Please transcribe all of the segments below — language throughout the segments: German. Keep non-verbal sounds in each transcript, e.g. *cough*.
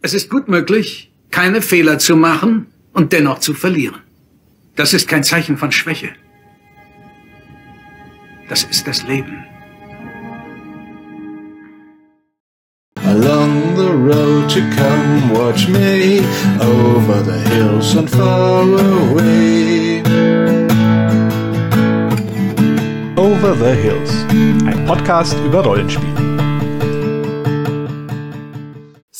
Es ist gut möglich, keine Fehler zu machen und dennoch zu verlieren. Das ist kein Zeichen von Schwäche. Das ist das Leben. Along the road to come watch me over the hills and far away. Over the Hills, ein Podcast über Rollenspiele.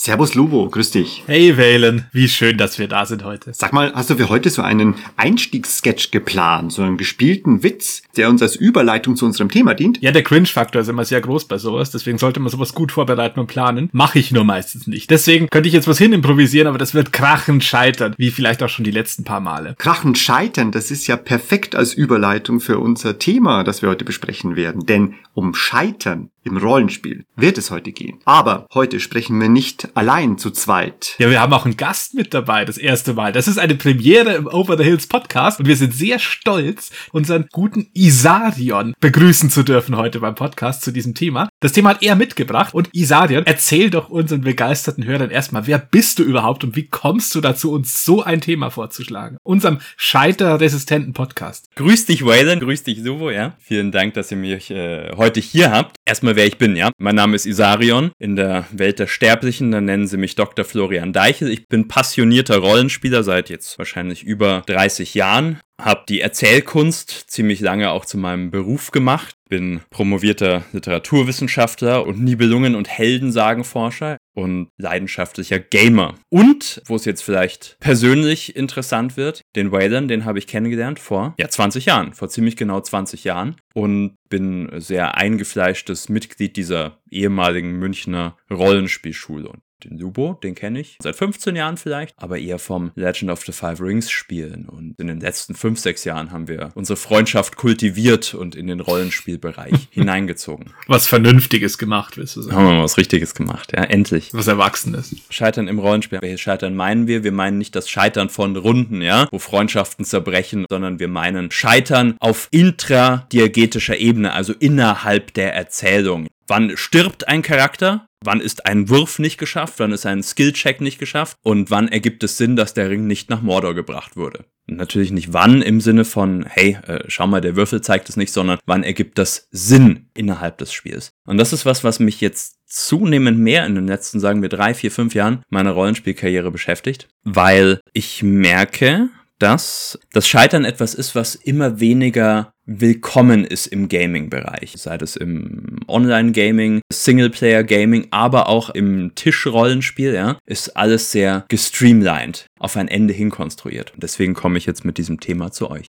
Servus Lubo, grüß dich. Hey Valen, wie schön, dass wir da sind heute. Sag mal, hast du für heute so einen Einstiegssketch geplant, so einen gespielten Witz, der uns als Überleitung zu unserem Thema dient? Ja, der Cringe-Faktor ist immer sehr groß bei sowas, deswegen sollte man sowas gut vorbereiten und planen. Mache ich nur meistens nicht. Deswegen könnte ich jetzt was hin improvisieren, aber das wird krachend scheitern, wie vielleicht auch schon die letzten paar Male. Krachend scheitern, das ist ja perfekt als Überleitung für unser Thema, das wir heute besprechen werden. Denn um Scheitern im Rollenspiel wird es heute gehen. Aber heute sprechen wir nicht allein zu zweit. Ja, wir haben auch einen Gast mit dabei, das erste Mal. Das ist eine Premiere im Over the Hills Podcast und wir sind sehr stolz, unseren guten Isarion begrüßen zu dürfen heute beim Podcast zu diesem Thema. Das Thema hat er mitgebracht und Isarion, erzähl doch unseren begeisterten Hörern erstmal, wer bist du überhaupt und wie kommst du dazu, uns so ein Thema vorzuschlagen? Unserem scheiterresistenten Podcast. Grüß dich, Waylon, grüß dich, Suvo, ja. Vielen Dank, dass ihr mich äh, heute hier habt. Erstmal, wer ich bin, ja. Mein Name ist Isarion. In der Welt der Sterblichen, dann nennen sie mich Dr. Florian Deichel. Ich bin passionierter Rollenspieler seit jetzt wahrscheinlich über 30 Jahren. Hab die Erzählkunst ziemlich lange auch zu meinem Beruf gemacht. Bin promovierter Literaturwissenschaftler und Nibelungen- und Heldensagenforscher und leidenschaftlicher Gamer. Und, wo es jetzt vielleicht persönlich interessant wird, den Wayland, den habe ich kennengelernt vor, ja, 20 Jahren, vor ziemlich genau 20 Jahren und bin sehr eingefleischtes Mitglied dieser ehemaligen Münchner Rollenspielschule. Und den Lubo, den kenne ich seit 15 Jahren vielleicht, aber eher vom Legend of the Five Rings spielen. Und in den letzten 5, 6 Jahren haben wir unsere Freundschaft kultiviert und in den Rollenspielbereich *laughs* hineingezogen. Was Vernünftiges gemacht, willst du sagen? Haben wir mal was Richtiges gemacht, ja, endlich. Was Erwachsenes. Scheitern im Rollenspiel. Welches Scheitern meinen wir? Wir meinen nicht das Scheitern von Runden, ja, wo Freundschaften zerbrechen, sondern wir meinen Scheitern auf intradiagetischer Ebene, also innerhalb der Erzählung. Wann stirbt ein Charakter? Wann ist ein Wurf nicht geschafft? Wann ist ein Skillcheck nicht geschafft? Und wann ergibt es Sinn, dass der Ring nicht nach Mordor gebracht wurde? natürlich nicht wann im Sinne von, hey, äh, schau mal, der Würfel zeigt es nicht, sondern wann ergibt das Sinn innerhalb des Spiels? Und das ist was, was mich jetzt zunehmend mehr in den letzten, sagen wir, drei, vier, fünf Jahren meiner Rollenspielkarriere beschäftigt, weil ich merke, dass das Scheitern etwas ist, was immer weniger willkommen ist im Gaming-Bereich. Sei es im Online-Gaming, Singleplayer-Gaming, aber auch im Tischrollenspiel, ja, ist alles sehr gestreamlined, auf ein Ende hin konstruiert. Und deswegen komme ich jetzt mit diesem Thema zu euch.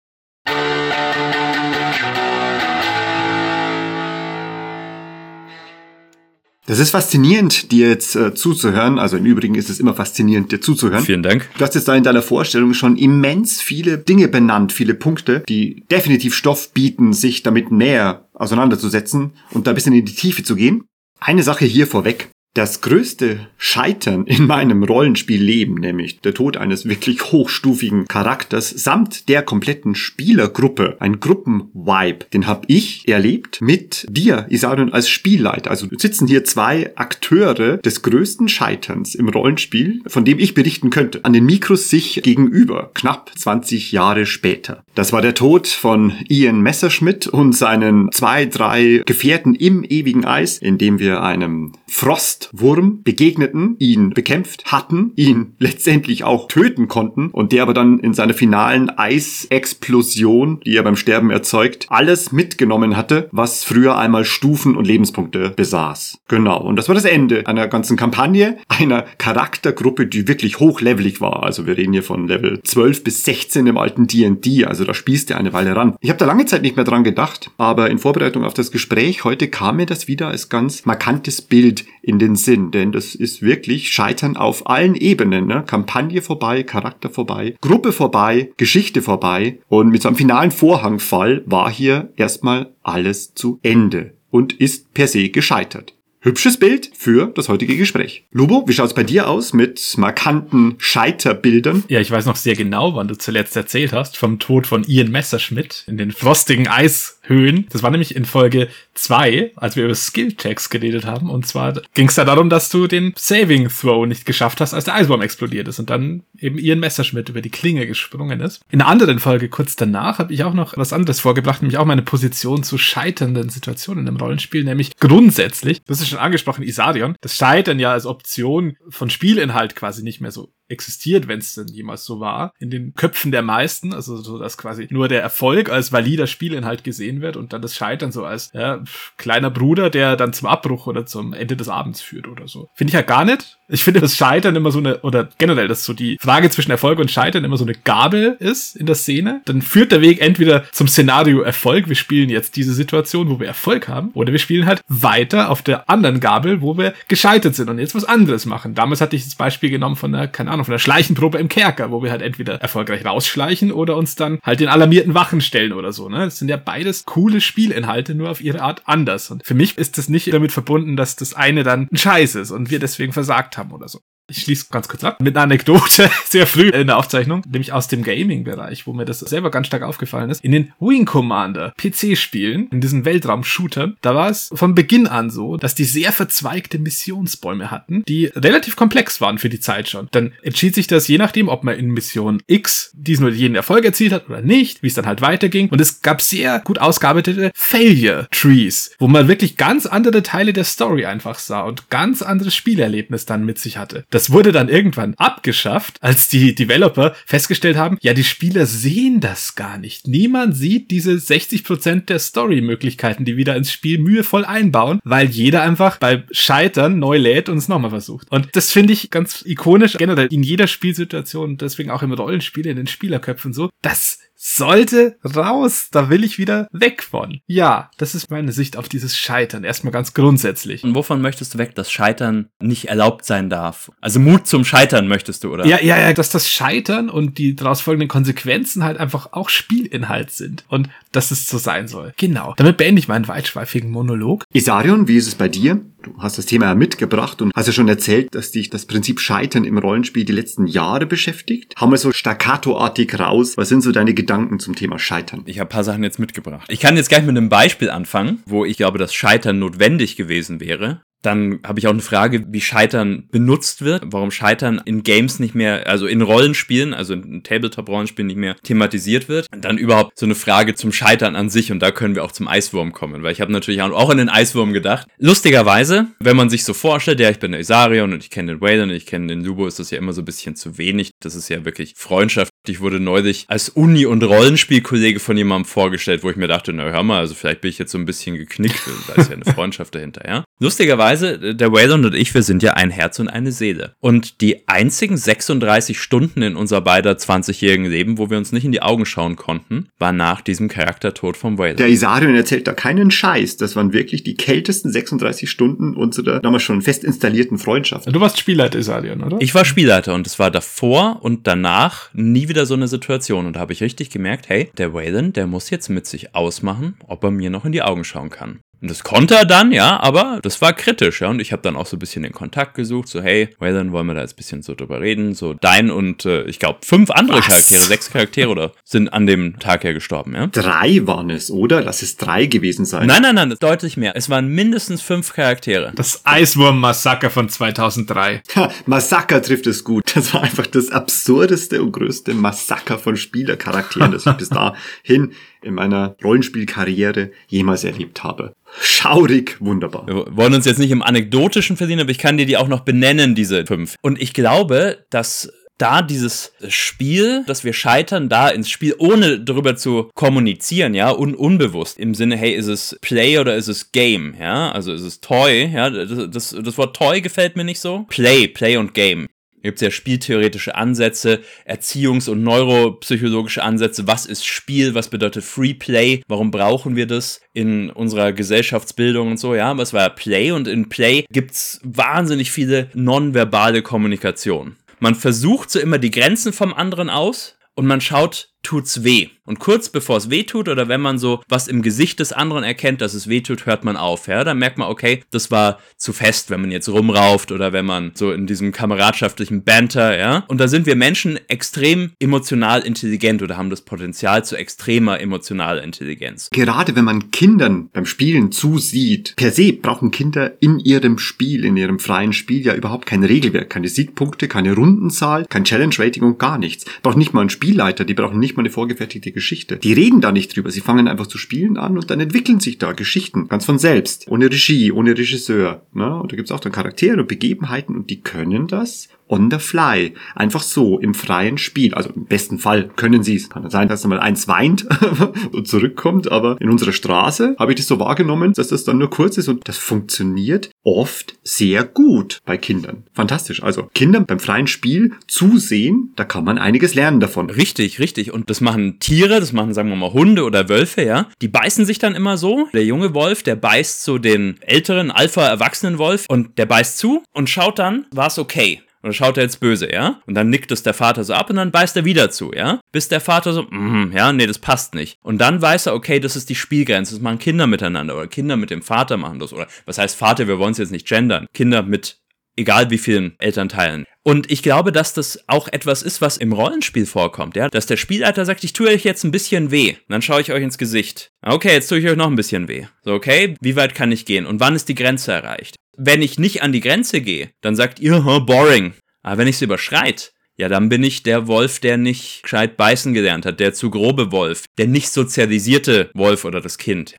Das ist faszinierend, dir jetzt äh, zuzuhören. Also im Übrigen ist es immer faszinierend, dir zuzuhören. Vielen Dank. Du hast jetzt da in deiner Vorstellung schon immens viele Dinge benannt, viele Punkte, die definitiv Stoff bieten, sich damit näher auseinanderzusetzen und da ein bisschen in die Tiefe zu gehen. Eine Sache hier vorweg. Das größte Scheitern in meinem Rollenspielleben, nämlich der Tod eines wirklich hochstufigen Charakters samt der kompletten Spielergruppe, ein Gruppenvibe, den habe ich erlebt mit dir, Isarion, als Spielleiter. Also sitzen hier zwei Akteure des größten Scheiterns im Rollenspiel, von dem ich berichten könnte, an den Mikros sich gegenüber, knapp 20 Jahre später. Das war der Tod von Ian Messerschmidt und seinen zwei, drei Gefährten im ewigen Eis, indem wir einem Frostwurm begegneten, ihn bekämpft hatten, ihn *laughs* letztendlich auch töten konnten und der aber dann in seiner finalen Eisexplosion, die er beim Sterben erzeugt, alles mitgenommen hatte, was früher einmal Stufen und Lebenspunkte besaß. Genau. Und das war das Ende einer ganzen Kampagne, einer Charaktergruppe, die wirklich hochlevelig war. Also wir reden hier von Level 12 bis 16 im alten D&D, also da spielst du eine Weile ran. Ich habe da lange Zeit nicht mehr dran gedacht, aber in Vorbereitung auf das Gespräch heute kam mir das wieder als ganz markantes Bild in den Sinn, denn das ist wirklich Scheitern auf allen Ebenen. Ne? Kampagne vorbei, Charakter vorbei, Gruppe vorbei, Geschichte vorbei und mit so einem finalen Vorhangfall war hier erstmal alles zu Ende und ist per se gescheitert. Hübsches Bild für das heutige Gespräch. Lubo, wie schaut's bei dir aus mit markanten Scheiterbildern? Ja, ich weiß noch sehr genau, wann du zuletzt erzählt hast, vom Tod von Ian Messerschmidt in den frostigen Eishöhen. Das war nämlich in Folge zwei, als wir über Skill-Checks geredet haben. Und zwar ging es da darum, dass du den Saving Throw nicht geschafft hast, als der Eiswurm explodiert ist und dann eben Ian Messerschmidt über die Klinge gesprungen ist. In einer anderen Folge kurz danach habe ich auch noch was anderes vorgebracht, nämlich auch meine Position zu scheiternden Situationen im Rollenspiel, nämlich grundsätzlich, das ist schon angesprochen, Isarion, das Scheitern ja als Option von Spielinhalt quasi nicht mehr so existiert, wenn es denn jemals so war, in den Köpfen der meisten, also so, dass quasi nur der Erfolg als valider Spielinhalt gesehen wird und dann das Scheitern so als ja, kleiner Bruder, der dann zum Abbruch oder zum Ende des Abends führt oder so. Finde ich ja gar nicht. Ich finde das Scheitern immer so eine, oder generell, dass so die Frage zwischen Erfolg und Scheitern immer so eine Gabel ist in der Szene. Dann führt der Weg entweder zum Szenario Erfolg, wir spielen jetzt diese Situation, wo wir Erfolg haben, oder wir spielen halt weiter auf der anderen Gabel, wo wir gescheitert sind und jetzt was anderes machen. Damals hatte ich das Beispiel genommen von der, keine Ahnung, von der Schleichenprobe im Kerker, wo wir halt entweder erfolgreich rausschleichen oder uns dann halt den alarmierten Wachen stellen oder so. Ne? Das sind ja beides coole Spielinhalte, nur auf ihre Art anders. Und für mich ist das nicht damit verbunden, dass das eine dann ein Scheiß ist und wir deswegen versagt haben oder so. Ich schließe ganz kurz ab mit einer Anekdote *laughs* sehr früh in der Aufzeichnung, nämlich aus dem Gaming-Bereich, wo mir das selber ganz stark aufgefallen ist. In den Wing Commander PC-Spielen, in diesen Weltraum-Shootern, da war es von Beginn an so, dass die sehr verzweigte Missionsbäume hatten, die relativ komplex waren für die Zeit schon. Dann entschied sich das je nachdem, ob man in Mission X diesen oder jenen Erfolg erzielt hat oder nicht, wie es dann halt weiterging. Und es gab sehr gut ausgearbeitete Failure-Trees, wo man wirklich ganz andere Teile der Story einfach sah und ganz anderes Spielerlebnis dann mit sich hatte. Das das wurde dann irgendwann abgeschafft, als die Developer festgestellt haben, ja, die Spieler sehen das gar nicht. Niemand sieht diese 60% der Story-Möglichkeiten, die wieder ins Spiel mühevoll einbauen, weil jeder einfach bei Scheitern neu lädt und es nochmal versucht. Und das finde ich ganz ikonisch, generell in jeder Spielsituation, deswegen auch im Rollenspiel, in den Spielerköpfen so, das sollte raus. Da will ich wieder weg von. Ja, das ist meine Sicht auf dieses Scheitern. Erstmal ganz grundsätzlich. Und wovon möchtest du weg, dass Scheitern nicht erlaubt sein darf? Also Mut zum Scheitern möchtest du, oder? Ja, ja, ja, dass das Scheitern und die daraus folgenden Konsequenzen halt einfach auch Spielinhalt sind. Und dass es so sein soll. Genau. Damit beende ich meinen weitschweifigen Monolog. Isarion, wie ist es bei dir? Du hast das Thema ja mitgebracht und hast ja schon erzählt, dass dich das Prinzip Scheitern im Rollenspiel die letzten Jahre beschäftigt. Haben wir so staccatoartig raus. Was sind so deine Gedanken zum Thema Scheitern? Ich habe paar Sachen jetzt mitgebracht. Ich kann jetzt gleich mit einem Beispiel anfangen, wo ich glaube, dass Scheitern notwendig gewesen wäre. Dann habe ich auch eine Frage, wie Scheitern benutzt wird, warum Scheitern in Games nicht mehr, also in Rollenspielen, also in Tabletop-Rollenspielen nicht mehr thematisiert wird. Und dann überhaupt so eine Frage zum Scheitern an sich und da können wir auch zum Eiswurm kommen, weil ich habe natürlich auch an den Eiswurm gedacht. Lustigerweise, wenn man sich so vorstellt, ja, ich bin der Isarion und ich kenne den Wayland und ich kenne den Lubo, ist das ja immer so ein bisschen zu wenig. Das ist ja wirklich Freundschaft. Ich wurde neulich als Uni- und Rollenspielkollege von jemandem vorgestellt, wo ich mir dachte, na hör mal, also vielleicht bin ich jetzt so ein bisschen geknickt, da ist ja eine *laughs* Freundschaft dahinter, ja. Lustigerweise, der Wayland und ich, wir sind ja ein Herz und eine Seele. Und die einzigen 36 Stunden in unser beider 20-jährigen Leben, wo wir uns nicht in die Augen schauen konnten, war nach diesem Charaktertod vom Wayland. Der Isarion erzählt da keinen Scheiß. Das waren wirklich die kältesten 36 Stunden unserer damals schon fest installierten Freundschaft. Du warst Spielleiter, Isarion, oder? Ich war Spielleiter und es war davor und danach nie wieder so eine Situation. Und da habe ich richtig gemerkt, hey, der Wayland, der muss jetzt mit sich ausmachen, ob er mir noch in die Augen schauen kann. Und das konnte er dann, ja, aber das war kritisch, ja. Und ich habe dann auch so ein bisschen den Kontakt gesucht, so, hey, well, dann wollen wir da jetzt ein bisschen so drüber reden. So, dein und äh, ich glaube fünf andere Was? Charaktere, sechs Charaktere oder sind an dem Tag ja gestorben, ja. Drei waren es, oder? Lass es drei gewesen sein. Nein, nein, nein, deutlich mehr. Es waren mindestens fünf Charaktere. Das Eiswurm-Massaker von 2003. Ha, Massaker trifft es gut. Das war einfach das absurdeste und größte Massaker von Spielercharakteren, das ich bis dahin in meiner Rollenspielkarriere jemals erlebt habe. Schaurig, wunderbar. Wir wollen uns jetzt nicht im Anekdotischen verdienen, aber ich kann dir die auch noch benennen, diese fünf. Und ich glaube, dass da dieses Spiel, dass wir scheitern, da ins Spiel, ohne darüber zu kommunizieren, ja, un unbewusst, im Sinne, hey, ist es Play oder ist es Game, ja, also ist es Toy, ja, das, das, das Wort Toy gefällt mir nicht so. Play, Play und Game. Gibt es ja spieltheoretische Ansätze, Erziehungs- und neuropsychologische Ansätze. Was ist Spiel? Was bedeutet Free Play? Warum brauchen wir das in unserer Gesellschaftsbildung und so? Ja, es war Play und in Play gibt's wahnsinnig viele nonverbale Kommunikation. Man versucht so immer die Grenzen vom anderen aus und man schaut, tut's weh. Und kurz bevor es wehtut oder wenn man so was im Gesicht des anderen erkennt, dass es wehtut, hört man auf. Ja, dann merkt man, okay, das war zu fest, wenn man jetzt rumrauft oder wenn man so in diesem kameradschaftlichen Banter, ja. Und da sind wir Menschen extrem emotional intelligent oder haben das Potenzial zu extremer emotionaler Intelligenz. Gerade wenn man Kindern beim Spielen zusieht, per se brauchen Kinder in ihrem Spiel, in ihrem freien Spiel ja überhaupt kein Regelwerk, keine Siegpunkte, keine Rundenzahl, kein Challenge-Rating und gar nichts. Braucht nicht mal einen Spielleiter, die brauchen nicht mal eine vorgefertigte Geschichte. Die reden da nicht drüber, sie fangen einfach zu spielen an und dann entwickeln sich da Geschichten, ganz von selbst, ohne Regie, ohne Regisseur. Ne? Und da gibt's auch dann Charaktere und Begebenheiten und die können das on the fly. Einfach so, im freien Spiel. Also im besten Fall können sie es. Kann sein, dass mal eins weint *laughs* und zurückkommt, aber in unserer Straße habe ich das so wahrgenommen, dass das dann nur kurz ist und das funktioniert oft sehr gut bei Kindern. Fantastisch. Also Kindern beim freien Spiel zusehen, da kann man einiges lernen davon. Richtig, richtig. Und das machen Tiere, das machen, sagen wir mal, Hunde oder Wölfe, ja. Die beißen sich dann immer so. Der junge Wolf, der beißt so den älteren, alpha-erwachsenen Wolf und der beißt zu und schaut dann, war es okay. Und dann schaut er jetzt böse, ja? Und dann nickt es der Vater so ab und dann beißt er wieder zu, ja? Bis der Vater so, mm, ja, nee, das passt nicht. Und dann weiß er, okay, das ist die Spielgrenze. Das machen Kinder miteinander oder Kinder mit dem Vater machen das. Oder was heißt Vater, wir wollen es jetzt nicht gendern. Kinder mit egal wie vielen Elternteilen. Und ich glaube, dass das auch etwas ist, was im Rollenspiel vorkommt, ja, dass der Spielleiter sagt, ich tue euch jetzt ein bisschen weh. Und dann schaue ich euch ins Gesicht. Okay, jetzt tue ich euch noch ein bisschen weh. So, okay, wie weit kann ich gehen? Und wann ist die Grenze erreicht? Wenn ich nicht an die Grenze gehe, dann sagt ihr, huh, boring. Aber wenn ich es überschreit, ja, dann bin ich der Wolf, der nicht gescheit beißen gelernt hat, der zu grobe Wolf, der nicht sozialisierte Wolf oder das Kind.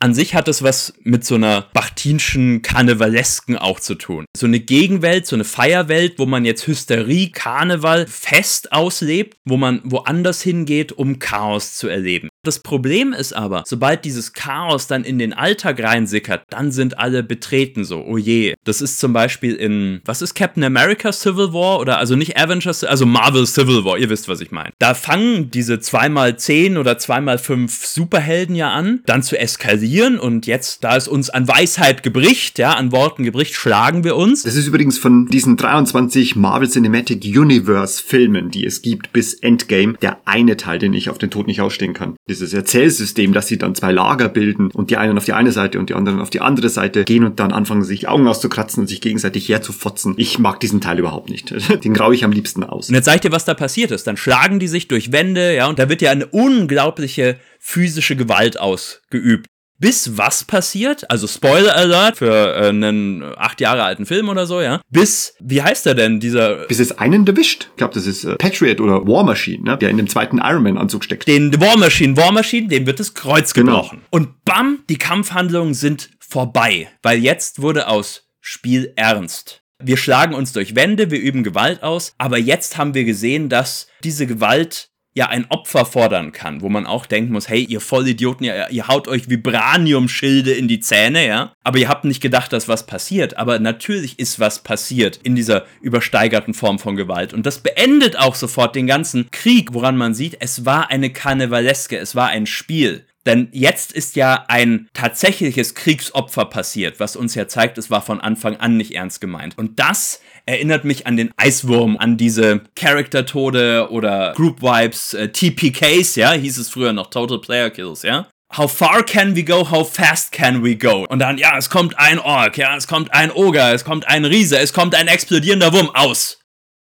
An sich hat es was mit so einer bachtinschen, karnevalesken auch zu tun. So eine Gegenwelt, so eine Feierwelt, wo man jetzt Hysterie, Karneval fest auslebt, wo man woanders hingeht, um Chaos zu erleben. Das Problem ist aber, sobald dieses Chaos dann in den Alltag reinsickert, dann sind alle betreten so, oh je. Das ist zum Beispiel in, was ist Captain America Civil War oder also nicht Avengers, also Marvel Civil War, ihr wisst, was ich meine. Da fangen diese 2x10 oder 2x5 Superhelden ja an, dann zu eskalieren und jetzt, da es uns an Weisheit gebricht, ja, an Worten gebricht, schlagen wir uns. Das ist übrigens von diesen 23 Marvel Cinematic Universe Filmen, die es gibt bis Endgame, der eine Teil, den ich auf den Tod nicht ausstehen kann dieses Erzählsystem, dass sie dann zwei Lager bilden und die einen auf die eine Seite und die anderen auf die andere Seite gehen und dann anfangen sich Augen auszukratzen und sich gegenseitig herzufotzen. Ich mag diesen Teil überhaupt nicht. *laughs* Den graue ich am liebsten aus. Und jetzt sag ich dir, was da passiert ist. Dann schlagen die sich durch Wände, ja, und da wird ja eine unglaubliche physische Gewalt ausgeübt bis was passiert, also Spoiler Alert für äh, einen acht Jahre alten Film oder so, ja, bis, wie heißt er denn, dieser... Bis es einen erwischt. Ich glaube, das ist äh, Patriot oder War Machine, ne, der in dem zweiten Iron Man Anzug steckt. Den War Machine, War Machine, dem wird das Kreuz genau. gebrochen. Und bam, die Kampfhandlungen sind vorbei, weil jetzt wurde aus Spiel ernst. Wir schlagen uns durch Wände, wir üben Gewalt aus, aber jetzt haben wir gesehen, dass diese Gewalt ja ein Opfer fordern kann, wo man auch denken muss, hey, ihr Vollidioten, ihr, ihr haut euch Vibranium-Schilde in die Zähne, ja, aber ihr habt nicht gedacht, dass was passiert, aber natürlich ist was passiert in dieser übersteigerten Form von Gewalt. Und das beendet auch sofort den ganzen Krieg, woran man sieht, es war eine Karnevaleske, es war ein Spiel. Denn jetzt ist ja ein tatsächliches Kriegsopfer passiert, was uns ja zeigt, es war von Anfang an nicht ernst gemeint. Und das erinnert mich an den Eiswurm, an diese Character-Tode oder Group Vibes, äh, TPKs, ja, hieß es früher noch Total Player Kills, ja. How far can we go? How fast can we go? Und dann, ja, es kommt ein Ork, ja, es kommt ein Oger, es kommt ein Riese, es kommt ein explodierender Wurm aus.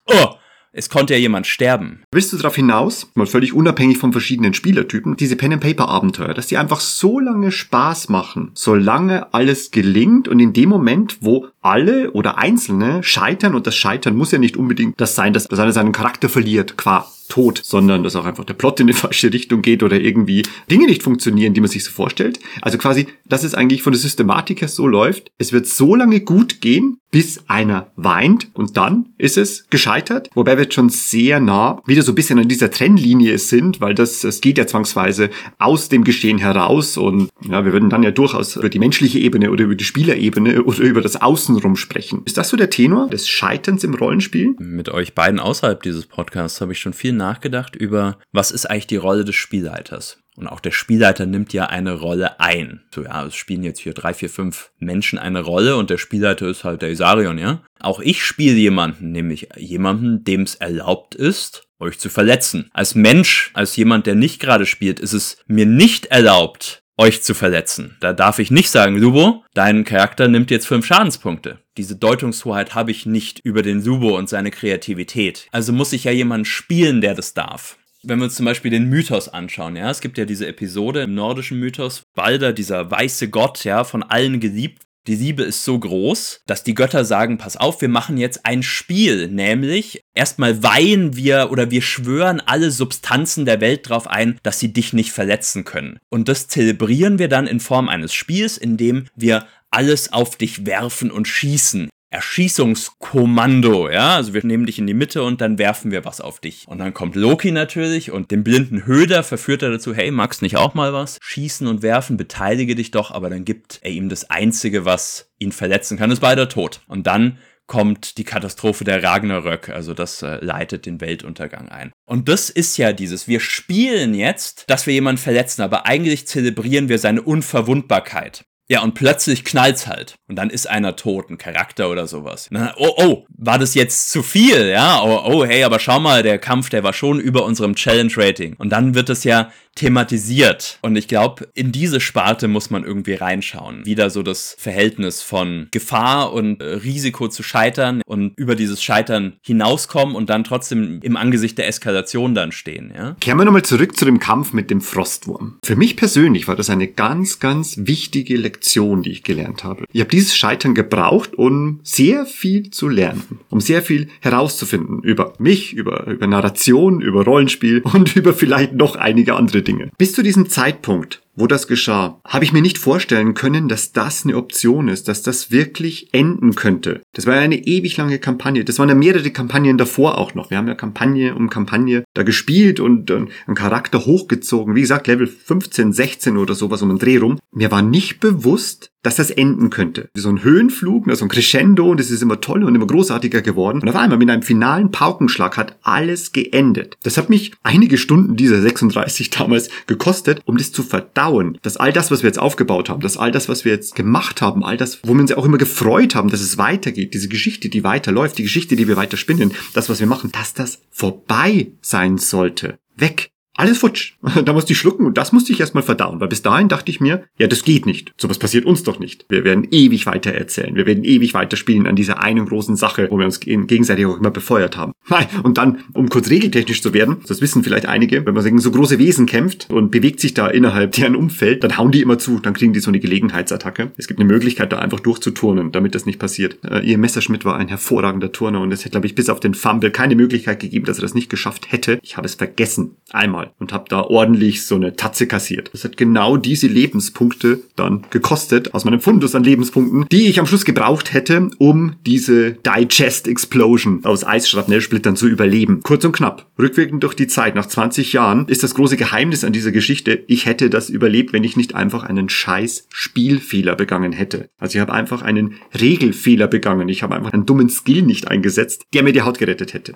Oh, es konnte ja jemand sterben. Willst du darauf hinaus, mal völlig unabhängig von verschiedenen Spielertypen, diese Pen-and-Paper-Abenteuer, dass die einfach so lange Spaß machen, solange alles gelingt und in dem Moment, wo alle oder Einzelne scheitern und das Scheitern muss ja nicht unbedingt das sein, dass, dass einer seinen Charakter verliert, qua Tod, sondern dass auch einfach der Plot in die falsche Richtung geht oder irgendwie Dinge nicht funktionieren, die man sich so vorstellt. Also quasi, dass es eigentlich von der Systematik her so läuft, es wird so lange gut gehen, bis einer weint und dann ist es gescheitert. Wobei wir schon sehr nah wieder so ein bisschen an dieser Trennlinie sind, weil das, das geht ja zwangsweise aus dem Geschehen heraus und ja, wir würden dann ja durchaus über die menschliche Ebene oder über die Spielerebene oder über das Außenrum sprechen. Ist das so der Tenor des Scheiterns im Rollenspiel? Mit euch beiden außerhalb dieses Podcasts habe ich schon viel nachgedacht über, was ist eigentlich die Rolle des Spielleiters? Und auch der Spielleiter nimmt ja eine Rolle ein. So, ja, es spielen jetzt hier drei, vier, fünf Menschen eine Rolle und der Spielleiter ist halt der Isarion, ja. Auch ich spiele jemanden, nämlich jemanden, dem es erlaubt ist, euch zu verletzen. Als Mensch, als jemand, der nicht gerade spielt, ist es mir nicht erlaubt, euch zu verletzen. Da darf ich nicht sagen, Lubo, dein Charakter nimmt jetzt fünf Schadenspunkte. Diese Deutungshoheit habe ich nicht über den Lubo und seine Kreativität. Also muss ich ja jemanden spielen, der das darf wenn wir uns zum Beispiel den Mythos anschauen, ja, es gibt ja diese Episode im nordischen Mythos, Balder, dieser weiße Gott, ja, von allen geliebt. Die Liebe ist so groß, dass die Götter sagen, pass auf, wir machen jetzt ein Spiel, nämlich erstmal weihen wir oder wir schwören alle Substanzen der Welt darauf ein, dass sie dich nicht verletzen können. Und das zelebrieren wir dann in Form eines Spiels, in dem wir alles auf dich werfen und schießen. Erschießungskommando, ja, also wir nehmen dich in die Mitte und dann werfen wir was auf dich. Und dann kommt Loki natürlich und den blinden Höder verführt er dazu, hey, magst nicht auch mal was? Schießen und werfen, beteilige dich doch, aber dann gibt er ihm das Einzige, was ihn verletzen kann, ist beider tot. Und dann kommt die Katastrophe der Ragnarök, also das äh, leitet den Weltuntergang ein. Und das ist ja dieses, wir spielen jetzt, dass wir jemanden verletzen, aber eigentlich zelebrieren wir seine Unverwundbarkeit. Ja, und plötzlich knallt's halt. Und dann ist einer tot, ein Charakter oder sowas. Dann, oh, oh, war das jetzt zu viel? Ja, oh, oh, hey, aber schau mal, der Kampf, der war schon über unserem Challenge-Rating. Und dann wird es ja thematisiert. Und ich glaube, in diese Sparte muss man irgendwie reinschauen. Wieder so das Verhältnis von Gefahr und äh, Risiko zu scheitern und über dieses Scheitern hinauskommen und dann trotzdem im Angesicht der Eskalation dann stehen. Ja? Kehren wir nochmal zurück zu dem Kampf mit dem Frostwurm. Für mich persönlich war das eine ganz, ganz wichtige Lektion, die ich gelernt habe. Ich habe dieses Scheitern gebraucht, um sehr viel zu lernen, um sehr viel herauszufinden über mich, über, über Narration, über Rollenspiel *laughs* und über vielleicht noch einige andere Dinge. Bis zu diesem Zeitpunkt wo das geschah, habe ich mir nicht vorstellen können, dass das eine Option ist, dass das wirklich enden könnte. Das war ja eine ewig lange Kampagne. Das waren ja mehrere Kampagnen davor auch noch. Wir haben ja Kampagne um Kampagne da gespielt und einen Charakter hochgezogen. Wie gesagt, Level 15, 16 oder sowas um den Dreh rum. Mir war nicht bewusst, dass das enden könnte. So ein Höhenflug, so ein Crescendo und es ist immer toll und immer großartiger geworden. Und auf einmal mit einem finalen Paukenschlag hat alles geendet. Das hat mich einige Stunden dieser 36 damals gekostet, um das zu verdauen. Dass all das, was wir jetzt aufgebaut haben, dass all das, was wir jetzt gemacht haben, all das, wo wir uns auch immer gefreut haben, dass es weitergeht, diese Geschichte, die weiterläuft, die Geschichte, die wir weiter spinnen, das, was wir machen, dass das vorbei sein sollte. Weg alles futsch. *laughs* Da musste ich schlucken und das musste ich erstmal verdauen, weil bis dahin dachte ich mir, ja, das geht nicht. Sowas passiert uns doch nicht. Wir werden ewig weiter erzählen. Wir werden ewig weiter spielen an dieser einen großen Sache, wo wir uns gegenseitig auch immer befeuert haben. *laughs* Und dann, um kurz regeltechnisch zu werden, das wissen vielleicht einige, wenn man gegen so große Wesen kämpft und bewegt sich da innerhalb *laughs* deren Umfeld, dann hauen die immer zu, dann kriegen die so eine Gelegenheitsattacke. Es gibt eine Möglichkeit, da einfach durchzuturnen, damit das nicht passiert. Äh, ihr Messerschmidt war ein hervorragender Turner und es hätte, glaube ich, bis auf den Fumble keine Möglichkeit gegeben, dass er das nicht geschafft hätte. Ich habe es vergessen. Einmal Mal und habe da ordentlich so eine Tatze kassiert. Das hat genau diese Lebenspunkte dann gekostet aus meinem Fundus an Lebenspunkten, die ich am Schluss gebraucht hätte, um diese Digest Explosion aus Eisschrapnellsplittern zu überleben. Kurz und knapp, rückwirkend durch die Zeit, nach 20 Jahren, ist das große Geheimnis an dieser Geschichte, ich hätte das überlebt, wenn ich nicht einfach einen scheiß Spielfehler begangen hätte. Also ich habe einfach einen Regelfehler begangen. Ich habe einfach einen dummen Skill nicht eingesetzt, der mir die Haut gerettet hätte.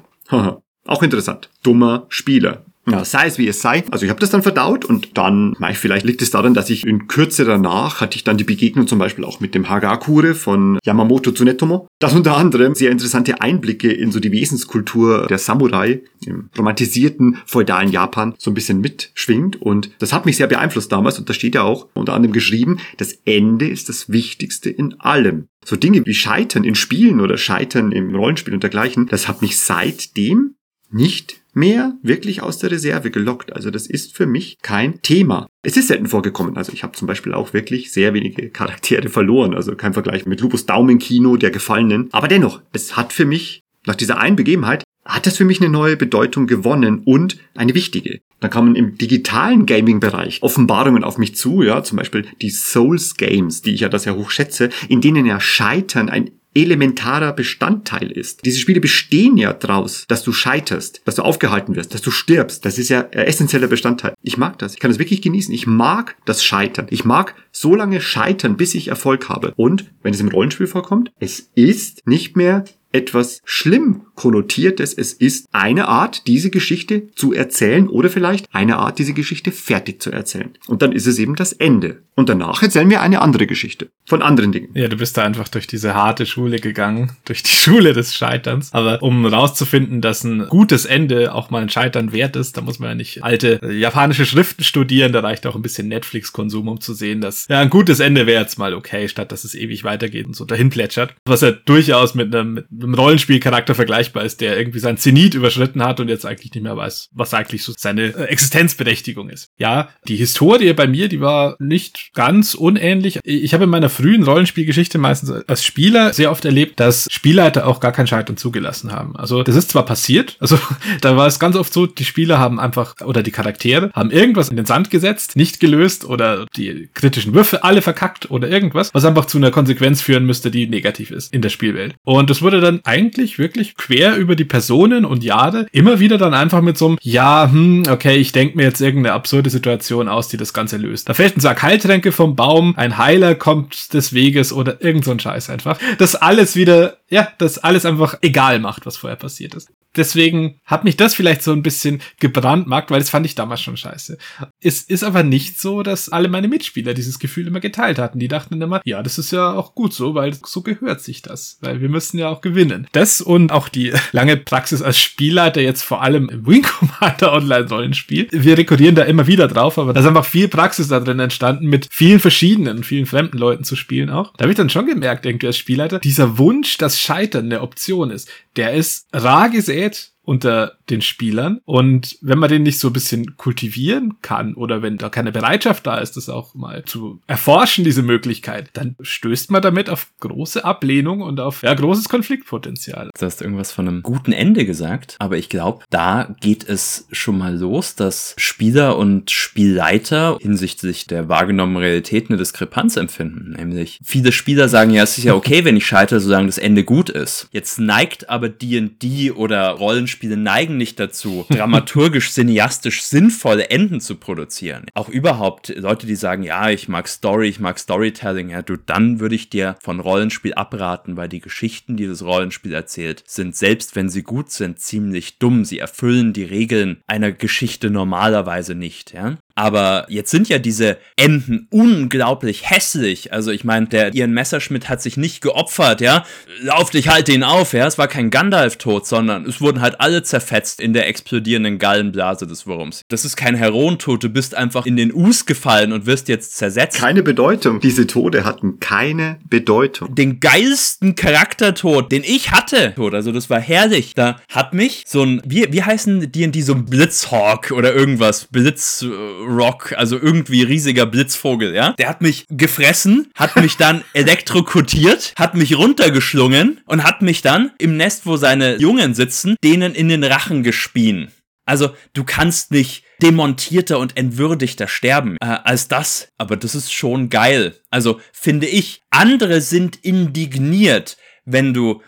Auch interessant. Dummer Spieler. Ja, sei es wie es sei. Also ich habe das dann verdaut und dann, vielleicht liegt es daran, dass ich in Kürze danach hatte ich dann die Begegnung zum Beispiel auch mit dem Hagakure von Yamamoto Tsunetomo. Das unter anderem sehr interessante Einblicke in so die Wesenskultur der Samurai im romantisierten feudalen Japan so ein bisschen mitschwingt und das hat mich sehr beeinflusst damals und da steht ja auch unter anderem geschrieben, das Ende ist das Wichtigste in allem. So Dinge wie Scheitern in Spielen oder Scheitern im Rollenspiel und dergleichen, das hat mich seitdem nicht mehr wirklich aus der Reserve gelockt. Also das ist für mich kein Thema. Es ist selten vorgekommen. Also ich habe zum Beispiel auch wirklich sehr wenige Charaktere verloren. Also kein Vergleich mit Lupus Daumenkino der Gefallenen. Aber dennoch, es hat für mich nach dieser einen Begebenheit hat das für mich eine neue Bedeutung gewonnen und eine wichtige. Dann kamen im digitalen Gaming-Bereich Offenbarungen auf mich zu, ja, zum Beispiel die Souls Games, die ich ja das ja hoch schätze, in denen ja Scheitern ein elementarer Bestandteil ist. Diese Spiele bestehen ja draus, dass du scheiterst, dass du aufgehalten wirst, dass du stirbst. Das ist ja ein essentieller Bestandteil. Ich mag das. Ich kann das wirklich genießen. Ich mag das Scheitern. Ich mag so lange scheitern, bis ich Erfolg habe. Und wenn es im Rollenspiel vorkommt, es ist nicht mehr etwas schlimm konnotiertes. Es ist eine Art, diese Geschichte zu erzählen oder vielleicht eine Art, diese Geschichte fertig zu erzählen. Und dann ist es eben das Ende. Und danach erzählen wir eine andere Geschichte von anderen Dingen. Ja, du bist da einfach durch diese harte Schule gegangen, *laughs* durch die Schule des Scheiterns. Aber um rauszufinden, dass ein gutes Ende auch mal ein Scheitern wert ist, da muss man ja nicht alte äh, japanische Schriften studieren, da reicht auch ein bisschen Netflix-Konsum, um zu sehen, dass ja ein gutes Ende wäre jetzt mal okay, statt dass es ewig weitergeht und so dahin plätschert. Was ja durchaus mit einem, mit einem Rollenspielcharakter vergleichbar ist, der irgendwie sein Zenit überschritten hat und jetzt eigentlich nicht mehr weiß, was eigentlich so seine äh, Existenzberechtigung ist. Ja, die Historie bei mir, die war nicht ganz unähnlich. Ich habe in meiner frühen Rollenspielgeschichte meistens als Spieler sehr oft erlebt, dass Spielleiter auch gar kein Scheitern zugelassen haben. Also das ist zwar passiert, also *laughs* da war es ganz oft so, die Spieler haben einfach oder die Charaktere haben irgendwas in den Sand gesetzt, nicht gelöst oder die kritischen Würfe alle verkackt oder irgendwas, was einfach zu einer Konsequenz führen müsste, die negativ ist in der Spielwelt. Und das wurde dann eigentlich wirklich quer über die Personen und Jahre immer wieder dann einfach mit so einem, ja, hm, okay, ich denke mir jetzt irgendeine absurde Situation aus, die das Ganze löst. Da fällt ein Sack Heiltränke vom Baum, ein Heiler kommt des Weges oder irgend so ein Scheiß einfach. Das alles wieder, ja, das alles einfach egal macht, was vorher passiert ist deswegen hat mich das vielleicht so ein bisschen gebrandmarkt, weil das fand ich damals schon scheiße. Es ist aber nicht so, dass alle meine Mitspieler dieses Gefühl immer geteilt hatten. Die dachten immer, ja, das ist ja auch gut so, weil so gehört sich das, weil wir müssen ja auch gewinnen. Das und auch die *laughs* lange Praxis als Spielleiter jetzt vor allem im Wing Commander *laughs* Online Rollenspiel. Wir rekurrieren da immer wieder drauf, aber da ist einfach viel Praxis da drin entstanden, mit vielen verschiedenen, vielen fremden Leuten zu spielen auch. Da habe ich dann schon gemerkt, irgendwie als Spielleiter, dieser Wunsch, dass Scheitern eine Option ist, der ist rar gesät it. Unter den Spielern. Und wenn man den nicht so ein bisschen kultivieren kann oder wenn da keine Bereitschaft da ist, das auch mal zu erforschen, diese Möglichkeit, dann stößt man damit auf große Ablehnung und auf ja, großes Konfliktpotenzial. Du hast irgendwas von einem guten Ende gesagt, aber ich glaube, da geht es schon mal los, dass Spieler und Spielleiter hinsichtlich der wahrgenommenen Realität eine Diskrepanz empfinden. Nämlich viele Spieler sagen ja, es ist ja okay, wenn ich scheitere, solange das Ende gut ist. Jetzt neigt aber D&D oder Rollenspiele neigen nicht dazu, *laughs* dramaturgisch, cineastisch sinnvolle Enden zu produzieren. Auch überhaupt Leute, die sagen, ja, ich mag Story, ich mag Storytelling, ja, du, dann würde ich dir von Rollenspiel abraten, weil die Geschichten, die das Rollenspiel erzählt, sind selbst wenn sie gut sind, ziemlich dumm. Sie erfüllen die Regeln einer Geschichte normalerweise nicht, ja. Aber jetzt sind ja diese Enden unglaublich hässlich. Also ich meine, der Ian Messerschmidt hat sich nicht geopfert, ja. Lauf dich, halte ihn auf, ja. Es war kein Gandalf-Tod, sondern es wurden halt alle zerfetzt in der explodierenden Gallenblase des Wurms. Das ist kein Heroentod, du bist einfach in den Us gefallen und wirst jetzt zersetzt. Keine Bedeutung. Diese Tode hatten keine Bedeutung. Den geilsten Charaktertod, den ich hatte, also das war herrlich. Da hat mich so ein, wie, wie heißen die in die so ein Blitzhawk oder irgendwas, Blitz Rock, also irgendwie riesiger Blitzvogel, ja. Der hat mich gefressen, hat mich dann *laughs* elektrokutiert, hat mich runtergeschlungen und hat mich dann im Nest, wo seine Jungen sitzen, denen in den Rachen gespien. Also du kannst nicht demontierter und entwürdigter sterben äh, als das, aber das ist schon geil. Also finde ich, andere sind indigniert, wenn du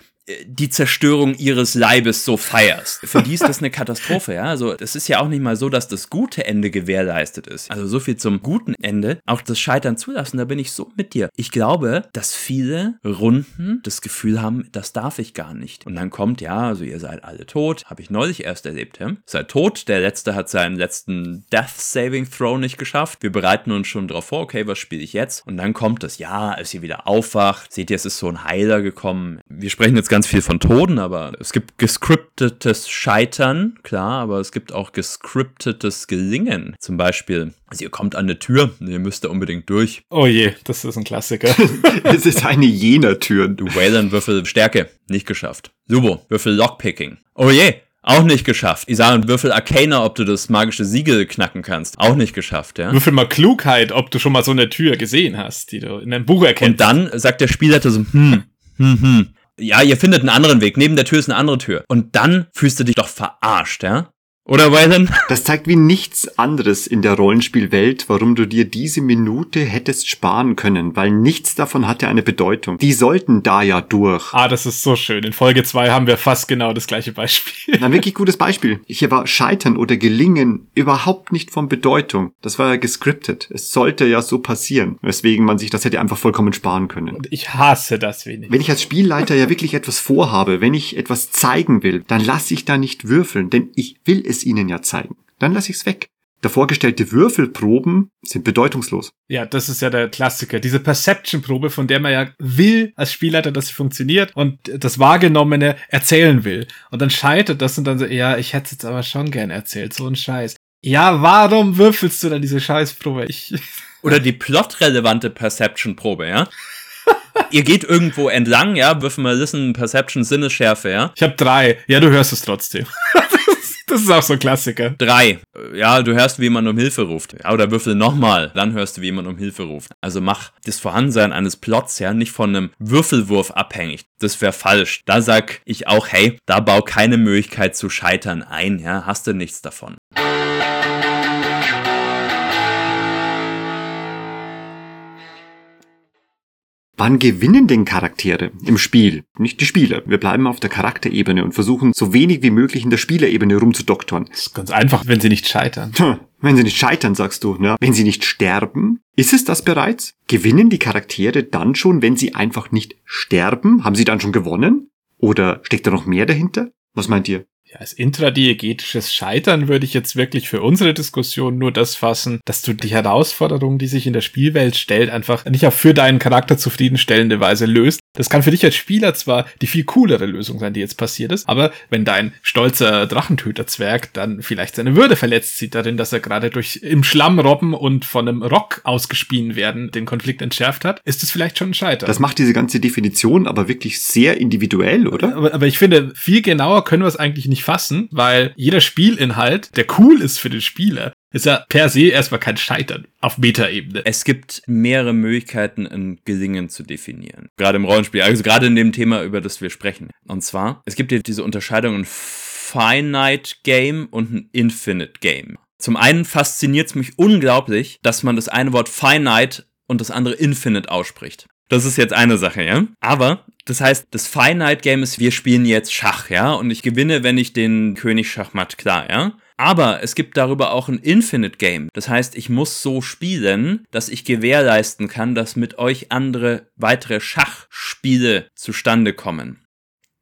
die Zerstörung ihres Leibes so feierst. Für die ist das eine Katastrophe, ja. Also, es ist ja auch nicht mal so, dass das gute Ende gewährleistet ist. Also, so viel zum guten Ende. Auch das Scheitern zulassen, da bin ich so mit dir. Ich glaube, dass viele Runden das Gefühl haben, das darf ich gar nicht. Und dann kommt, ja, also ihr seid alle tot. Habe ich neulich erst erlebt, ja. Seid tot. Der Letzte hat seinen letzten Death Saving Throw nicht geschafft. Wir bereiten uns schon drauf vor, okay, was spiele ich jetzt? Und dann kommt das, ja, als ihr wieder aufwacht, seht ihr, es ist so ein Heiler gekommen. Wir sprechen jetzt ganz ganz viel von Toden, aber es gibt gescriptetes Scheitern, klar, aber es gibt auch gescriptetes Gelingen. Zum Beispiel, also ihr kommt an eine Tür, ihr müsst da unbedingt durch. Oh je, das ist ein Klassiker. *laughs* es ist eine jener Tür. Du Wayland Würfel Stärke, nicht geschafft. Subo, Würfel Lockpicking. Oh je, auch nicht geschafft. Isar und Würfel Arcana, ob du das magische Siegel knacken kannst. Auch nicht geschafft, ja. Würfel mal Klugheit, ob du schon mal so eine Tür gesehen hast, die du in einem Buch erkennst. Und dann sagt der Spieler so, hm, hm, hm ja, ihr findet einen anderen Weg. Neben der Tür ist eine andere Tür. Und dann fühlst du dich doch verarscht, ja? Oder Waylon? Das zeigt wie nichts anderes in der Rollenspielwelt, warum du dir diese Minute hättest sparen können, weil nichts davon hatte eine Bedeutung. Die sollten da ja durch. Ah, das ist so schön. In Folge 2 haben wir fast genau das gleiche Beispiel. Ein wirklich gutes Beispiel. Hier war Scheitern oder Gelingen überhaupt nicht von Bedeutung. Das war ja gescriptet. Es sollte ja so passieren, weswegen man sich das hätte einfach vollkommen sparen können. Und ich hasse das wenig. Wenn ich als Spielleiter ja wirklich etwas vorhabe, wenn ich etwas zeigen will, dann lasse ich da nicht würfeln, denn ich will es ihnen ja zeigen. Dann lasse ich es weg. Davor gestellte Würfelproben sind bedeutungslos. Ja, das ist ja der Klassiker. Diese Perception-Probe, von der man ja will als Spielleiter, dass sie funktioniert und das Wahrgenommene erzählen will. Und dann scheitert das und dann so, ja, ich hätte es jetzt aber schon gern erzählt, so ein Scheiß. Ja, warum würfelst du dann diese Scheißprobe? Ich. Oder die plotrelevante Perception-Probe, ja? Ihr geht irgendwo entlang, ja, würfen wir Listen, Perception, Sinnesschärfe, ja? Ich habe drei. Ja, du hörst es trotzdem. *laughs* Das ist auch so ein Klassiker. Drei. Ja, du hörst, wie jemand um Hilfe ruft. Ja, oder würfel nochmal, dann hörst du, wie jemand um Hilfe ruft. Also mach das Vorhandensein eines Plots ja nicht von einem Würfelwurf abhängig. Das wäre falsch. Da sag ich auch, hey, da bau keine Möglichkeit zu scheitern ein, ja, hast du nichts davon. Wann gewinnen denn Charaktere im Spiel? Nicht die Spieler. Wir bleiben auf der Charakterebene und versuchen so wenig wie möglich in der Spielerebene rumzudoktoren. Das ist ganz einfach, wenn sie nicht scheitern. Tja, wenn sie nicht scheitern, sagst du, ne? Wenn sie nicht sterben, ist es das bereits? Gewinnen die Charaktere dann schon, wenn sie einfach nicht sterben? Haben sie dann schon gewonnen? Oder steckt da noch mehr dahinter? Was meint ihr? Ja, als intradiegetisches Scheitern würde ich jetzt wirklich für unsere Diskussion nur das fassen, dass du die Herausforderung, die sich in der Spielwelt stellt, einfach nicht auf für deinen Charakter zufriedenstellende Weise löst. Das kann für dich als Spieler zwar die viel coolere Lösung sein, die jetzt passiert ist, aber wenn dein stolzer Drachentöterzwerg dann vielleicht seine Würde verletzt sieht darin, dass er gerade durch im Schlamm robben und von einem Rock ausgespien werden den Konflikt entschärft hat, ist es vielleicht schon ein Scheitern. Das macht diese ganze Definition aber wirklich sehr individuell, oder? Aber, aber ich finde, viel genauer können wir es eigentlich nicht fassen, weil jeder Spielinhalt, der cool ist für den Spieler, ist ja per se erstmal kein Scheitern auf Metaebene. Es gibt mehrere Möglichkeiten, ein Gelingen zu definieren. Gerade im Rollenspiel, also gerade in dem Thema, über das wir sprechen. Und zwar, es gibt ja diese Unterscheidung ein Finite Game und ein Infinite Game. Zum einen fasziniert es mich unglaublich, dass man das eine Wort Finite und das andere Infinite ausspricht. Das ist jetzt eine Sache, ja. Aber das heißt, das Finite Game ist, wir spielen jetzt Schach, ja, und ich gewinne, wenn ich den König Schachmatt klar, ja. Aber es gibt darüber auch ein Infinite Game. Das heißt, ich muss so spielen, dass ich gewährleisten kann, dass mit euch andere weitere Schachspiele zustande kommen.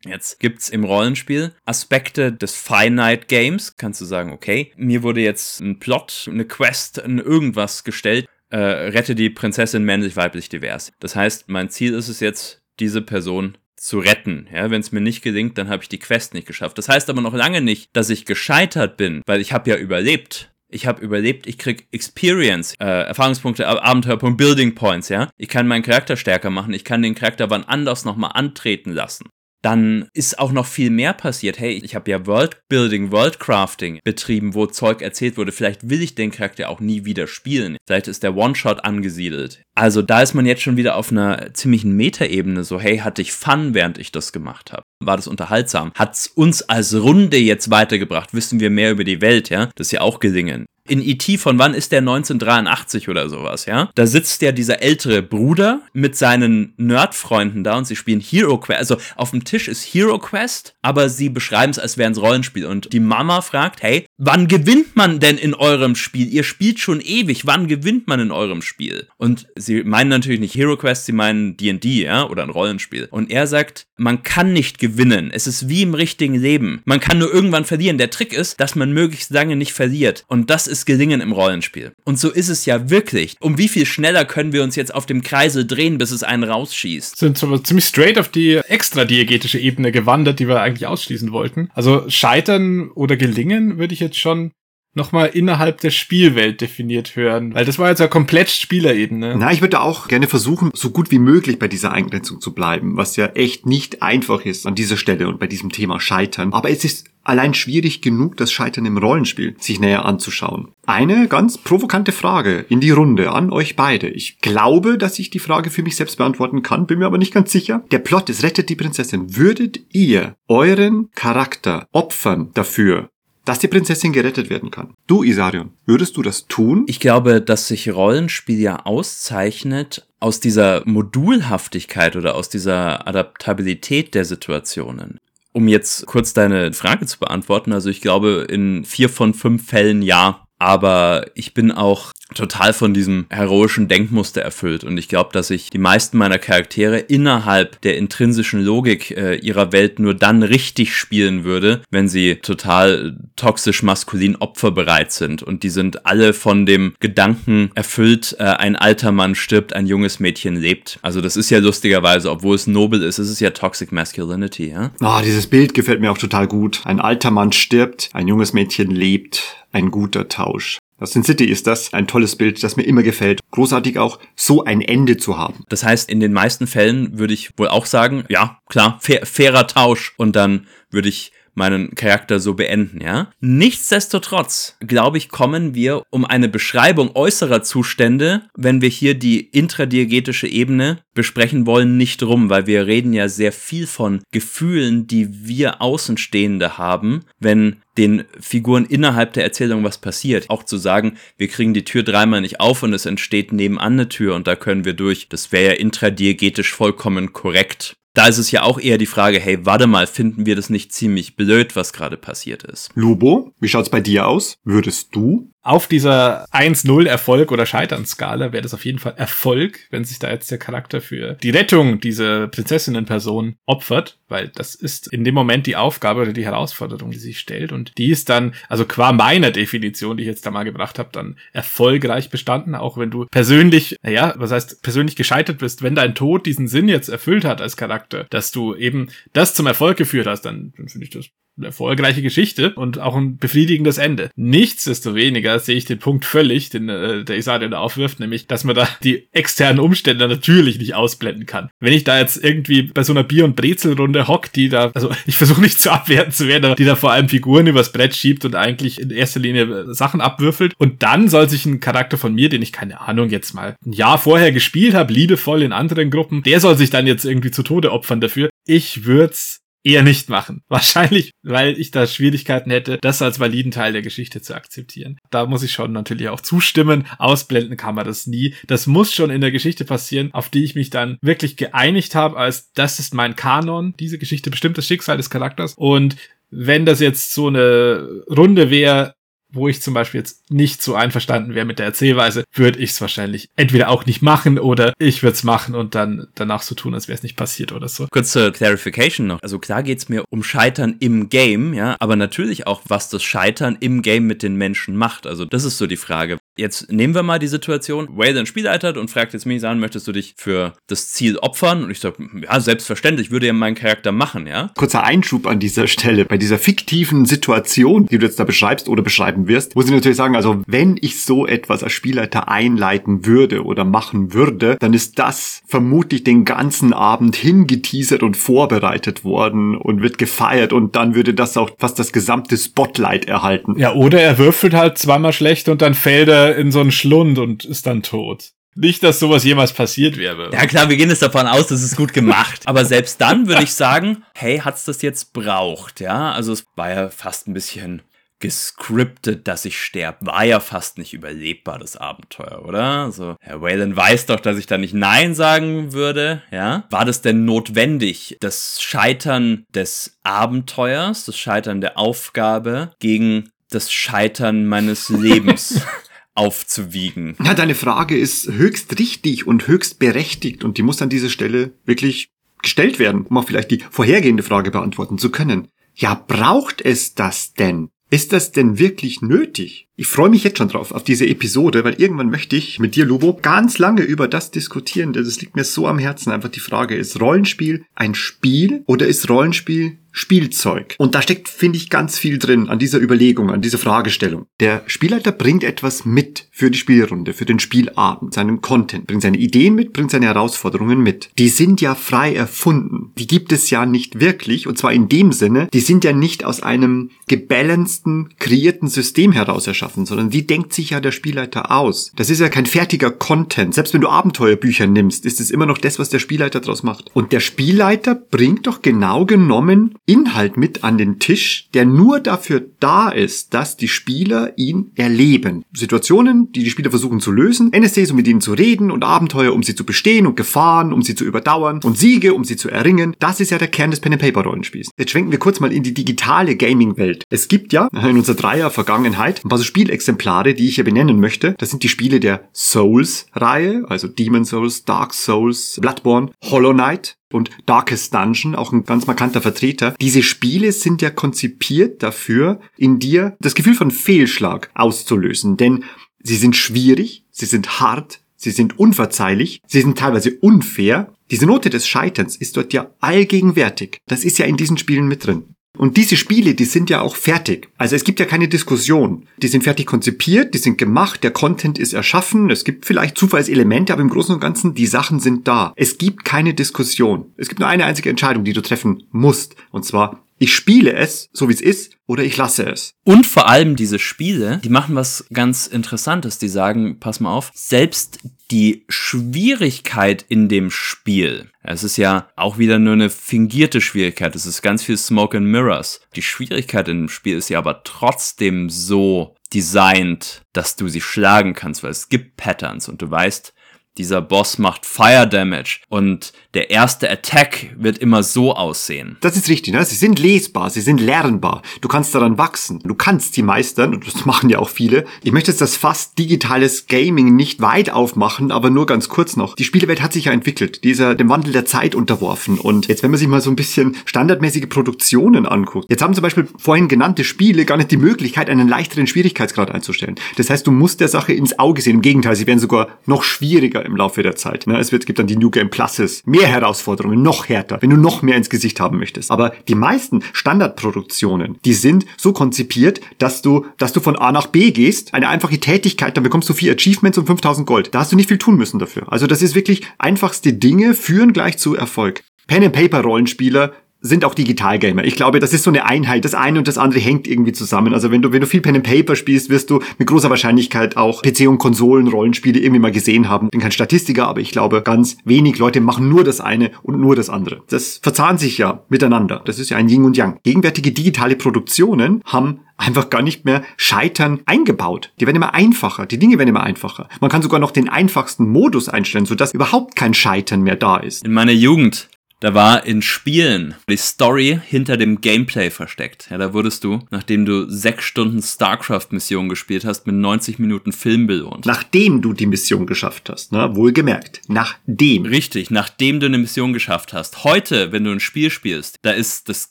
Jetzt gibt's im Rollenspiel Aspekte des Finite Games. Kannst du sagen, okay, mir wurde jetzt ein Plot, eine Quest, ein irgendwas gestellt äh, rette die Prinzessin männlich-weiblich divers. Das heißt, mein Ziel ist es jetzt, diese Person zu retten. Ja, wenn es mir nicht gelingt, dann habe ich die Quest nicht geschafft. Das heißt aber noch lange nicht, dass ich gescheitert bin, weil ich habe ja überlebt. Ich habe überlebt, ich krieg Experience, äh, Erfahrungspunkte, Abenteuerpunkt, Building Points, ja. Ich kann meinen Charakter stärker machen, ich kann den Charakter wann anders nochmal antreten lassen dann ist auch noch viel mehr passiert. Hey, ich habe ja Worldbuilding, Worldcrafting betrieben, wo Zeug erzählt wurde. Vielleicht will ich den Charakter auch nie wieder spielen. Vielleicht ist der One-Shot angesiedelt. Also da ist man jetzt schon wieder auf einer ziemlichen Metaebene so, hey, hatte ich Fun, während ich das gemacht habe? War das unterhaltsam? Hat's uns als Runde jetzt weitergebracht? Wissen wir mehr über die Welt, ja? Das ist ja auch gelingen in E.T. von wann ist der 1983 oder sowas, ja? Da sitzt ja dieser ältere Bruder mit seinen Nerdfreunden da und sie spielen Hero Quest. Also auf dem Tisch ist Hero Quest, aber sie beschreiben es, als wären es Rollenspiel. Und die Mama fragt, hey, wann gewinnt man denn in eurem Spiel? Ihr spielt schon ewig, wann gewinnt man in eurem Spiel? Und sie meinen natürlich nicht Hero Quest, sie meinen D&D, ja? Oder ein Rollenspiel. Und er sagt, man kann nicht gewinnen. Es ist wie im richtigen Leben. Man kann nur irgendwann verlieren. Der Trick ist, dass man möglichst lange nicht verliert. Und das ist Gelingen im Rollenspiel. Und so ist es ja wirklich. Um wie viel schneller können wir uns jetzt auf dem Kreisel drehen, bis es einen rausschießt? Sind so ziemlich straight auf die extra diegetische Ebene gewandert, die wir eigentlich ausschließen wollten. Also scheitern oder gelingen würde ich jetzt schon nochmal innerhalb der Spielwelt definiert hören. Weil das war jetzt ja komplett Spielerebene. Na, ich würde auch gerne versuchen, so gut wie möglich bei dieser Eingrenzung zu bleiben, was ja echt nicht einfach ist an dieser Stelle und bei diesem Thema Scheitern. Aber es ist allein schwierig genug, das Scheitern im Rollenspiel sich näher anzuschauen. Eine ganz provokante Frage in die Runde an euch beide. Ich glaube, dass ich die Frage für mich selbst beantworten kann, bin mir aber nicht ganz sicher. Der Plot ist Rettet die Prinzessin. Würdet ihr euren Charakter opfern dafür, dass die Prinzessin gerettet werden kann. Du, Isarion, würdest du das tun? Ich glaube, dass sich Rollenspiel ja auszeichnet aus dieser Modulhaftigkeit oder aus dieser Adaptabilität der Situationen. Um jetzt kurz deine Frage zu beantworten, also ich glaube, in vier von fünf Fällen ja. Aber ich bin auch total von diesem heroischen Denkmuster erfüllt. Und ich glaube, dass ich die meisten meiner Charaktere innerhalb der intrinsischen Logik äh, ihrer Welt nur dann richtig spielen würde, wenn sie total toxisch maskulin opferbereit sind. Und die sind alle von dem Gedanken erfüllt, äh, ein alter Mann stirbt, ein junges Mädchen lebt. Also das ist ja lustigerweise, obwohl es nobel ist, ist es ja Toxic Masculinity. Ja? Ah, dieses Bild gefällt mir auch total gut. Ein alter Mann stirbt, ein junges Mädchen lebt. Ein guter Tausch. Aus Sin City ist das ein tolles Bild, das mir immer gefällt. Großartig auch, so ein Ende zu haben. Das heißt, in den meisten Fällen würde ich wohl auch sagen, ja, klar, fair, fairer Tausch. Und dann würde ich meinen Charakter so beenden, ja. Nichtsdestotrotz, glaube ich, kommen wir um eine Beschreibung äußerer Zustände, wenn wir hier die intradiegetische Ebene besprechen wollen, nicht rum, weil wir reden ja sehr viel von Gefühlen, die wir Außenstehende haben, wenn den Figuren innerhalb der Erzählung was passiert. Auch zu sagen, wir kriegen die Tür dreimal nicht auf und es entsteht nebenan eine Tür und da können wir durch. Das wäre ja intradiegetisch vollkommen korrekt da ist es ja auch eher die Frage, hey, warte mal, finden wir das nicht ziemlich blöd, was gerade passiert ist? Lubo, wie schaut's bei dir aus? Würdest du auf dieser 1-0 Erfolg oder Scheitern-Skala wäre das auf jeden Fall Erfolg, wenn sich da jetzt der Charakter für die Rettung dieser Prinzessinnen-Person opfert, weil das ist in dem Moment die Aufgabe oder die Herausforderung, die sich stellt. Und die ist dann, also qua meiner Definition, die ich jetzt da mal gebracht habe, dann erfolgreich bestanden, auch wenn du persönlich, naja, was heißt persönlich gescheitert bist, wenn dein Tod diesen Sinn jetzt erfüllt hat als Charakter, dass du eben das zum Erfolg geführt hast, dann, dann finde ich das eine erfolgreiche Geschichte und auch ein befriedigendes Ende. Nichtsdestoweniger sehe ich den Punkt völlig, den äh, der Isadia da aufwirft, nämlich, dass man da die externen Umstände natürlich nicht ausblenden kann. Wenn ich da jetzt irgendwie bei so einer Bier- und Brezelrunde hock, die da, also *laughs* ich versuche nicht zu abwerten zu werden, die da vor allem Figuren übers Brett schiebt und eigentlich in erster Linie äh, Sachen abwürfelt und dann soll sich ein Charakter von mir, den ich keine Ahnung jetzt mal ein Jahr vorher gespielt habe, liebevoll in anderen Gruppen, der soll sich dann jetzt irgendwie zu Tode opfern dafür. Ich würd's eher nicht machen. *laughs* Wahrscheinlich, weil ich da Schwierigkeiten hätte, das als validen Teil der Geschichte zu akzeptieren. Da muss ich schon natürlich auch zustimmen. Ausblenden kann man das nie. Das muss schon in der Geschichte passieren, auf die ich mich dann wirklich geeinigt habe, als das ist mein Kanon. Diese Geschichte bestimmt das Schicksal des Charakters. Und wenn das jetzt so eine Runde wäre, wo ich zum Beispiel jetzt nicht so einverstanden wäre mit der Erzählweise, würde ich es wahrscheinlich entweder auch nicht machen oder ich würde es machen und dann danach so tun, als wäre es nicht passiert oder so. Kurze Clarification noch. Also klar geht's mir um Scheitern im Game, ja, aber natürlich auch, was das Scheitern im Game mit den Menschen macht. Also das ist so die Frage. Jetzt nehmen wir mal die Situation, Wayland spieleitert und fragt jetzt mich an, möchtest du dich für das Ziel opfern? Und ich sage, ja, selbstverständlich, würde ja meinen Charakter machen, ja. Kurzer Einschub an dieser Stelle. Bei dieser fiktiven Situation, die du jetzt da beschreibst oder beschreiben wirst, muss ich natürlich sagen, also wenn ich so etwas als Spielleiter einleiten würde oder machen würde, dann ist das vermutlich den ganzen Abend hingeteasert und vorbereitet worden und wird gefeiert und dann würde das auch fast das gesamte Spotlight erhalten. Ja, oder er würfelt halt zweimal schlecht und dann fällt er in so einen Schlund und ist dann tot. Nicht, dass sowas jemals passiert wäre. Ja klar, wir gehen jetzt davon aus, dass es gut gemacht. Aber selbst dann würde ich sagen, hey, hat's das jetzt braucht, ja? Also es war ja fast ein bisschen gescriptet, dass ich sterbe. War ja fast nicht überlebbar, das Abenteuer, oder? Also, Herr Whalen weiß doch, dass ich da nicht Nein sagen würde, ja? War das denn notwendig, das Scheitern des Abenteuers, das Scheitern der Aufgabe gegen das Scheitern meines Lebens *laughs* aufzuwiegen? Ja, deine Frage ist höchst richtig und höchst berechtigt und die muss an dieser Stelle wirklich gestellt werden, um auch vielleicht die vorhergehende Frage beantworten zu können. Ja, braucht es das denn? Ist das denn wirklich nötig? Ich freue mich jetzt schon drauf, auf diese Episode, weil irgendwann möchte ich mit dir, Lubo, ganz lange über das diskutieren. Das liegt mir so am Herzen. Einfach die Frage, ist Rollenspiel ein Spiel oder ist Rollenspiel Spielzeug? Und da steckt, finde ich, ganz viel drin an dieser Überlegung, an dieser Fragestellung. Der Spielleiter bringt etwas mit für die Spielrunde, für den Spielabend, seinen Content, bringt seine Ideen mit, bringt seine Herausforderungen mit. Die sind ja frei erfunden. Die gibt es ja nicht wirklich, und zwar in dem Sinne, die sind ja nicht aus einem gebalanceden, kreierten System heraus erschaffen schaffen, sondern die denkt sich ja der Spielleiter aus. Das ist ja kein fertiger Content. Selbst wenn du Abenteuerbücher nimmst, ist es immer noch das, was der Spielleiter daraus macht. Und der Spielleiter bringt doch genau genommen Inhalt mit an den Tisch, der nur dafür da ist, dass die Spieler ihn erleben. Situationen, die die Spieler versuchen zu lösen, NSCs, um mit ihnen zu reden und Abenteuer, um sie zu bestehen und Gefahren, um sie zu überdauern und Siege, um sie zu erringen. Das ist ja der Kern des Pen-and-Paper-Rollenspiels. Jetzt schwenken wir kurz mal in die digitale Gaming-Welt. Es gibt ja in unserer Dreier-Vergangenheit ein paar so Spielexemplare, die ich hier benennen möchte. Das sind die Spiele der Souls-Reihe, also Demon Souls, Dark Souls, Bloodborne, Hollow Knight, und Darkest Dungeon, auch ein ganz markanter Vertreter. Diese Spiele sind ja konzipiert dafür, in dir das Gefühl von Fehlschlag auszulösen. Denn sie sind schwierig, sie sind hart, sie sind unverzeihlich, sie sind teilweise unfair. Diese Note des Scheiterns ist dort ja allgegenwärtig. Das ist ja in diesen Spielen mit drin. Und diese Spiele, die sind ja auch fertig. Also es gibt ja keine Diskussion. Die sind fertig konzipiert, die sind gemacht, der Content ist erschaffen, es gibt vielleicht Zufallselemente, aber im Großen und Ganzen, die Sachen sind da. Es gibt keine Diskussion. Es gibt nur eine einzige Entscheidung, die du treffen musst. Und zwar, ich spiele es, so wie es ist, oder ich lasse es. Und vor allem diese Spiele, die machen was ganz Interessantes. Die sagen, pass mal auf, selbst die Schwierigkeit in dem Spiel, es ist ja auch wieder nur eine fingierte Schwierigkeit, es ist ganz viel Smoke and Mirrors. Die Schwierigkeit in dem Spiel ist ja aber trotzdem so designt, dass du sie schlagen kannst, weil es gibt Patterns und du weißt, dieser Boss macht Fire Damage und der erste Attack wird immer so aussehen. Das ist richtig, ne? Sie sind lesbar, sie sind lernbar. Du kannst daran wachsen. Du kannst sie meistern und das *laughs* machen ja auch viele. Ich möchte jetzt das fast digitales Gaming nicht weit aufmachen, aber nur ganz kurz noch. Die Spielewelt hat sich ja entwickelt. Die ist ja dem Wandel der Zeit unterworfen. Und jetzt, wenn man sich mal so ein bisschen standardmäßige Produktionen anguckt. Jetzt haben zum Beispiel vorhin genannte Spiele gar nicht die Möglichkeit, einen leichteren Schwierigkeitsgrad einzustellen. Das heißt, du musst der Sache ins Auge sehen. Im Gegenteil, sie werden sogar noch schwieriger im Laufe der Zeit. Ne? Es wird, gibt dann die New Game Pluses. Mehr Herausforderungen, noch härter, wenn du noch mehr ins Gesicht haben möchtest. Aber die meisten Standardproduktionen, die sind so konzipiert, dass du, dass du von A nach B gehst, eine einfache Tätigkeit, dann bekommst du vier Achievements und 5000 Gold. Da hast du nicht viel tun müssen dafür. Also das ist wirklich einfachste Dinge führen gleich zu Erfolg. Pen and Paper Rollenspieler sind auch Digitalgamer. Ich glaube, das ist so eine Einheit. Das eine und das andere hängt irgendwie zusammen. Also wenn du, wenn du viel Pen and Paper spielst, wirst du mit großer Wahrscheinlichkeit auch PC- und Konsolen-Rollenspiele irgendwie mal gesehen haben. Bin kein Statistiker, aber ich glaube, ganz wenig Leute machen nur das eine und nur das andere. Das verzahnt sich ja miteinander. Das ist ja ein Yin und Yang. Gegenwärtige digitale Produktionen haben einfach gar nicht mehr Scheitern eingebaut. Die werden immer einfacher, die Dinge werden immer einfacher. Man kann sogar noch den einfachsten Modus einstellen, sodass überhaupt kein Scheitern mehr da ist. In meiner Jugend da war in Spielen die Story hinter dem Gameplay versteckt. Ja, da wurdest du, nachdem du sechs Stunden StarCraft-Mission gespielt hast, mit 90 Minuten Film belohnt. Nachdem du die Mission geschafft hast, ne? Wohlgemerkt. Nachdem. Richtig, nachdem du eine Mission geschafft hast. Heute, wenn du ein Spiel spielst, da ist das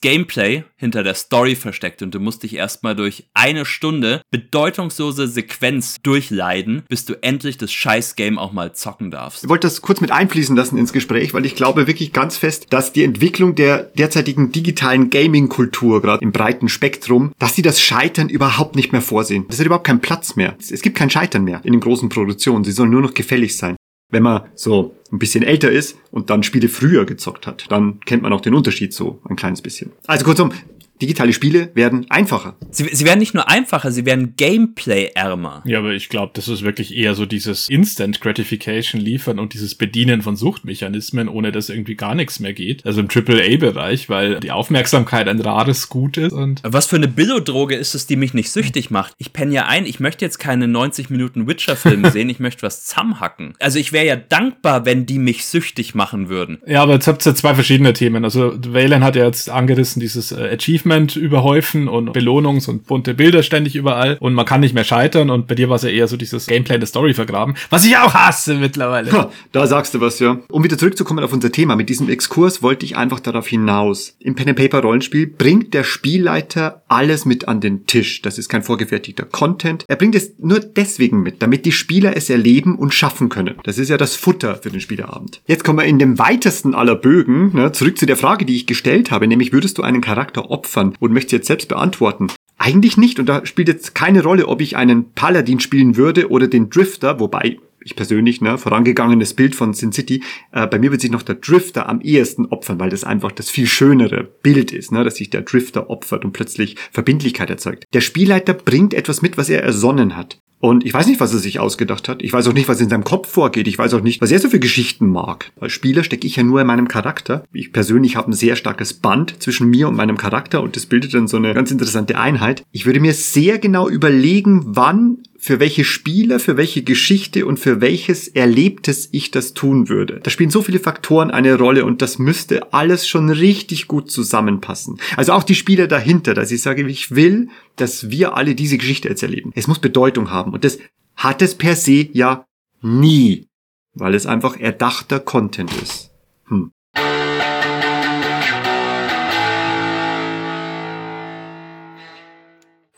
Gameplay hinter der Story versteckt und du musst dich erstmal durch eine Stunde bedeutungslose Sequenz durchleiden, bis du endlich das scheiß Game auch mal zocken darfst. Ich wollte das kurz mit einfließen lassen ins Gespräch, weil ich glaube wirklich ganz fest, fest, dass die Entwicklung der derzeitigen digitalen Gaming-Kultur, gerade im breiten Spektrum, dass sie das Scheitern überhaupt nicht mehr vorsehen. Das hat überhaupt keinen Platz mehr. Es gibt kein Scheitern mehr in den großen Produktionen. Sie sollen nur noch gefällig sein. Wenn man so ein bisschen älter ist und dann Spiele früher gezockt hat, dann kennt man auch den Unterschied so ein kleines bisschen. Also kurzum, digitale Spiele werden einfacher. Sie, sie werden nicht nur einfacher, sie werden Gameplay-ärmer. Ja, aber ich glaube, das ist wirklich eher so dieses Instant Gratification liefern und dieses Bedienen von Suchtmechanismen, ohne dass irgendwie gar nichts mehr geht. Also im AAA-Bereich, weil die Aufmerksamkeit ein rares Gut ist. Und Was für eine Billodroge ist es, die mich nicht süchtig macht? Ich penne ja ein, ich möchte jetzt keine 90 Minuten Witcher-Film *laughs* sehen, ich möchte was zusammenhacken. Also ich wäre ja dankbar, wenn die mich süchtig machen würden. ja, aber jetzt habt ihr zwei verschiedene Themen. Also Valen hat ja jetzt angerissen, dieses äh, Achievement überhäufen und Belohnungs- und bunte Bilder ständig überall und man kann nicht mehr scheitern und bei dir war es ja eher so dieses Gameplay in der Story vergraben, was ich auch hasse mittlerweile. Ha, da sagst du was, ja. Um wieder zurückzukommen auf unser Thema, mit diesem Exkurs wollte ich einfach darauf hinaus. Im Pen-and-Paper-Rollenspiel bringt der Spielleiter alles mit an den Tisch. Das ist kein vorgefertigter Content. Er bringt es nur deswegen mit, damit die Spieler es erleben und schaffen können. Das ist ja das Futter für den Spieleabend. Jetzt kommen wir in dem weitesten aller Bögen ne, zurück zu der Frage, die ich gestellt habe, nämlich würdest du einen Charakter opfern und möchtest jetzt selbst beantworten? Eigentlich nicht und da spielt jetzt keine Rolle, ob ich einen Paladin spielen würde oder den Drifter, wobei ich persönlich, ne, vorangegangenes Bild von Sin City, äh, bei mir wird sich noch der Drifter am ehesten opfern, weil das einfach das viel schönere Bild ist, ne, dass sich der Drifter opfert und plötzlich Verbindlichkeit erzeugt. Der Spielleiter bringt etwas mit, was er ersonnen hat. Und ich weiß nicht, was er sich ausgedacht hat. Ich weiß auch nicht, was in seinem Kopf vorgeht. Ich weiß auch nicht, was er so für Geschichten mag. Als Spieler stecke ich ja nur in meinem Charakter. Ich persönlich habe ein sehr starkes Band zwischen mir und meinem Charakter und das bildet dann so eine ganz interessante Einheit. Ich würde mir sehr genau überlegen, wann für welche Spieler, für welche Geschichte und für welches Erlebtes ich das tun würde. Da spielen so viele Faktoren eine Rolle und das müsste alles schon richtig gut zusammenpassen. Also auch die Spieler dahinter, dass ich sage, ich will, dass wir alle diese Geschichte jetzt erleben. Es muss Bedeutung haben und das hat es per se ja nie, weil es einfach erdachter Content ist. Hm.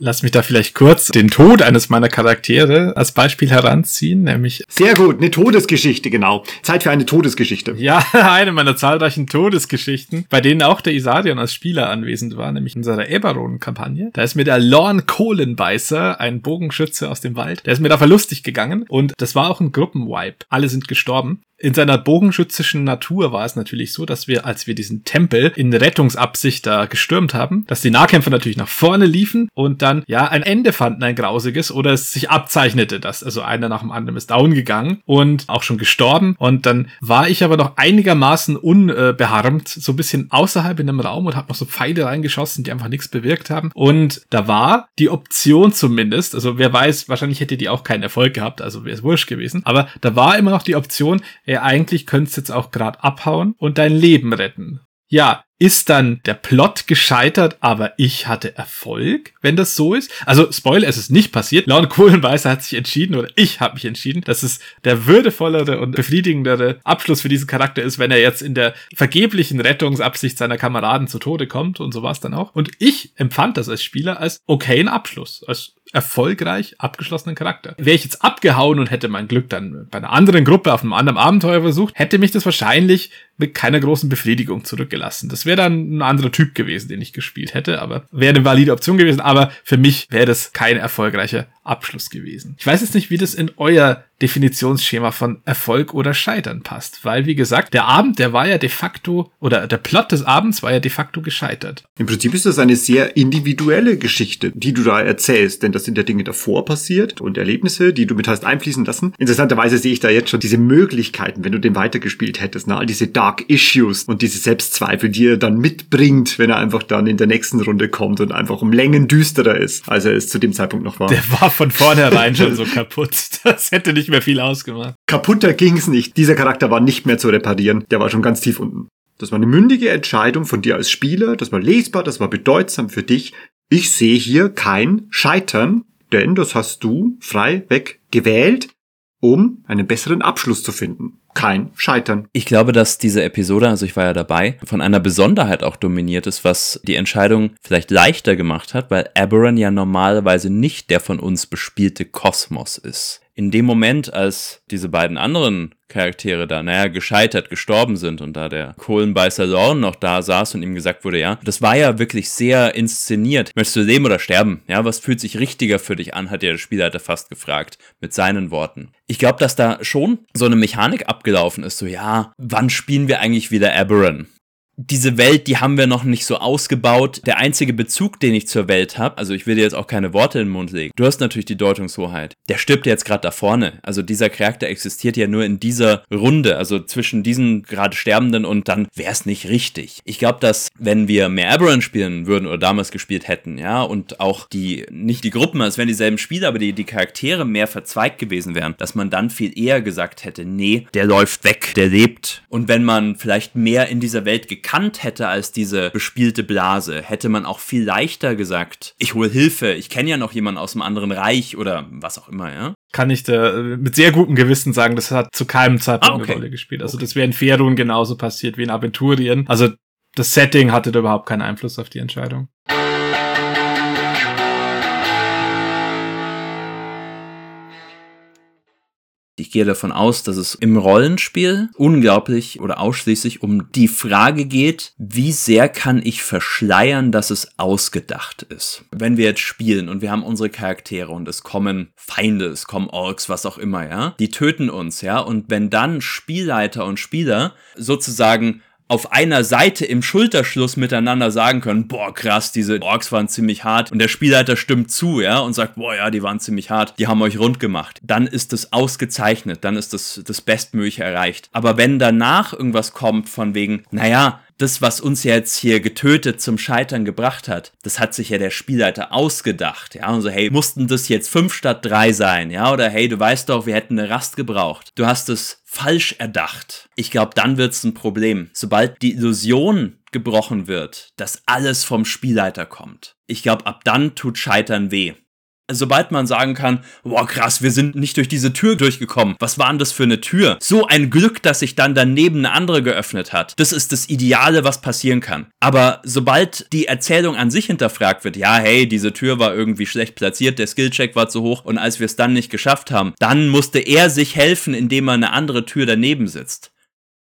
Lass mich da vielleicht kurz den Tod eines meiner Charaktere als Beispiel heranziehen, nämlich. Sehr gut, eine Todesgeschichte, genau. Zeit für eine Todesgeschichte. Ja, *laughs* eine meiner zahlreichen Todesgeschichten, bei denen auch der Isarion als Spieler anwesend war, nämlich in unserer Eberron-Kampagne. Da ist mir der Lorn Kohlenbeißer, ein Bogenschütze aus dem Wald, der ist mir da verlustig gegangen und das war auch ein Gruppenwipe. Alle sind gestorben. In seiner bogenschützischen Natur war es natürlich so, dass wir, als wir diesen Tempel in Rettungsabsicht da gestürmt haben, dass die Nahkämpfer natürlich nach vorne liefen und dann ja ein Ende fanden, ein grausiges, oder es sich abzeichnete, dass also einer nach dem anderen ist down gegangen und auch schon gestorben. Und dann war ich aber noch einigermaßen unbeharmt, so ein bisschen außerhalb in einem Raum und habe noch so Pfeile reingeschossen, die einfach nichts bewirkt haben. Und da war die Option zumindest, also wer weiß, wahrscheinlich hätte die auch keinen Erfolg gehabt, also wäre es wurscht gewesen, aber da war immer noch die Option, ey, eigentlich könntest jetzt auch gerade abhauen und dein Leben retten. Ja, ist dann der Plot gescheitert, aber ich hatte Erfolg, wenn das so ist? Also, Spoiler, es ist nicht passiert. Laut Kohlenweißer hat sich entschieden, oder ich habe mich entschieden, dass es der würdevollere und befriedigendere Abschluss für diesen Charakter ist, wenn er jetzt in der vergeblichen Rettungsabsicht seiner Kameraden zu Tode kommt und so war dann auch. Und ich empfand das als Spieler als okayen Abschluss, als erfolgreich abgeschlossenen Charakter. Wäre ich jetzt abgehauen und hätte mein Glück dann bei einer anderen Gruppe auf einem anderen Abenteuer versucht, hätte mich das wahrscheinlich mit keiner großen Befriedigung zurückgelassen. Das wäre dann ein anderer Typ gewesen, den ich gespielt hätte, aber wäre eine valide Option gewesen, aber für mich wäre das kein erfolgreicher Abschluss gewesen. Ich weiß jetzt nicht, wie das in euer Definitionsschema von Erfolg oder Scheitern passt, weil wie gesagt, der Abend, der war ja de facto oder der Plot des Abends war ja de facto gescheitert. Im Prinzip ist das eine sehr individuelle Geschichte, die du da erzählst, denn das sind ja Dinge davor passiert und Erlebnisse, die du mit hast einfließen lassen. Interessanterweise sehe ich da jetzt schon diese Möglichkeiten, wenn du den weitergespielt hättest, ne? all diese Dark Issues und diese Selbstzweifel, die er dann mitbringt, wenn er einfach dann in der nächsten Runde kommt und einfach um Längen düsterer ist, als er es zu dem Zeitpunkt noch war. Der war von vornherein schon so kaputt. *laughs* Das hätte nicht mehr viel ausgemacht. Kaputter ging's nicht. Dieser Charakter war nicht mehr zu reparieren. Der war schon ganz tief unten. Das war eine mündige Entscheidung von dir als Spieler. Das war lesbar, das war bedeutsam für dich. Ich sehe hier kein Scheitern, denn das hast du frei weg gewählt, um einen besseren Abschluss zu finden kein Scheitern. Ich glaube, dass diese Episode, also ich war ja dabei, von einer Besonderheit auch dominiert ist, was die Entscheidung vielleicht leichter gemacht hat, weil Aberon ja normalerweise nicht der von uns bespielte Kosmos ist in dem Moment, als diese beiden anderen Charaktere da, naja, gescheitert, gestorben sind und da der Kohlenbeißer Lorn noch da saß und ihm gesagt wurde, ja, das war ja wirklich sehr inszeniert. Möchtest du leben oder sterben? Ja, was fühlt sich richtiger für dich an, hat der Spielleiter fast gefragt, mit seinen Worten. Ich glaube, dass da schon so eine Mechanik abgelaufen ist, so, ja, wann spielen wir eigentlich wieder Aberon? Diese Welt, die haben wir noch nicht so ausgebaut. Der einzige Bezug, den ich zur Welt habe, also ich will dir jetzt auch keine Worte in den Mund legen. Du hast natürlich die Deutungshoheit. Der stirbt jetzt gerade da vorne. Also dieser Charakter existiert ja nur in dieser Runde, also zwischen diesen gerade Sterbenden und dann wäre es nicht richtig. Ich glaube, dass wenn wir mehr Aberron spielen würden oder damals gespielt hätten, ja, und auch die, nicht die Gruppen, es wären dieselben Spiele, aber die, die Charaktere mehr verzweigt gewesen wären, dass man dann viel eher gesagt hätte, nee, der läuft weg, der lebt. Und wenn man vielleicht mehr in dieser Welt gekannt gekannt hätte als diese bespielte Blase, hätte man auch viel leichter gesagt, ich hole Hilfe, ich kenne ja noch jemanden aus einem anderen Reich oder was auch immer, ja? Kann ich da mit sehr gutem Gewissen sagen, das hat zu keinem Zeitpunkt ah, okay. eine Rolle gespielt. Also okay. das wäre in Ferun genauso passiert wie in Aventurien. Also das Setting hatte da überhaupt keinen Einfluss auf die Entscheidung. Ich gehe davon aus, dass es im Rollenspiel unglaublich oder ausschließlich um die Frage geht, wie sehr kann ich verschleiern, dass es ausgedacht ist. Wenn wir jetzt spielen und wir haben unsere Charaktere und es kommen Feinde, es kommen Orks, was auch immer, ja, die töten uns, ja, und wenn dann Spielleiter und Spieler sozusagen auf einer Seite im Schulterschluss miteinander sagen können, boah, krass, diese Orks waren ziemlich hart und der Spielleiter stimmt zu, ja, und sagt, boah, ja, die waren ziemlich hart, die haben euch rund gemacht. Dann ist das ausgezeichnet, dann ist das das Bestmögliche erreicht. Aber wenn danach irgendwas kommt von wegen, naja, das, was uns jetzt hier getötet zum Scheitern gebracht hat, das hat sich ja der Spielleiter ausgedacht, ja, und so, hey, mussten das jetzt fünf statt drei sein, ja, oder hey, du weißt doch, wir hätten eine Rast gebraucht. Du hast es falsch erdacht. Ich glaube, dann wird's ein Problem. Sobald die Illusion gebrochen wird, dass alles vom Spielleiter kommt. Ich glaube, ab dann tut Scheitern weh sobald man sagen kann, boah krass, wir sind nicht durch diese Tür durchgekommen. Was war denn das für eine Tür? So ein Glück, dass sich dann daneben eine andere geöffnet hat. Das ist das Ideale, was passieren kann. Aber sobald die Erzählung an sich hinterfragt wird, ja, hey, diese Tür war irgendwie schlecht platziert, der Skillcheck war zu hoch und als wir es dann nicht geschafft haben, dann musste er sich helfen, indem er eine andere Tür daneben sitzt.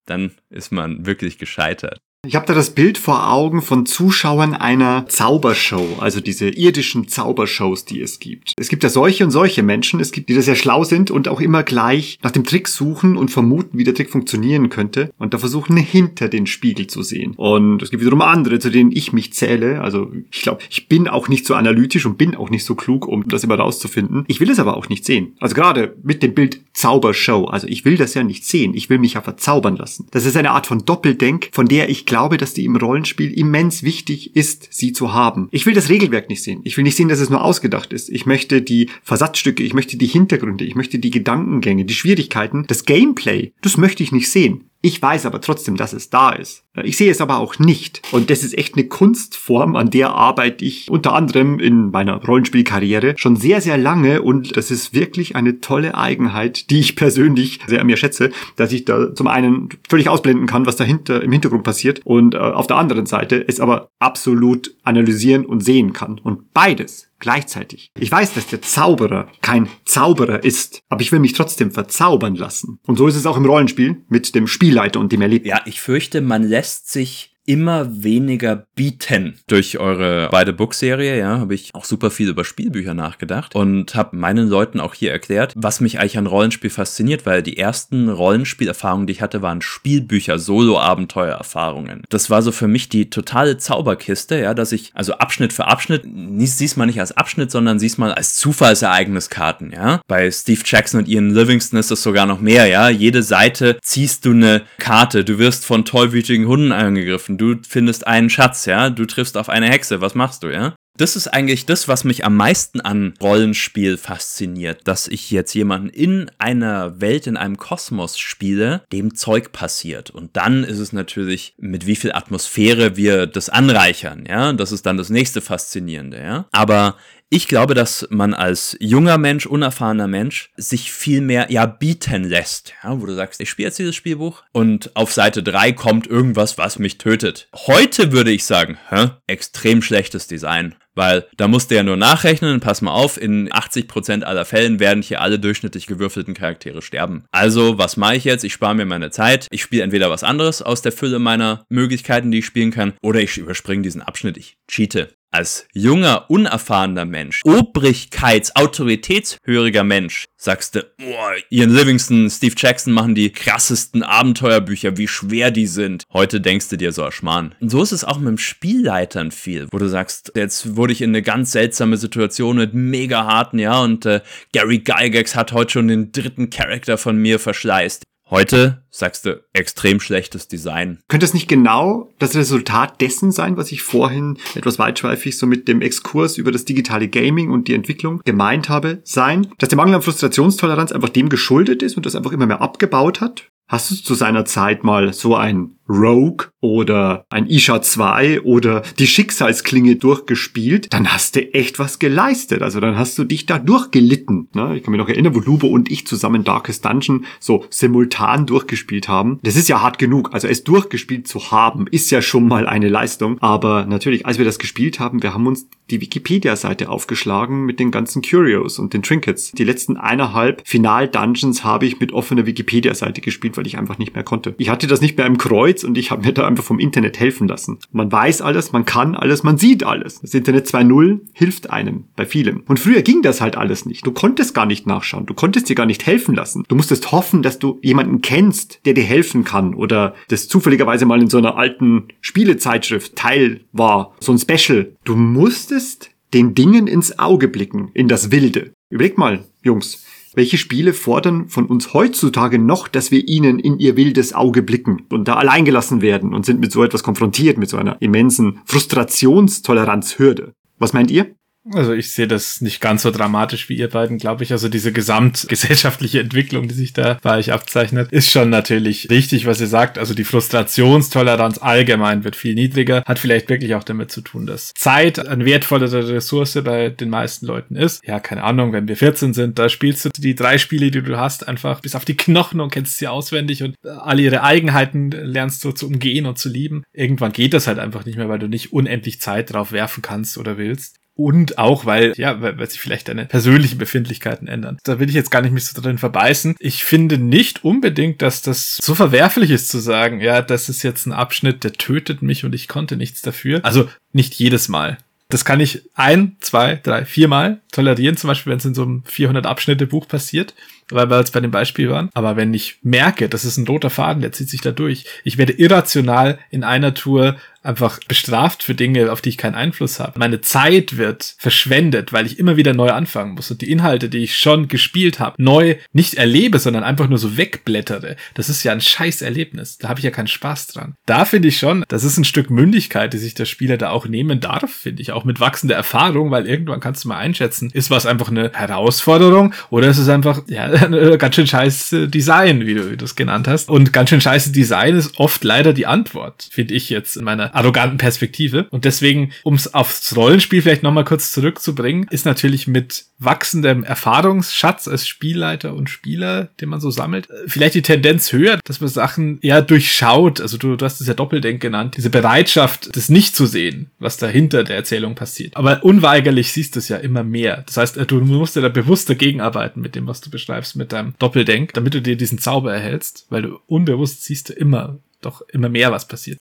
Dann ist man wirklich gescheitert. Ich habe da das Bild vor Augen von Zuschauern einer Zaubershow, also diese irdischen Zaubershows, die es gibt. Es gibt ja solche und solche Menschen, es gibt die, die sehr schlau sind und auch immer gleich nach dem Trick suchen und vermuten, wie der Trick funktionieren könnte und da versuchen hinter den Spiegel zu sehen. Und es gibt wiederum andere, zu denen ich mich zähle. Also ich glaube, ich bin auch nicht so analytisch und bin auch nicht so klug, um das immer rauszufinden. Ich will es aber auch nicht sehen. Also gerade mit dem Bild Zaubershow. Also ich will das ja nicht sehen. Ich will mich ja verzaubern lassen. Das ist eine Art von Doppeldenk, von der ich glaube, dass die im Rollenspiel immens wichtig ist, sie zu haben. Ich will das Regelwerk nicht sehen. Ich will nicht sehen, dass es nur ausgedacht ist. Ich möchte die Versatzstücke, ich möchte die Hintergründe, ich möchte die Gedankengänge, die Schwierigkeiten, das Gameplay. Das möchte ich nicht sehen. Ich weiß aber trotzdem, dass es da ist. Ich sehe es aber auch nicht. Und das ist echt eine Kunstform, an der arbeite ich unter anderem in meiner Rollenspielkarriere schon sehr, sehr lange. Und das ist wirklich eine tolle Eigenheit, die ich persönlich sehr an mir schätze, dass ich da zum einen völlig ausblenden kann, was dahinter im Hintergrund passiert und äh, auf der anderen Seite es aber absolut analysieren und sehen kann. Und beides gleichzeitig. Ich weiß, dass der Zauberer kein Zauberer ist, aber ich will mich trotzdem verzaubern lassen. Und so ist es auch im Rollenspiel mit dem Spielleiter und dem Erlebnis. Ja, ich fürchte, man lässt sich immer weniger bieten. Durch eure beide Bookserie, ja, habe ich auch super viel über Spielbücher nachgedacht und habe meinen Leuten auch hier erklärt, was mich eigentlich an Rollenspiel fasziniert, weil die ersten Rollenspielerfahrungen, die ich hatte, waren Spielbücher, Solo-Abenteuererfahrungen. Das war so für mich die totale Zauberkiste, ja, dass ich also Abschnitt für Abschnitt, siehst mal nicht als Abschnitt, sondern siehst mal als Zufallsereigniskarten, ja. Bei Steve Jackson und Ian Livingston ist das sogar noch mehr, ja. Jede Seite ziehst du eine Karte, du wirst von tollwütigen Hunden angegriffen, du findest einen Schatz, ja, du triffst auf eine Hexe, was machst du, ja? Das ist eigentlich das, was mich am meisten an Rollenspiel fasziniert, dass ich jetzt jemanden in einer Welt, in einem Kosmos spiele, dem Zeug passiert. Und dann ist es natürlich, mit wie viel Atmosphäre wir das anreichern, ja. Das ist dann das nächste Faszinierende, ja. Aber ich glaube, dass man als junger Mensch, unerfahrener Mensch, sich viel mehr, ja, bieten lässt. Ja, wo du sagst, ich spiele jetzt dieses Spielbuch und auf Seite 3 kommt irgendwas, was mich tötet. Heute würde ich sagen, hä? Extrem schlechtes Design. Weil da musst du ja nur nachrechnen, pass mal auf, in 80% aller Fällen werden hier alle durchschnittlich gewürfelten Charaktere sterben. Also, was mache ich jetzt? Ich spare mir meine Zeit. Ich spiele entweder was anderes aus der Fülle meiner Möglichkeiten, die ich spielen kann, oder ich überspringe diesen Abschnitt. Ich cheate als junger, unerfahrener Mensch, Obrigkeits-, autoritätshöriger Mensch, sagst du, boah, Ian Livingston, Steve Jackson machen die krassesten Abenteuerbücher, wie schwer die sind. Heute denkst du dir so, Schmarrn. Und so ist es auch mit dem Spielleitern viel, wo du sagst, jetzt wurde ich in eine ganz seltsame Situation mit mega harten, ja, und äh, Gary Gygax hat heute schon den dritten Charakter von mir verschleißt. Heute sagst du extrem schlechtes Design. Könnte es nicht genau das Resultat dessen sein, was ich vorhin etwas weitschweifig so mit dem Exkurs über das digitale Gaming und die Entwicklung gemeint habe, sein, dass der Mangel an Frustrationstoleranz einfach dem geschuldet ist und das einfach immer mehr abgebaut hat? Hast du zu seiner Zeit mal so ein Rogue oder ein Isha 2 oder die Schicksalsklinge durchgespielt, dann hast du echt was geleistet. Also dann hast du dich da durchgelitten. Ne? Ich kann mich noch erinnern, wo Lubo und ich zusammen Darkest Dungeon so simultan durchgespielt haben. Das ist ja hart genug. Also es durchgespielt zu haben, ist ja schon mal eine Leistung. Aber natürlich, als wir das gespielt haben, wir haben uns die Wikipedia-Seite aufgeschlagen mit den ganzen Curios und den Trinkets. Die letzten eineinhalb Final-Dungeons habe ich mit offener Wikipedia-Seite gespielt, weil ich einfach nicht mehr konnte. Ich hatte das nicht mehr im Kreuz und ich habe mir da einfach vom Internet helfen lassen. Man weiß alles, man kann alles, man sieht alles. Das Internet 2.0 hilft einem bei vielem. Und früher ging das halt alles nicht. Du konntest gar nicht nachschauen. Du konntest dir gar nicht helfen lassen. Du musstest hoffen, dass du jemanden kennst, der dir helfen kann oder das zufälligerweise mal in so einer alten Spielezeitschrift Teil war. So ein Special. Du musstest den Dingen ins Auge blicken, in das Wilde. Überleg mal, Jungs, welche Spiele fordern von uns heutzutage noch, dass wir ihnen in ihr wildes Auge blicken und da alleingelassen werden und sind mit so etwas konfrontiert, mit so einer immensen Frustrationstoleranzhürde? Was meint ihr? Also ich sehe das nicht ganz so dramatisch wie ihr beiden, glaube ich. Also diese gesamtgesellschaftliche Entwicklung, die sich da bei euch abzeichnet, ist schon natürlich richtig, was ihr sagt. Also die Frustrationstoleranz allgemein wird viel niedriger, hat vielleicht wirklich auch damit zu tun, dass Zeit eine wertvollere Ressource bei den meisten Leuten ist. Ja, keine Ahnung, wenn wir 14 sind, da spielst du die drei Spiele, die du hast, einfach bis auf die Knochen und kennst sie auswendig und alle ihre Eigenheiten lernst du zu umgehen und zu lieben. Irgendwann geht das halt einfach nicht mehr, weil du nicht unendlich Zeit drauf werfen kannst oder willst und auch, weil, ja, weil, weil sich vielleicht deine persönlichen Befindlichkeiten ändern. Da will ich jetzt gar nicht mich so drin verbeißen. Ich finde nicht unbedingt, dass das so verwerflich ist zu sagen, ja, das ist jetzt ein Abschnitt, der tötet mich und ich konnte nichts dafür. Also nicht jedes Mal. Das kann ich ein, zwei, drei, viermal tolerieren, zum Beispiel, wenn es in so einem 400 Abschnitte Buch passiert, weil wir jetzt bei dem Beispiel waren. Aber wenn ich merke, das ist ein roter Faden, der zieht sich da durch, ich werde irrational in einer Tour einfach bestraft für Dinge, auf die ich keinen Einfluss habe. Meine Zeit wird verschwendet, weil ich immer wieder neu anfangen muss und die Inhalte, die ich schon gespielt habe, neu nicht erlebe, sondern einfach nur so wegblättere. Das ist ja ein scheiß Erlebnis. Da habe ich ja keinen Spaß dran. Da finde ich schon, das ist ein Stück Mündigkeit, die sich der Spieler da auch nehmen darf, finde ich, auch mit wachsender Erfahrung, weil irgendwann kannst du mal einschätzen, ist was einfach eine Herausforderung oder ist es einfach, ja, ganz schön scheiß Design, wie du das genannt hast. Und ganz schön scheiße Design ist oft leider die Antwort, finde ich jetzt in meiner arroganten Perspektive. Und deswegen, um es aufs Rollenspiel vielleicht nochmal kurz zurückzubringen, ist natürlich mit wachsendem Erfahrungsschatz als Spielleiter und Spieler, den man so sammelt, vielleicht die Tendenz höher, dass man Sachen eher durchschaut. Also du, du hast es ja Doppeldenk genannt, diese Bereitschaft, das nicht zu sehen, was dahinter der Erzählung passiert. Aber unweigerlich siehst du es ja immer mehr. Das heißt, du musst ja da bewusst dagegen arbeiten mit dem, was du beschreibst, mit deinem Doppeldenk, damit du dir diesen Zauber erhältst, weil du unbewusst siehst du immer doch immer mehr, was passiert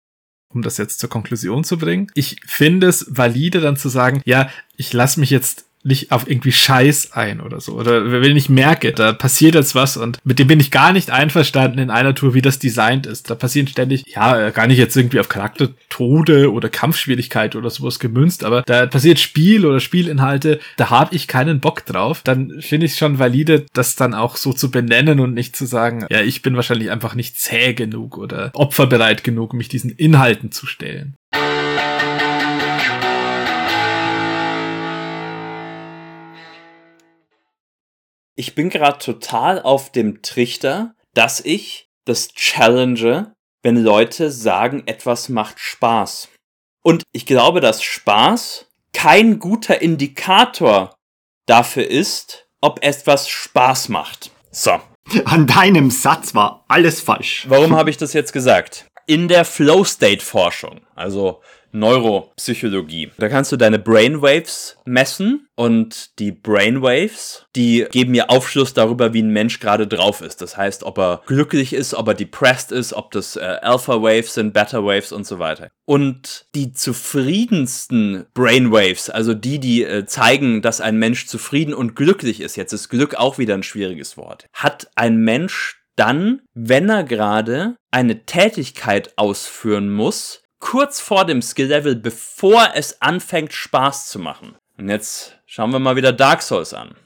um das jetzt zur Konklusion zu bringen. Ich finde es valide dann zu sagen, ja, ich lasse mich jetzt nicht auf irgendwie Scheiß ein oder so. Oder wenn ich merke, da passiert jetzt was und mit dem bin ich gar nicht einverstanden in einer Tour, wie das designt ist. Da passieren ständig, ja, gar nicht jetzt irgendwie auf Charaktertode oder Kampfschwierigkeit oder sowas gemünzt, aber da passiert Spiel oder Spielinhalte, da habe ich keinen Bock drauf. Dann finde ich schon valide, das dann auch so zu benennen und nicht zu sagen, ja, ich bin wahrscheinlich einfach nicht zäh genug oder opferbereit genug, mich diesen Inhalten zu stellen. Ich bin gerade total auf dem Trichter, dass ich das challenge, wenn Leute sagen, etwas macht Spaß. Und ich glaube, dass Spaß kein guter Indikator dafür ist, ob etwas Spaß macht. So. *laughs* An deinem Satz war alles falsch. Warum habe ich das jetzt gesagt? In der Flow-State-Forschung, also Neuropsychologie. Da kannst du deine Brainwaves messen und die Brainwaves, die geben mir Aufschluss darüber, wie ein Mensch gerade drauf ist. Das heißt, ob er glücklich ist, ob er depressed ist, ob das äh, Alpha Waves sind, Beta Waves und so weiter. Und die zufriedensten Brainwaves, also die, die äh, zeigen, dass ein Mensch zufrieden und glücklich ist, jetzt ist Glück auch wieder ein schwieriges Wort, hat ein Mensch dann, wenn er gerade eine Tätigkeit ausführen muss, kurz vor dem Skill-Level, bevor es anfängt Spaß zu machen. Und jetzt schauen wir mal wieder Dark Souls an.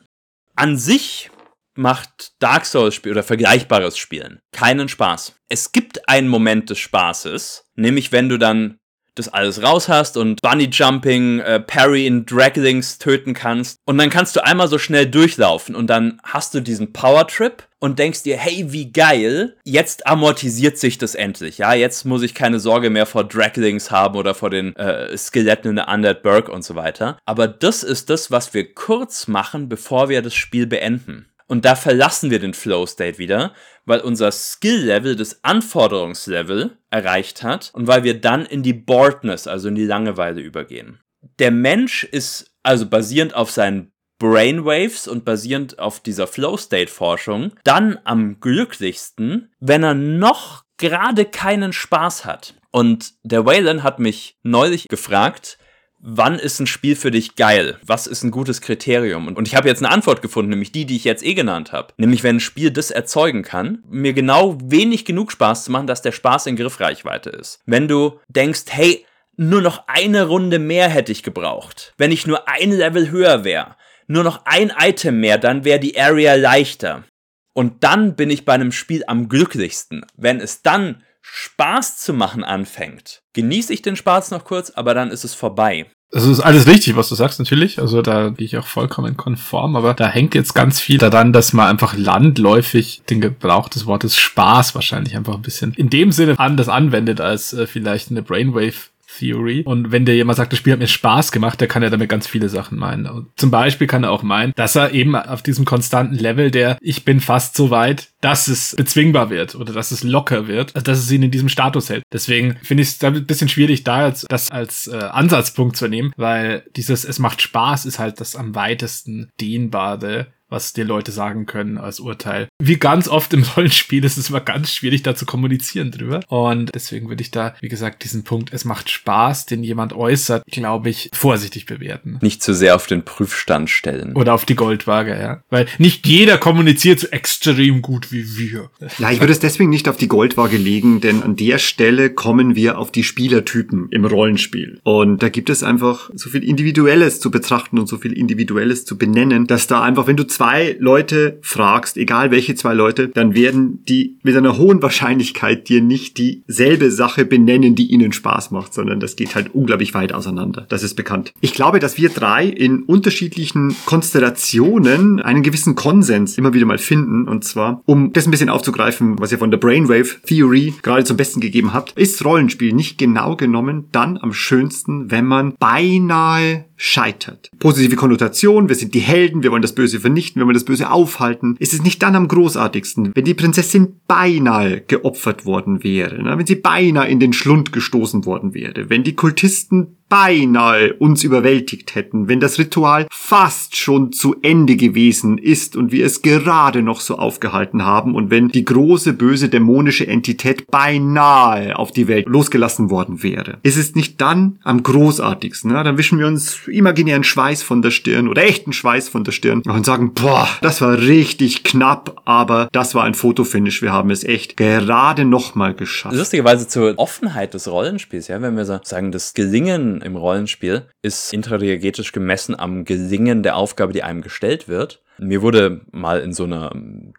An sich macht Dark Souls Spiel oder vergleichbares Spielen keinen Spaß. Es gibt einen Moment des Spaßes, nämlich wenn du dann das alles raus hast und Bunny Jumping, äh, Parry in Draglings töten kannst. Und dann kannst du einmal so schnell durchlaufen und dann hast du diesen Power Trip und denkst dir, hey, wie geil, jetzt amortisiert sich das endlich. Ja, jetzt muss ich keine Sorge mehr vor Draglings haben oder vor den äh, Skeletten in der Undead Burg und so weiter. Aber das ist das, was wir kurz machen, bevor wir das Spiel beenden. Und da verlassen wir den Flow State wieder, weil unser Skill-Level das Anforderungslevel erreicht hat und weil wir dann in die Boredness, also in die Langeweile übergehen. Der Mensch ist also basierend auf seinen Brainwaves und basierend auf dieser Flow-State-Forschung dann am glücklichsten, wenn er noch gerade keinen Spaß hat. Und der Wayland hat mich neulich gefragt, wann ist ein Spiel für dich geil? Was ist ein gutes Kriterium? Und ich habe jetzt eine Antwort gefunden, nämlich die, die ich jetzt eh genannt habe. Nämlich, wenn ein Spiel das erzeugen kann, mir genau wenig genug Spaß zu machen, dass der Spaß in Griffreichweite ist. Wenn du denkst, hey, nur noch eine Runde mehr hätte ich gebraucht. Wenn ich nur ein Level höher wäre. Nur noch ein Item mehr, dann wäre die Area leichter. Und dann bin ich bei einem Spiel am glücklichsten. Wenn es dann Spaß zu machen anfängt, genieße ich den Spaß noch kurz, aber dann ist es vorbei. Das ist alles richtig, was du sagst, natürlich. Also da gehe ich auch vollkommen konform, aber da hängt jetzt ganz viel daran, dass man einfach landläufig den Gebrauch des Wortes Spaß wahrscheinlich einfach ein bisschen in dem Sinne anders anwendet als äh, vielleicht eine Brainwave Theory. Und wenn dir jemand sagt, das Spiel hat mir Spaß gemacht, der kann ja damit ganz viele Sachen meinen. Und zum Beispiel kann er auch meinen, dass er eben auf diesem konstanten Level der ich bin fast so weit, dass es bezwingbar wird oder dass es locker wird, also dass es ihn in diesem Status hält. Deswegen finde ich es ein bisschen schwierig, da jetzt das als äh, Ansatzpunkt zu nehmen, weil dieses es macht Spaß ist halt das am weitesten dehnbare was dir Leute sagen können als Urteil. Wie ganz oft im *laughs* Rollenspiel ist es immer ganz schwierig, da zu kommunizieren drüber. Und deswegen würde ich da, wie gesagt, diesen Punkt, es macht Spaß, den jemand äußert, glaube ich, vorsichtig bewerten. Nicht zu sehr auf den Prüfstand stellen. Oder auf die Goldwaage, ja. Weil nicht jeder kommuniziert so extrem gut wie wir. Ja, ich würde es deswegen nicht auf die Goldwaage legen, denn an der Stelle kommen wir auf die Spielertypen im Rollenspiel. Und da gibt es einfach so viel Individuelles zu betrachten und so viel Individuelles zu benennen, dass da einfach, wenn du zwei Leute fragst, egal welche zwei Leute, dann werden die mit einer hohen Wahrscheinlichkeit dir nicht dieselbe Sache benennen, die ihnen Spaß macht, sondern das geht halt unglaublich weit auseinander. Das ist bekannt. Ich glaube, dass wir drei in unterschiedlichen Konstellationen einen gewissen Konsens immer wieder mal finden. Und zwar, um das ein bisschen aufzugreifen, was ihr von der Brainwave Theory gerade zum Besten gegeben habt, ist Rollenspiel nicht genau genommen dann am schönsten, wenn man beinahe scheitert. Positive Konnotation, wir sind die Helden, wir wollen das Böse vernichten, wir wollen das Böse aufhalten. Ist es nicht dann am großartigsten, wenn die Prinzessin beinahe geopfert worden wäre, ne? wenn sie beinahe in den Schlund gestoßen worden wäre, wenn die Kultisten beinahe uns überwältigt hätten, wenn das Ritual fast schon zu Ende gewesen ist und wir es gerade noch so aufgehalten haben und wenn die große böse dämonische Entität beinahe auf die Welt losgelassen worden wäre. Ist es nicht dann am großartigsten? Ne? Dann wischen wir uns imaginären Schweiß von der Stirn oder echten Schweiß von der Stirn und sagen, boah, das war richtig knapp, aber das war ein Fotofinish. Wir haben es echt gerade nochmal geschafft. Lustigerweise zur Offenheit des Rollenspiels, ja, wenn wir sagen, das Gelingen im Rollenspiel ist intradiegetisch gemessen am Gelingen der Aufgabe, die einem gestellt wird. Mir wurde mal in so einer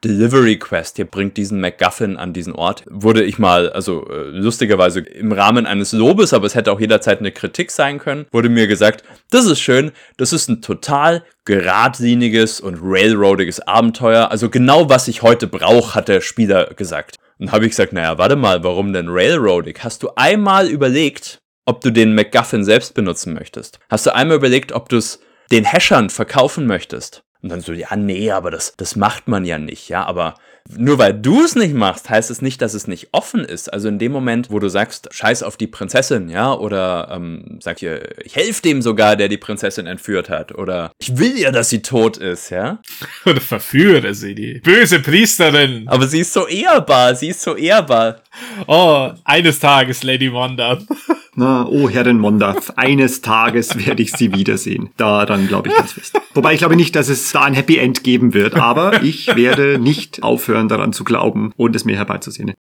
Delivery Quest, hier bringt diesen MacGuffin an diesen Ort, wurde ich mal, also äh, lustigerweise im Rahmen eines Lobes, aber es hätte auch jederzeit eine Kritik sein können, wurde mir gesagt, das ist schön, das ist ein total geradliniges und railroadiges Abenteuer, also genau was ich heute brauche, hat der Spieler gesagt. Und habe ich gesagt, naja, warte mal, warum denn railroadig? Hast du einmal überlegt, ob du den MacGuffin selbst benutzen möchtest? Hast du einmal überlegt, ob du es den Hashern verkaufen möchtest? Und dann so, ja, nee, aber das, das macht man ja nicht, ja, aber nur weil du es nicht machst, heißt es nicht, dass es nicht offen ist. Also in dem Moment, wo du sagst, scheiß auf die Prinzessin, ja, oder ähm, sag hier, ich helfe dem sogar, der die Prinzessin entführt hat, oder ich will ja, dass sie tot ist, ja. *laughs* Oder verführe sie, die böse Priesterin. Aber sie ist so ehrbar, sie ist so ehrbar. Oh, eines Tages, Lady Wanda. *laughs* Na, oh Herrin Monda, eines Tages werde ich sie wiedersehen. Daran glaube ich ganz fest. Wobei ich glaube nicht, dass es da ein Happy End geben wird, aber ich werde nicht aufhören daran zu glauben und es mir herbeizusehen.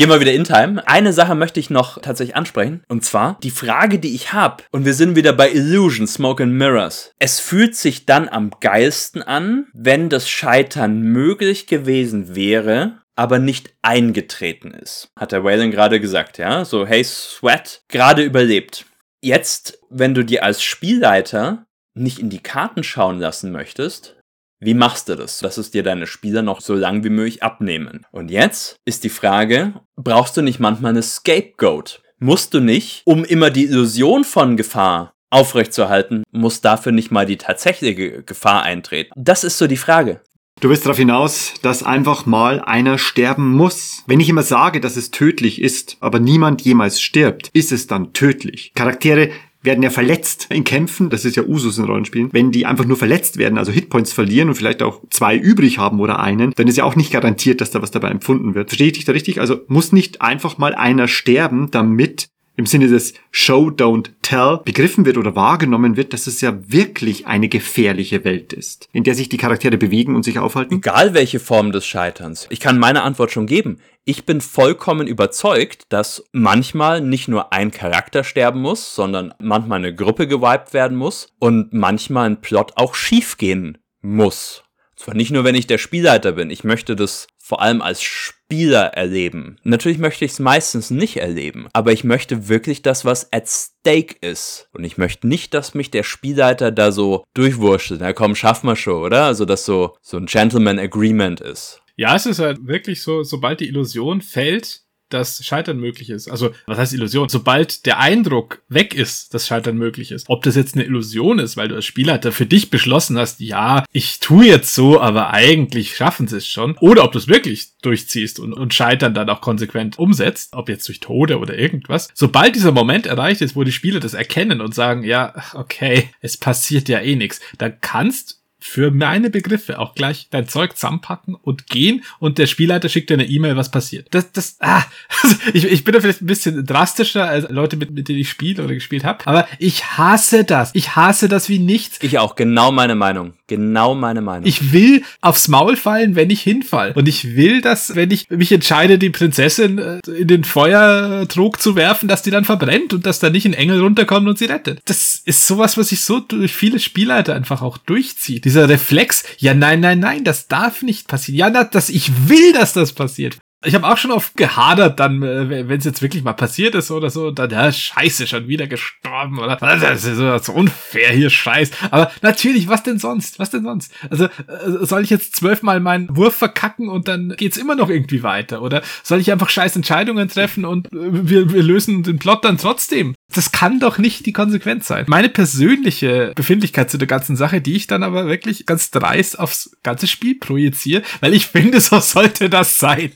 Gehen wir wieder in Time. Eine Sache möchte ich noch tatsächlich ansprechen. Und zwar die Frage, die ich habe. Und wir sind wieder bei Illusion, Smoke and Mirrors. Es fühlt sich dann am geilsten an, wenn das Scheitern möglich gewesen wäre, aber nicht eingetreten ist. Hat der Waylon gerade gesagt, ja? So, hey, Sweat, gerade überlebt. Jetzt, wenn du dir als Spielleiter nicht in die Karten schauen lassen möchtest, wie machst du das, dass es dir deine Spieler noch so lang wie möglich abnehmen? Und jetzt ist die Frage, brauchst du nicht manchmal eine Scapegoat? Musst du nicht, um immer die Illusion von Gefahr aufrechtzuerhalten, muss dafür nicht mal die tatsächliche Gefahr eintreten? Das ist so die Frage. Du willst darauf hinaus, dass einfach mal einer sterben muss. Wenn ich immer sage, dass es tödlich ist, aber niemand jemals stirbt, ist es dann tödlich. Charaktere werden ja verletzt in Kämpfen, das ist ja Usus in Rollenspielen. Wenn die einfach nur verletzt werden, also Hitpoints verlieren und vielleicht auch zwei übrig haben oder einen, dann ist ja auch nicht garantiert, dass da was dabei empfunden wird. Verstehe ich dich da richtig? Also muss nicht einfach mal einer sterben, damit im Sinne des Show, Don't Tell begriffen wird oder wahrgenommen wird, dass es ja wirklich eine gefährliche Welt ist, in der sich die Charaktere bewegen und sich aufhalten? Egal welche Form des Scheiterns. Ich kann meine Antwort schon geben. Ich bin vollkommen überzeugt, dass manchmal nicht nur ein Charakter sterben muss, sondern manchmal eine Gruppe gewiped werden muss und manchmal ein Plot auch schiefgehen muss. Zwar nicht nur, wenn ich der Spielleiter bin. Ich möchte das vor allem als Spieler erleben. Natürlich möchte ich es meistens nicht erleben, aber ich möchte wirklich das, was at stake ist. Und ich möchte nicht, dass mich der Spielleiter da so durchwurschtelt. Na komm, schaff mal schon, oder? Also, dass so, so ein Gentleman Agreement ist. Ja, es ist halt wirklich so, sobald die Illusion fällt, dass Scheitern möglich ist. Also, was heißt Illusion? Sobald der Eindruck weg ist, dass Scheitern möglich ist. Ob das jetzt eine Illusion ist, weil du als Spielleiter für dich beschlossen hast, ja, ich tue jetzt so, aber eigentlich schaffen sie es schon. Oder ob du es wirklich durchziehst und, und Scheitern dann auch konsequent umsetzt, ob jetzt durch Tode oder irgendwas. Sobald dieser Moment erreicht ist, wo die Spieler das erkennen und sagen, ja, okay, es passiert ja eh nichts, dann kannst für meine Begriffe auch gleich dein Zeug zusammenpacken und gehen und der Spielleiter schickt dir eine E-Mail, was passiert. Das, das, ah, *laughs* ich, ich bin da vielleicht ein bisschen drastischer als Leute, mit, mit denen ich spiele oder gespielt habe, aber ich hasse das. Ich hasse das wie nichts. Ich auch, genau meine Meinung. Genau meine Meinung. Ich will aufs Maul fallen, wenn ich hinfall. Und ich will, dass, wenn ich mich entscheide, die Prinzessin äh, in den Feuertrog zu werfen, dass die dann verbrennt und dass da nicht ein Engel runterkommt und sie rettet. Das ist sowas, was sich so durch viele Spielleiter einfach auch durchzieht dieser Reflex, ja, nein, nein, nein, das darf nicht passieren. Ja, na, das, ich will, dass das passiert. Ich habe auch schon oft gehadert, dann, äh, wenn es jetzt wirklich mal passiert ist oder so, dann, ja, scheiße, schon wieder gestorben oder das ist so unfair hier, scheiß. Aber natürlich, was denn sonst? Was denn sonst? Also, äh, soll ich jetzt zwölfmal meinen Wurf verkacken und dann geht's immer noch irgendwie weiter? Oder soll ich einfach scheiß Entscheidungen treffen und äh, wir, wir lösen den Plot dann trotzdem? Das kann doch nicht die Konsequenz sein. Meine persönliche Befindlichkeit zu der ganzen Sache, die ich dann aber wirklich ganz dreist aufs ganze Spiel projiziere, weil ich finde, so sollte das sein.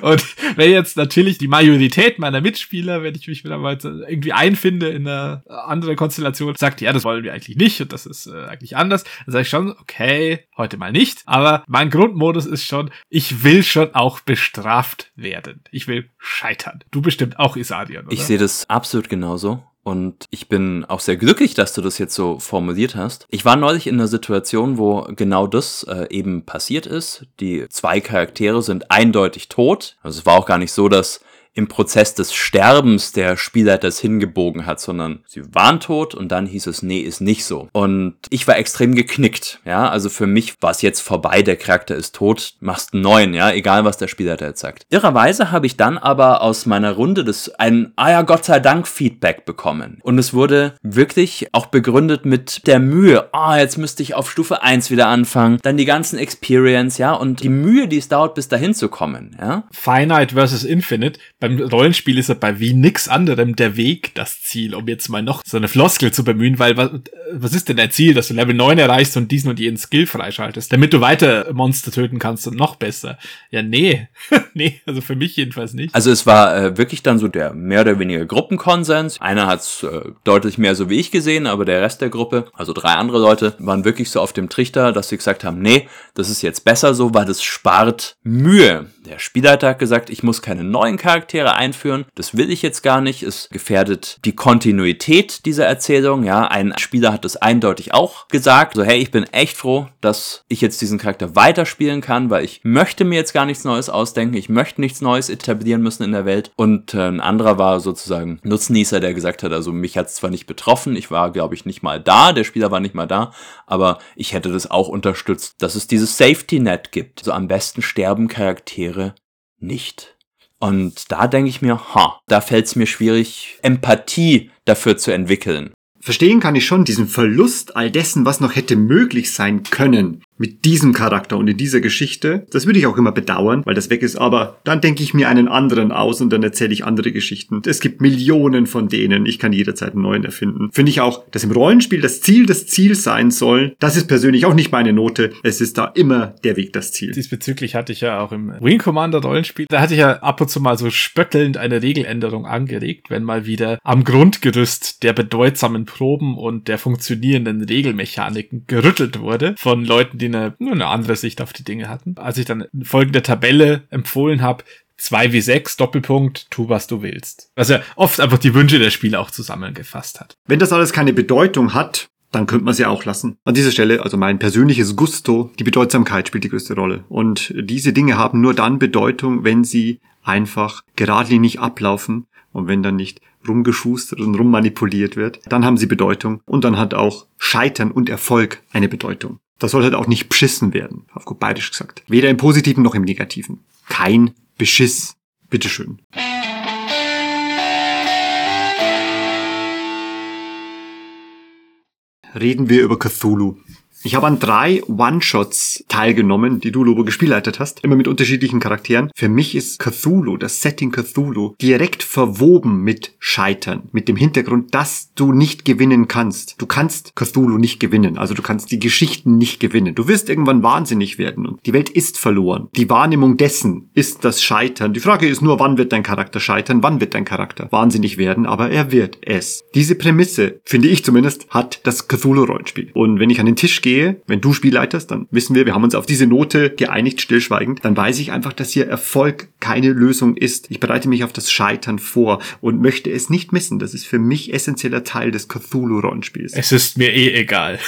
Und wenn jetzt natürlich die Majorität meiner Mitspieler, wenn ich mich mal irgendwie einfinde in eine andere Konstellation, sagt, ja, das wollen wir eigentlich nicht und das ist äh, eigentlich anders, dann sage ich schon, okay, heute mal nicht. Aber mein Grundmodus ist schon, ich will schon auch bestraft werden. Ich will scheitern. Du bestimmt auch, Isadian, oder? Ich sehe das absolut genauso. Und ich bin auch sehr glücklich, dass du das jetzt so formuliert hast. Ich war neulich in einer Situation, wo genau das äh, eben passiert ist. Die zwei Charaktere sind eindeutig tot. Also es war auch gar nicht so, dass im Prozess des Sterbens der Spielleiter es hingebogen hat, sondern sie waren tot und dann hieß es, nee, ist nicht so. Und ich war extrem geknickt, ja, also für mich war es jetzt vorbei, der Charakter ist tot, machst einen neuen, ja, egal was der Spielleiter jetzt sagt. Irrerweise habe ich dann aber aus meiner Runde das ein, ah ja, Gott sei Dank Feedback bekommen. Und es wurde wirklich auch begründet mit der Mühe, ah, oh, jetzt müsste ich auf Stufe 1 wieder anfangen, dann die ganzen Experience, ja, und die Mühe, die es dauert, bis dahin zu kommen, ja. Finite versus Infinite, bei beim Rollenspiel ist er bei wie nix anderem der Weg das Ziel, um jetzt mal noch so eine Floskel zu bemühen, weil was, was ist denn dein Ziel, dass du Level 9 erreichst und diesen und jeden Skill freischaltest, damit du weiter Monster töten kannst und noch besser? Ja, nee. *laughs* nee, also für mich jedenfalls nicht. Also es war äh, wirklich dann so der mehr oder weniger Gruppenkonsens. Einer hat's äh, deutlich mehr so wie ich gesehen, aber der Rest der Gruppe, also drei andere Leute, waren wirklich so auf dem Trichter, dass sie gesagt haben, nee, das ist jetzt besser so, weil das spart Mühe. Der Spielleiter hat gesagt, ich muss keine neuen Charaktere einführen. Das will ich jetzt gar nicht. Es gefährdet die Kontinuität dieser Erzählung. Ja, ein Spieler hat das eindeutig auch gesagt. So, hey, ich bin echt froh, dass ich jetzt diesen Charakter weiterspielen kann, weil ich möchte mir jetzt gar nichts Neues ausdenken. Ich möchte nichts Neues etablieren müssen in der Welt. Und äh, ein anderer war sozusagen Nutznießer, der gesagt hat, also mich hat es zwar nicht betroffen, ich war, glaube ich, nicht mal da, der Spieler war nicht mal da, aber ich hätte das auch unterstützt, dass es dieses Safety Net gibt. So am besten sterben Charaktere nicht. Und da denke ich mir, ha, da fällt es mir schwierig, Empathie dafür zu entwickeln. Verstehen kann ich schon diesen Verlust all dessen, was noch hätte möglich sein können mit diesem Charakter und in dieser Geschichte. Das würde ich auch immer bedauern, weil das weg ist, aber dann denke ich mir einen anderen aus und dann erzähle ich andere Geschichten. Es gibt Millionen von denen, ich kann jederzeit einen neuen erfinden. Finde ich auch, dass im Rollenspiel das Ziel das Ziel sein soll, das ist persönlich auch nicht meine Note. Es ist da immer der Weg das Ziel. Diesbezüglich hatte ich ja auch im Wing Commander Rollenspiel, da hatte ich ja ab und zu mal so spöttelnd eine Regeländerung angeregt, wenn mal wieder am Grundgerüst der bedeutsamen Proben und der funktionierenden Regelmechaniken gerüttelt wurde von Leuten, die eine, eine andere Sicht auf die Dinge hatten. Als ich dann folgende Tabelle empfohlen habe, 2 wie 6, Doppelpunkt, tu was du willst. Was ja oft einfach die Wünsche der Spieler auch zusammengefasst hat. Wenn das alles keine Bedeutung hat, dann könnte man es ja auch lassen. An dieser Stelle, also mein persönliches Gusto, die Bedeutsamkeit spielt die größte Rolle. Und diese Dinge haben nur dann Bedeutung, wenn sie einfach geradlinig ablaufen und wenn dann nicht rumgeschustert und rummanipuliert wird, dann haben sie Bedeutung und dann hat auch Scheitern und Erfolg eine Bedeutung. Das soll halt auch nicht beschissen werden, auf gut bayerisch gesagt. Weder im Positiven noch im Negativen. Kein Beschiss. Bitteschön. Reden wir über Cthulhu. Ich habe an drei One-Shots teilgenommen, die du, Lobo, gespielleitet hast, immer mit unterschiedlichen Charakteren. Für mich ist Cthulhu, das Setting Cthulhu, direkt verwoben mit Scheitern, mit dem Hintergrund, dass du nicht gewinnen kannst. Du kannst Cthulhu nicht gewinnen, also du kannst die Geschichten nicht gewinnen. Du wirst irgendwann wahnsinnig werden und die Welt ist verloren. Die Wahrnehmung dessen ist das Scheitern. Die Frage ist nur, wann wird dein Charakter scheitern, wann wird dein Charakter wahnsinnig werden, aber er wird es. Diese Prämisse, finde ich zumindest, hat das Cthulhu-Rollenspiel. Und wenn ich an den Tisch gehe, gehe, wenn du Spielleitest, dann wissen wir, wir haben uns auf diese Note geeinigt, stillschweigend, dann weiß ich einfach, dass hier Erfolg keine Lösung ist. Ich bereite mich auf das Scheitern vor und möchte es nicht missen. Das ist für mich essentieller Teil des Cthulhu-Rollenspiels. Es ist mir eh egal.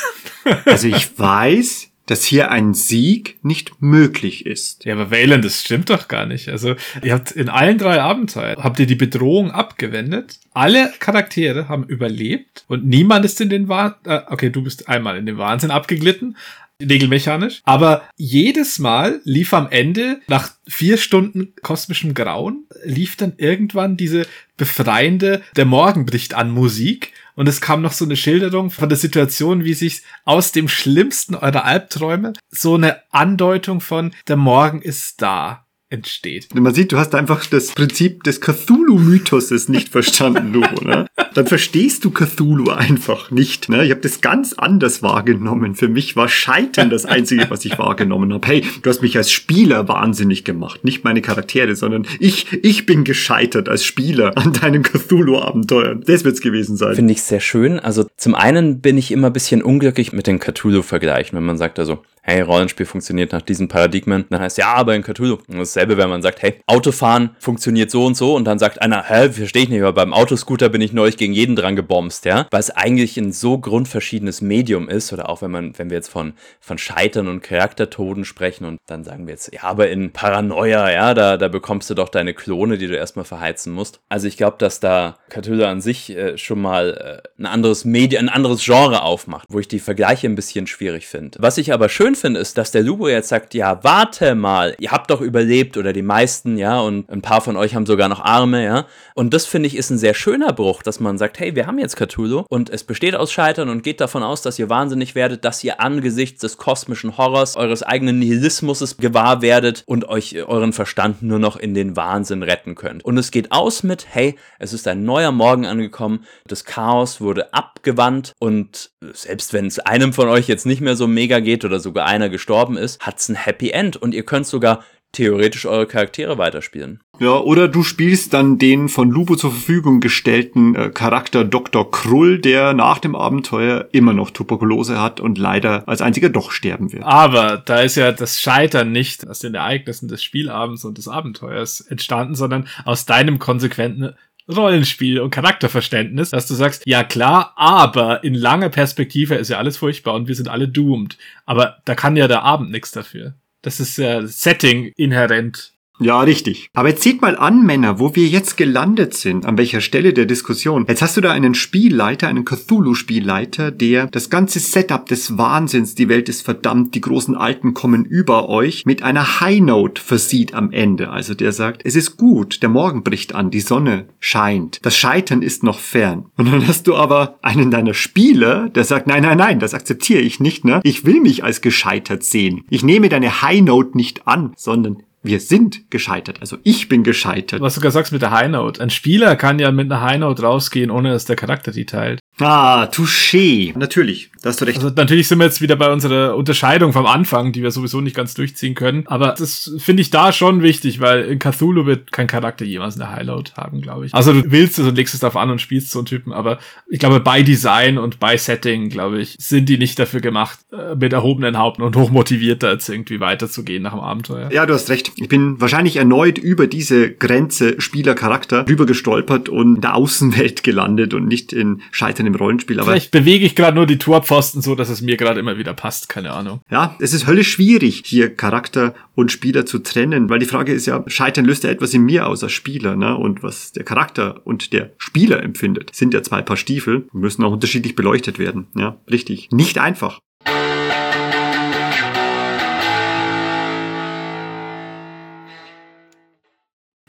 also ich *laughs* weiß, dass hier ein Sieg nicht möglich ist. Ja, aber Wayland, das stimmt doch gar nicht. Also, ihr habt in allen drei Abenteuern, habt ihr die Bedrohung abgewendet. Alle Charaktere haben überlebt und niemand ist in den Wahnsinn, äh, okay, du bist einmal in den Wahnsinn abgeglitten, regelmechanisch. Aber jedes Mal lief am Ende, nach vier Stunden kosmischem Grauen, lief dann irgendwann diese befreiende, der Morgen bricht an Musik und es kam noch so eine Schilderung von der Situation, wie sich aus dem schlimmsten eurer Albträume so eine Andeutung von der Morgen ist da entsteht. Man sieht, du hast einfach das Prinzip des Cthulhu-Mythoses nicht verstanden, Lubo, ne? *laughs* Dann verstehst du Cthulhu einfach nicht, ne? Ich habe das ganz anders wahrgenommen. Für mich war Scheitern das Einzige, was ich wahrgenommen habe. Hey, du hast mich als Spieler wahnsinnig gemacht. Nicht meine Charaktere, sondern ich, ich bin gescheitert als Spieler an deinen Cthulhu-Abenteuern. Das wird's gewesen sein. Finde ich sehr schön. Also zum einen bin ich immer ein bisschen unglücklich mit den Cthulhu-Vergleichen, wenn man sagt also, hey, Rollenspiel funktioniert nach diesen Paradigmen. Dann heißt ja, aber in Cthulhu. Und dasselbe, wenn man sagt, hey, Autofahren funktioniert so und so und dann sagt einer, hä, verstehe ich nicht, aber beim Autoscooter bin ich neulich gegen jeden dran gebomst, ja. Weil es eigentlich ein so grundverschiedenes Medium ist oder auch wenn man, wenn wir jetzt von, von Scheitern und Charaktertoden sprechen und dann sagen wir jetzt, ja, aber in Paranoia, ja, da, da bekommst du doch deine Klone, die du erstmal verheizen musst. Also ich glaube, dass da Cthulhu an sich äh, schon mal äh, ein anderes Medium, ein anderes Genre aufmacht, wo ich die Vergleiche ein bisschen schwierig finde. Was ich aber schön finde, ist, dass der Lubo jetzt sagt, ja, warte mal, ihr habt doch überlebt oder die meisten, ja, und ein paar von euch haben sogar noch Arme, ja. Und das finde ich ist ein sehr schöner Bruch, dass man sagt, hey, wir haben jetzt Cthulhu und es besteht aus Scheitern und geht davon aus, dass ihr wahnsinnig werdet, dass ihr angesichts des kosmischen Horrors eures eigenen Nihilismus gewahr werdet und euch äh, euren Verstand nur noch in den Wahnsinn retten könnt. Und es geht aus mit, hey, es ist ein neuer Morgen angekommen, das Chaos wurde abgewandt und selbst wenn es einem von euch jetzt nicht mehr so mega geht oder sogar einer gestorben ist, hat es ein Happy End und ihr könnt sogar theoretisch eure Charaktere weiterspielen. Ja, oder du spielst dann den von Lupo zur Verfügung gestellten äh, Charakter Dr. Krull, der nach dem Abenteuer immer noch Tuberkulose hat und leider als einziger doch sterben wird. Aber da ist ja das Scheitern nicht aus den Ereignissen des Spielabends und des Abenteuers entstanden, sondern aus deinem konsequenten Rollenspiel und Charakterverständnis, dass du sagst, ja klar, aber in langer Perspektive ist ja alles furchtbar und wir sind alle doomed. Aber da kann ja der Abend nichts dafür. Das ist ja Setting inhärent. Ja, richtig. Aber jetzt seht mal an, Männer, wo wir jetzt gelandet sind, an welcher Stelle der Diskussion. Jetzt hast du da einen Spielleiter, einen Cthulhu-Spielleiter, der das ganze Setup des Wahnsinns, die Welt ist verdammt, die großen Alten kommen über euch, mit einer High Note versieht am Ende. Also der sagt, es ist gut, der Morgen bricht an, die Sonne scheint, das Scheitern ist noch fern. Und dann hast du aber einen deiner Spieler, der sagt, nein, nein, nein, das akzeptiere ich nicht, ne? Ich will mich als gescheitert sehen. Ich nehme deine High Note nicht an, sondern wir sind gescheitert. Also ich bin gescheitert. Was du gerade sagst mit der High Note. Ein Spieler kann ja mit einer High Note rausgehen, ohne dass der Charakter die teilt. Ah, touché. Natürlich, da hast du recht. Also natürlich sind wir jetzt wieder bei unserer Unterscheidung vom Anfang, die wir sowieso nicht ganz durchziehen können. Aber das finde ich da schon wichtig, weil in Cthulhu wird kein Charakter jemals eine Highlight haben, glaube ich. Also du willst es und legst es darauf an und spielst so einen Typen, aber ich glaube, bei Design und bei Setting, glaube ich, sind die nicht dafür gemacht, äh, mit erhobenen Haupten und hochmotiviert da jetzt irgendwie weiterzugehen nach dem Abenteuer. Ja, du hast recht. Ich bin wahrscheinlich erneut über diese Grenze Spielercharakter rüber gestolpert und in der Außenwelt gelandet und nicht in Scheitern im Rollenspiel. Aber Vielleicht bewege ich gerade nur die Torpfosten so, dass es mir gerade immer wieder passt, keine Ahnung. Ja, es ist höllisch schwierig, hier Charakter und Spieler zu trennen, weil die Frage ist ja, Scheitern löst ja etwas in mir aus als Spieler, ne? Und was der Charakter und der Spieler empfindet, sind ja zwei Paar Stiefel, müssen auch unterschiedlich beleuchtet werden. Ja, richtig. Nicht einfach.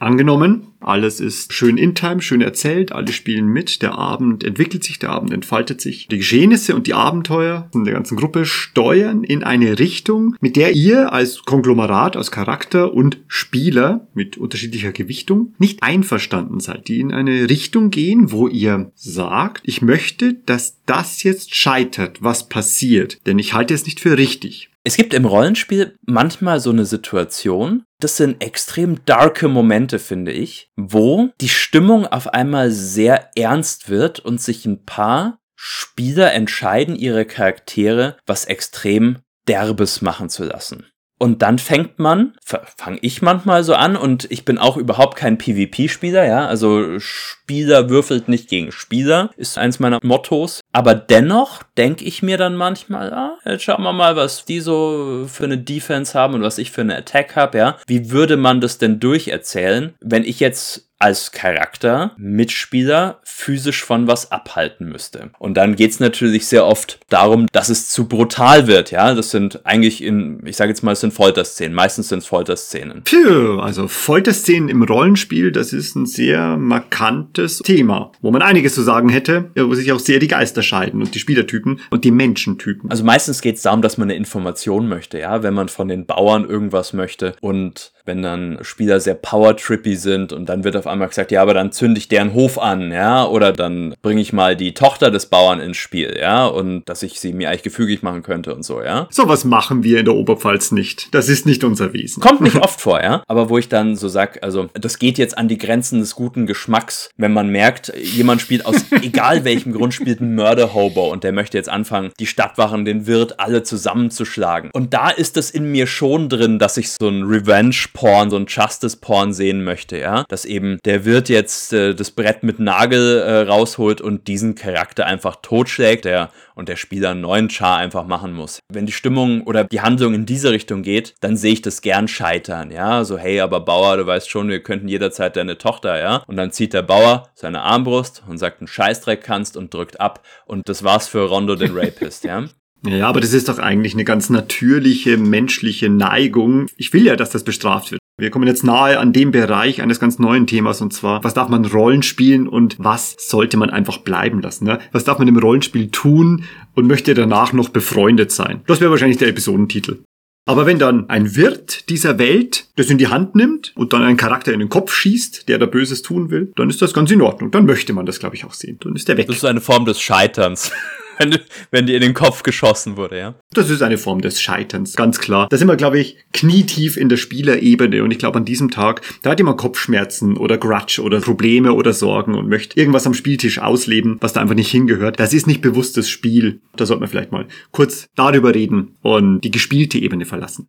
Angenommen, alles ist schön in Time, schön erzählt, alle spielen mit, der Abend entwickelt sich, der Abend entfaltet sich. Die Geschehnisse und die Abenteuer in der ganzen Gruppe steuern in eine Richtung, mit der ihr als Konglomerat, als Charakter und Spieler mit unterschiedlicher Gewichtung nicht einverstanden seid, die in eine Richtung gehen, wo ihr sagt, ich möchte, dass das jetzt scheitert, was passiert, denn ich halte es nicht für richtig. Es gibt im Rollenspiel manchmal so eine Situation, das sind extrem darke Momente, finde ich, wo die Stimmung auf einmal sehr ernst wird und sich ein paar Spieler entscheiden, ihre Charaktere was extrem Derbes machen zu lassen. Und dann fängt man, fange ich manchmal so an und ich bin auch überhaupt kein PvP-Spieler, ja, also Spieler würfelt nicht gegen Spieler, ist eins meiner Mottos. Aber dennoch denke ich mir dann manchmal, ah, jetzt schauen wir mal, was die so für eine Defense haben und was ich für eine Attack habe, ja. Wie würde man das denn durcherzählen, wenn ich jetzt als Charakter, Mitspieler physisch von was abhalten müsste. Und dann geht's natürlich sehr oft darum, dass es zu brutal wird, ja. Das sind eigentlich in, ich sage jetzt mal, es sind Folterszenen. Meistens sind es Folterszenen. Phew, also Folterszenen im Rollenspiel, das ist ein sehr markantes Thema, wo man einiges zu sagen hätte, wo sich auch sehr die Geister scheiden und die Spielertypen und die Menschentypen. Also meistens geht's darum, dass man eine Information möchte, ja, wenn man von den Bauern irgendwas möchte und wenn dann Spieler sehr power-trippy sind und dann wird auf einmal gesagt, ja, aber dann zünde ich deren Hof an, ja, oder dann bringe ich mal die Tochter des Bauern ins Spiel, ja, und dass ich sie mir eigentlich gefügig machen könnte und so, ja. Sowas machen wir in der Oberpfalz nicht. Das ist nicht unser Wesen. Kommt nicht *laughs* oft vor, ja, aber wo ich dann so sag, also das geht jetzt an die Grenzen des guten Geschmacks, wenn man merkt, jemand spielt aus *laughs* egal welchem Grund spielt ein Mörder-Hobo und der möchte jetzt anfangen, die Stadtwachen, den Wirt alle zusammenzuschlagen. Und da ist es in mir schon drin, dass ich so ein Revenge Porn, so ein Justice-Porn sehen möchte, ja. Dass eben der Wirt jetzt äh, das Brett mit Nagel äh, rausholt und diesen Charakter einfach totschlägt, der und der Spieler einen neuen Char einfach machen muss. Wenn die Stimmung oder die Handlung in diese Richtung geht, dann sehe ich das gern scheitern, ja. So, hey, aber Bauer, du weißt schon, wir könnten jederzeit deine Tochter, ja. Und dann zieht der Bauer seine Armbrust und sagt, einen Scheißdreck kannst und drückt ab. Und das war's für Rondo den Rapist, ja. *laughs* Ja, aber das ist doch eigentlich eine ganz natürliche menschliche Neigung. Ich will ja, dass das bestraft wird. Wir kommen jetzt nahe an dem Bereich eines ganz neuen Themas und zwar, was darf man Rollen spielen und was sollte man einfach bleiben lassen? Ne? Was darf man im Rollenspiel tun und möchte danach noch befreundet sein? Das wäre wahrscheinlich der Episodentitel. Aber wenn dann ein Wirt dieser Welt das in die Hand nimmt und dann einen Charakter in den Kopf schießt, der da Böses tun will, dann ist das ganz in Ordnung. Dann möchte man das, glaube ich, auch sehen. Dann ist der weg. Das ist eine Form des Scheiterns *laughs* wenn, wenn die in den Kopf geschossen wurde, ja. Das ist eine Form des Scheiterns, ganz klar. Da sind wir, glaube ich, knietief in der Spielerebene und ich glaube, an diesem Tag, da hat jemand Kopfschmerzen oder Grudge oder Probleme oder Sorgen und möchte irgendwas am Spieltisch ausleben, was da einfach nicht hingehört. Das ist nicht bewusstes Spiel. Da sollte man vielleicht mal kurz darüber reden und die gespielte Ebene verlassen.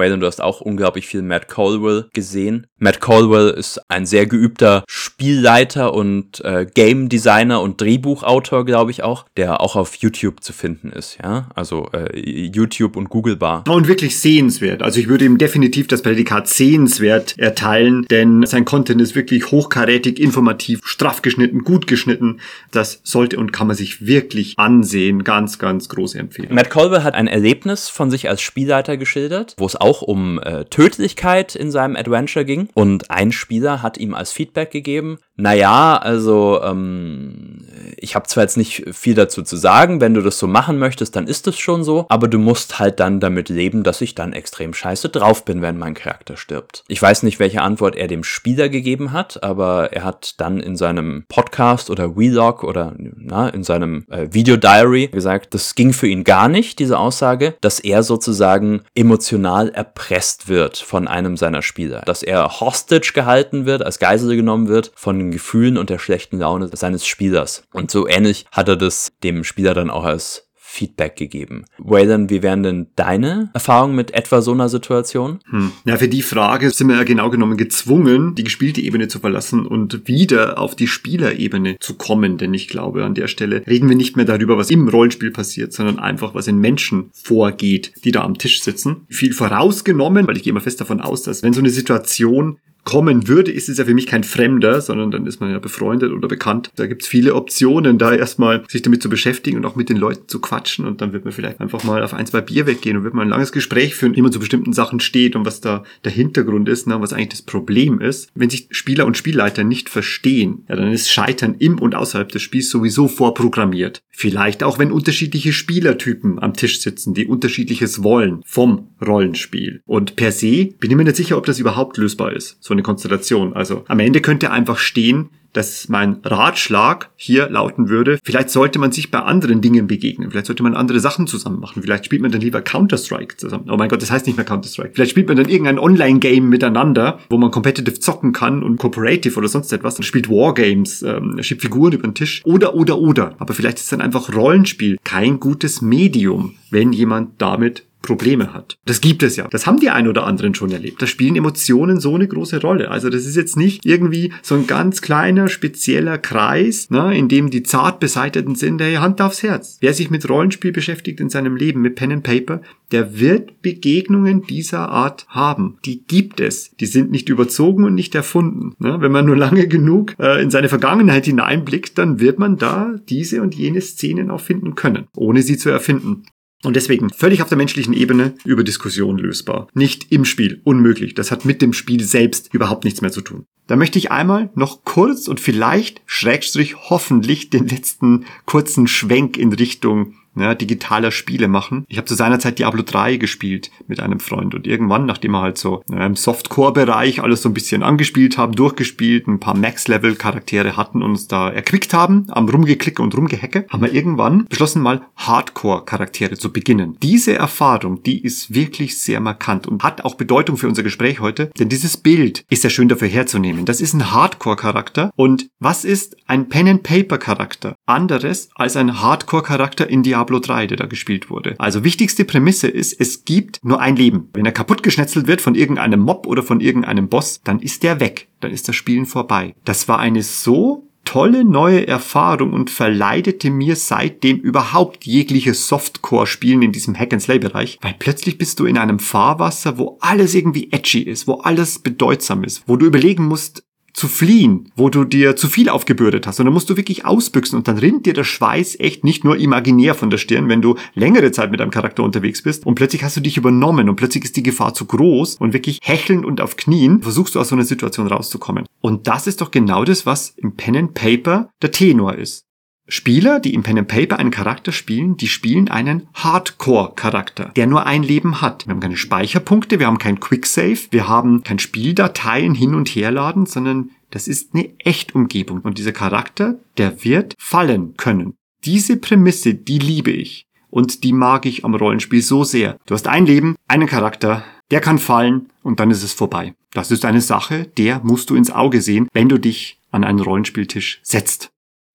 Waylon, du hast auch unglaublich viel Matt Colwell gesehen. Matt Colwell ist ein sehr geübter Spielleiter und äh, Game Designer und Drehbuchautor, glaube ich auch, der auch auf YouTube zu finden ist, ja. Also äh, YouTube und Google Bar. Und wirklich sehenswert. Also ich würde ihm definitiv das Prädikat sehenswert erteilen, denn sein Content ist wirklich hochkarätig, informativ, straff geschnitten, gut geschnitten. Das sollte und kann man sich wirklich ansehen. Ganz, ganz große Empfehlung. Matt Colwell hat ein Erlebnis von sich als Spielleiter geschildert, wo es auch um äh, Tödlichkeit in seinem Adventure ging. Und ein Spieler hat ihm als Feedback gegeben, naja, also ähm, ich habe zwar jetzt nicht viel dazu zu sagen, wenn du das so machen möchtest, dann ist es schon so, aber du musst halt dann damit leben, dass ich dann extrem scheiße drauf bin, wenn mein Charakter stirbt. Ich weiß nicht, welche Antwort er dem Spieler gegeben hat, aber er hat dann in seinem Podcast oder Vlog oder na, in seinem äh, Video-Diary gesagt, das ging für ihn gar nicht, diese Aussage, dass er sozusagen emotional erpresst wird von einem seiner Spieler, dass er hostage gehalten wird, als Geisel genommen wird von Gefühlen und der schlechten Laune seines Spielers. Und so ähnlich hat er das dem Spieler dann auch als Feedback gegeben. Waylon, wie wären denn deine Erfahrungen mit etwa so einer Situation? Hm. Ja, für die Frage sind wir ja genau genommen gezwungen, die gespielte Ebene zu verlassen und wieder auf die Spielerebene zu kommen. Denn ich glaube, an der Stelle reden wir nicht mehr darüber, was im Rollenspiel passiert, sondern einfach, was in Menschen vorgeht, die da am Tisch sitzen. Viel vorausgenommen, weil ich gehe immer fest davon aus, dass wenn so eine Situation kommen würde, ist es ja für mich kein Fremder, sondern dann ist man ja befreundet oder bekannt. Da gibt's viele Optionen, da erstmal sich damit zu beschäftigen und auch mit den Leuten zu quatschen und dann wird man vielleicht einfach mal auf ein, zwei Bier weggehen und wird mal ein langes Gespräch führen, wie man zu bestimmten Sachen steht und was da der Hintergrund ist, ne, was eigentlich das Problem ist. Wenn sich Spieler und Spielleiter nicht verstehen, ja, dann ist Scheitern im und außerhalb des Spiels sowieso vorprogrammiert. Vielleicht auch, wenn unterschiedliche Spielertypen am Tisch sitzen, die unterschiedliches wollen vom Rollenspiel. Und per se bin ich mir nicht sicher, ob das überhaupt lösbar ist so eine Konstellation. Also am Ende könnte einfach stehen, dass mein Ratschlag hier lauten würde, vielleicht sollte man sich bei anderen Dingen begegnen, vielleicht sollte man andere Sachen zusammen machen, vielleicht spielt man dann lieber Counter-Strike zusammen. Oh mein Gott, das heißt nicht mehr Counter-Strike. Vielleicht spielt man dann irgendein Online-Game miteinander, wo man competitive zocken kann und cooperative oder sonst etwas. Dann spielt Wargames, ähm, schiebt Figuren über den Tisch oder, oder, oder. Aber vielleicht ist dann einfach Rollenspiel kein gutes Medium, wenn jemand damit Probleme hat. Das gibt es ja. Das haben die ein oder anderen schon erlebt. Da spielen Emotionen so eine große Rolle. Also das ist jetzt nicht irgendwie so ein ganz kleiner, spezieller Kreis, ne, in dem die zart beseiteten sind, der Hand aufs Herz. Wer sich mit Rollenspiel beschäftigt in seinem Leben, mit Pen and Paper, der wird Begegnungen dieser Art haben. Die gibt es. Die sind nicht überzogen und nicht erfunden. Ne? Wenn man nur lange genug äh, in seine Vergangenheit hineinblickt, dann wird man da diese und jene Szenen auch finden können, ohne sie zu erfinden. Und deswegen völlig auf der menschlichen Ebene über Diskussion lösbar. Nicht im Spiel. Unmöglich. Das hat mit dem Spiel selbst überhaupt nichts mehr zu tun. Da möchte ich einmal noch kurz und vielleicht Schrägstrich hoffentlich den letzten kurzen Schwenk in Richtung ja, digitaler Spiele machen. Ich habe zu seiner Zeit Diablo 3 gespielt mit einem Freund und irgendwann, nachdem wir halt so ja, im Softcore-Bereich alles so ein bisschen angespielt haben, durchgespielt, ein paar Max-Level-Charaktere hatten und uns da erquickt haben, am Rumgeklicke und Rumgehecke, haben wir irgendwann beschlossen, mal Hardcore-Charaktere zu beginnen. Diese Erfahrung, die ist wirklich sehr markant und hat auch Bedeutung für unser Gespräch heute, denn dieses Bild ist sehr schön dafür herzunehmen. Das ist ein Hardcore-Charakter und was ist ein Pen-and-Paper-Charakter? Anderes als ein Hardcore-Charakter in Diablo Diablo 3, der da gespielt wurde. Also wichtigste Prämisse ist, es gibt nur ein Leben. Wenn er kaputt geschnetzelt wird von irgendeinem Mob oder von irgendeinem Boss, dann ist der weg. Dann ist das Spielen vorbei. Das war eine so tolle neue Erfahrung und verleidete mir seitdem überhaupt jegliches Softcore-Spielen in diesem Hack-and-Slay-Bereich, weil plötzlich bist du in einem Fahrwasser, wo alles irgendwie edgy ist, wo alles bedeutsam ist, wo du überlegen musst, zu fliehen, wo du dir zu viel aufgebürdet hast. Und dann musst du wirklich ausbüchsen und dann rinnt dir der Schweiß echt nicht nur imaginär von der Stirn, wenn du längere Zeit mit einem Charakter unterwegs bist und plötzlich hast du dich übernommen und plötzlich ist die Gefahr zu groß und wirklich hechelnd und auf Knien versuchst du aus so einer Situation rauszukommen. Und das ist doch genau das, was im Pen and Paper der Tenor ist. Spieler, die im Pen and Paper einen Charakter spielen, die spielen einen Hardcore-Charakter, der nur ein Leben hat. Wir haben keine Speicherpunkte, wir haben kein Quicksave, wir haben kein Spieldateien hin und herladen, sondern das ist eine Echtumgebung. Und dieser Charakter, der wird fallen können. Diese Prämisse, die liebe ich. Und die mag ich am Rollenspiel so sehr. Du hast ein Leben, einen Charakter, der kann fallen und dann ist es vorbei. Das ist eine Sache, der musst du ins Auge sehen, wenn du dich an einen Rollenspieltisch setzt.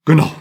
Genau.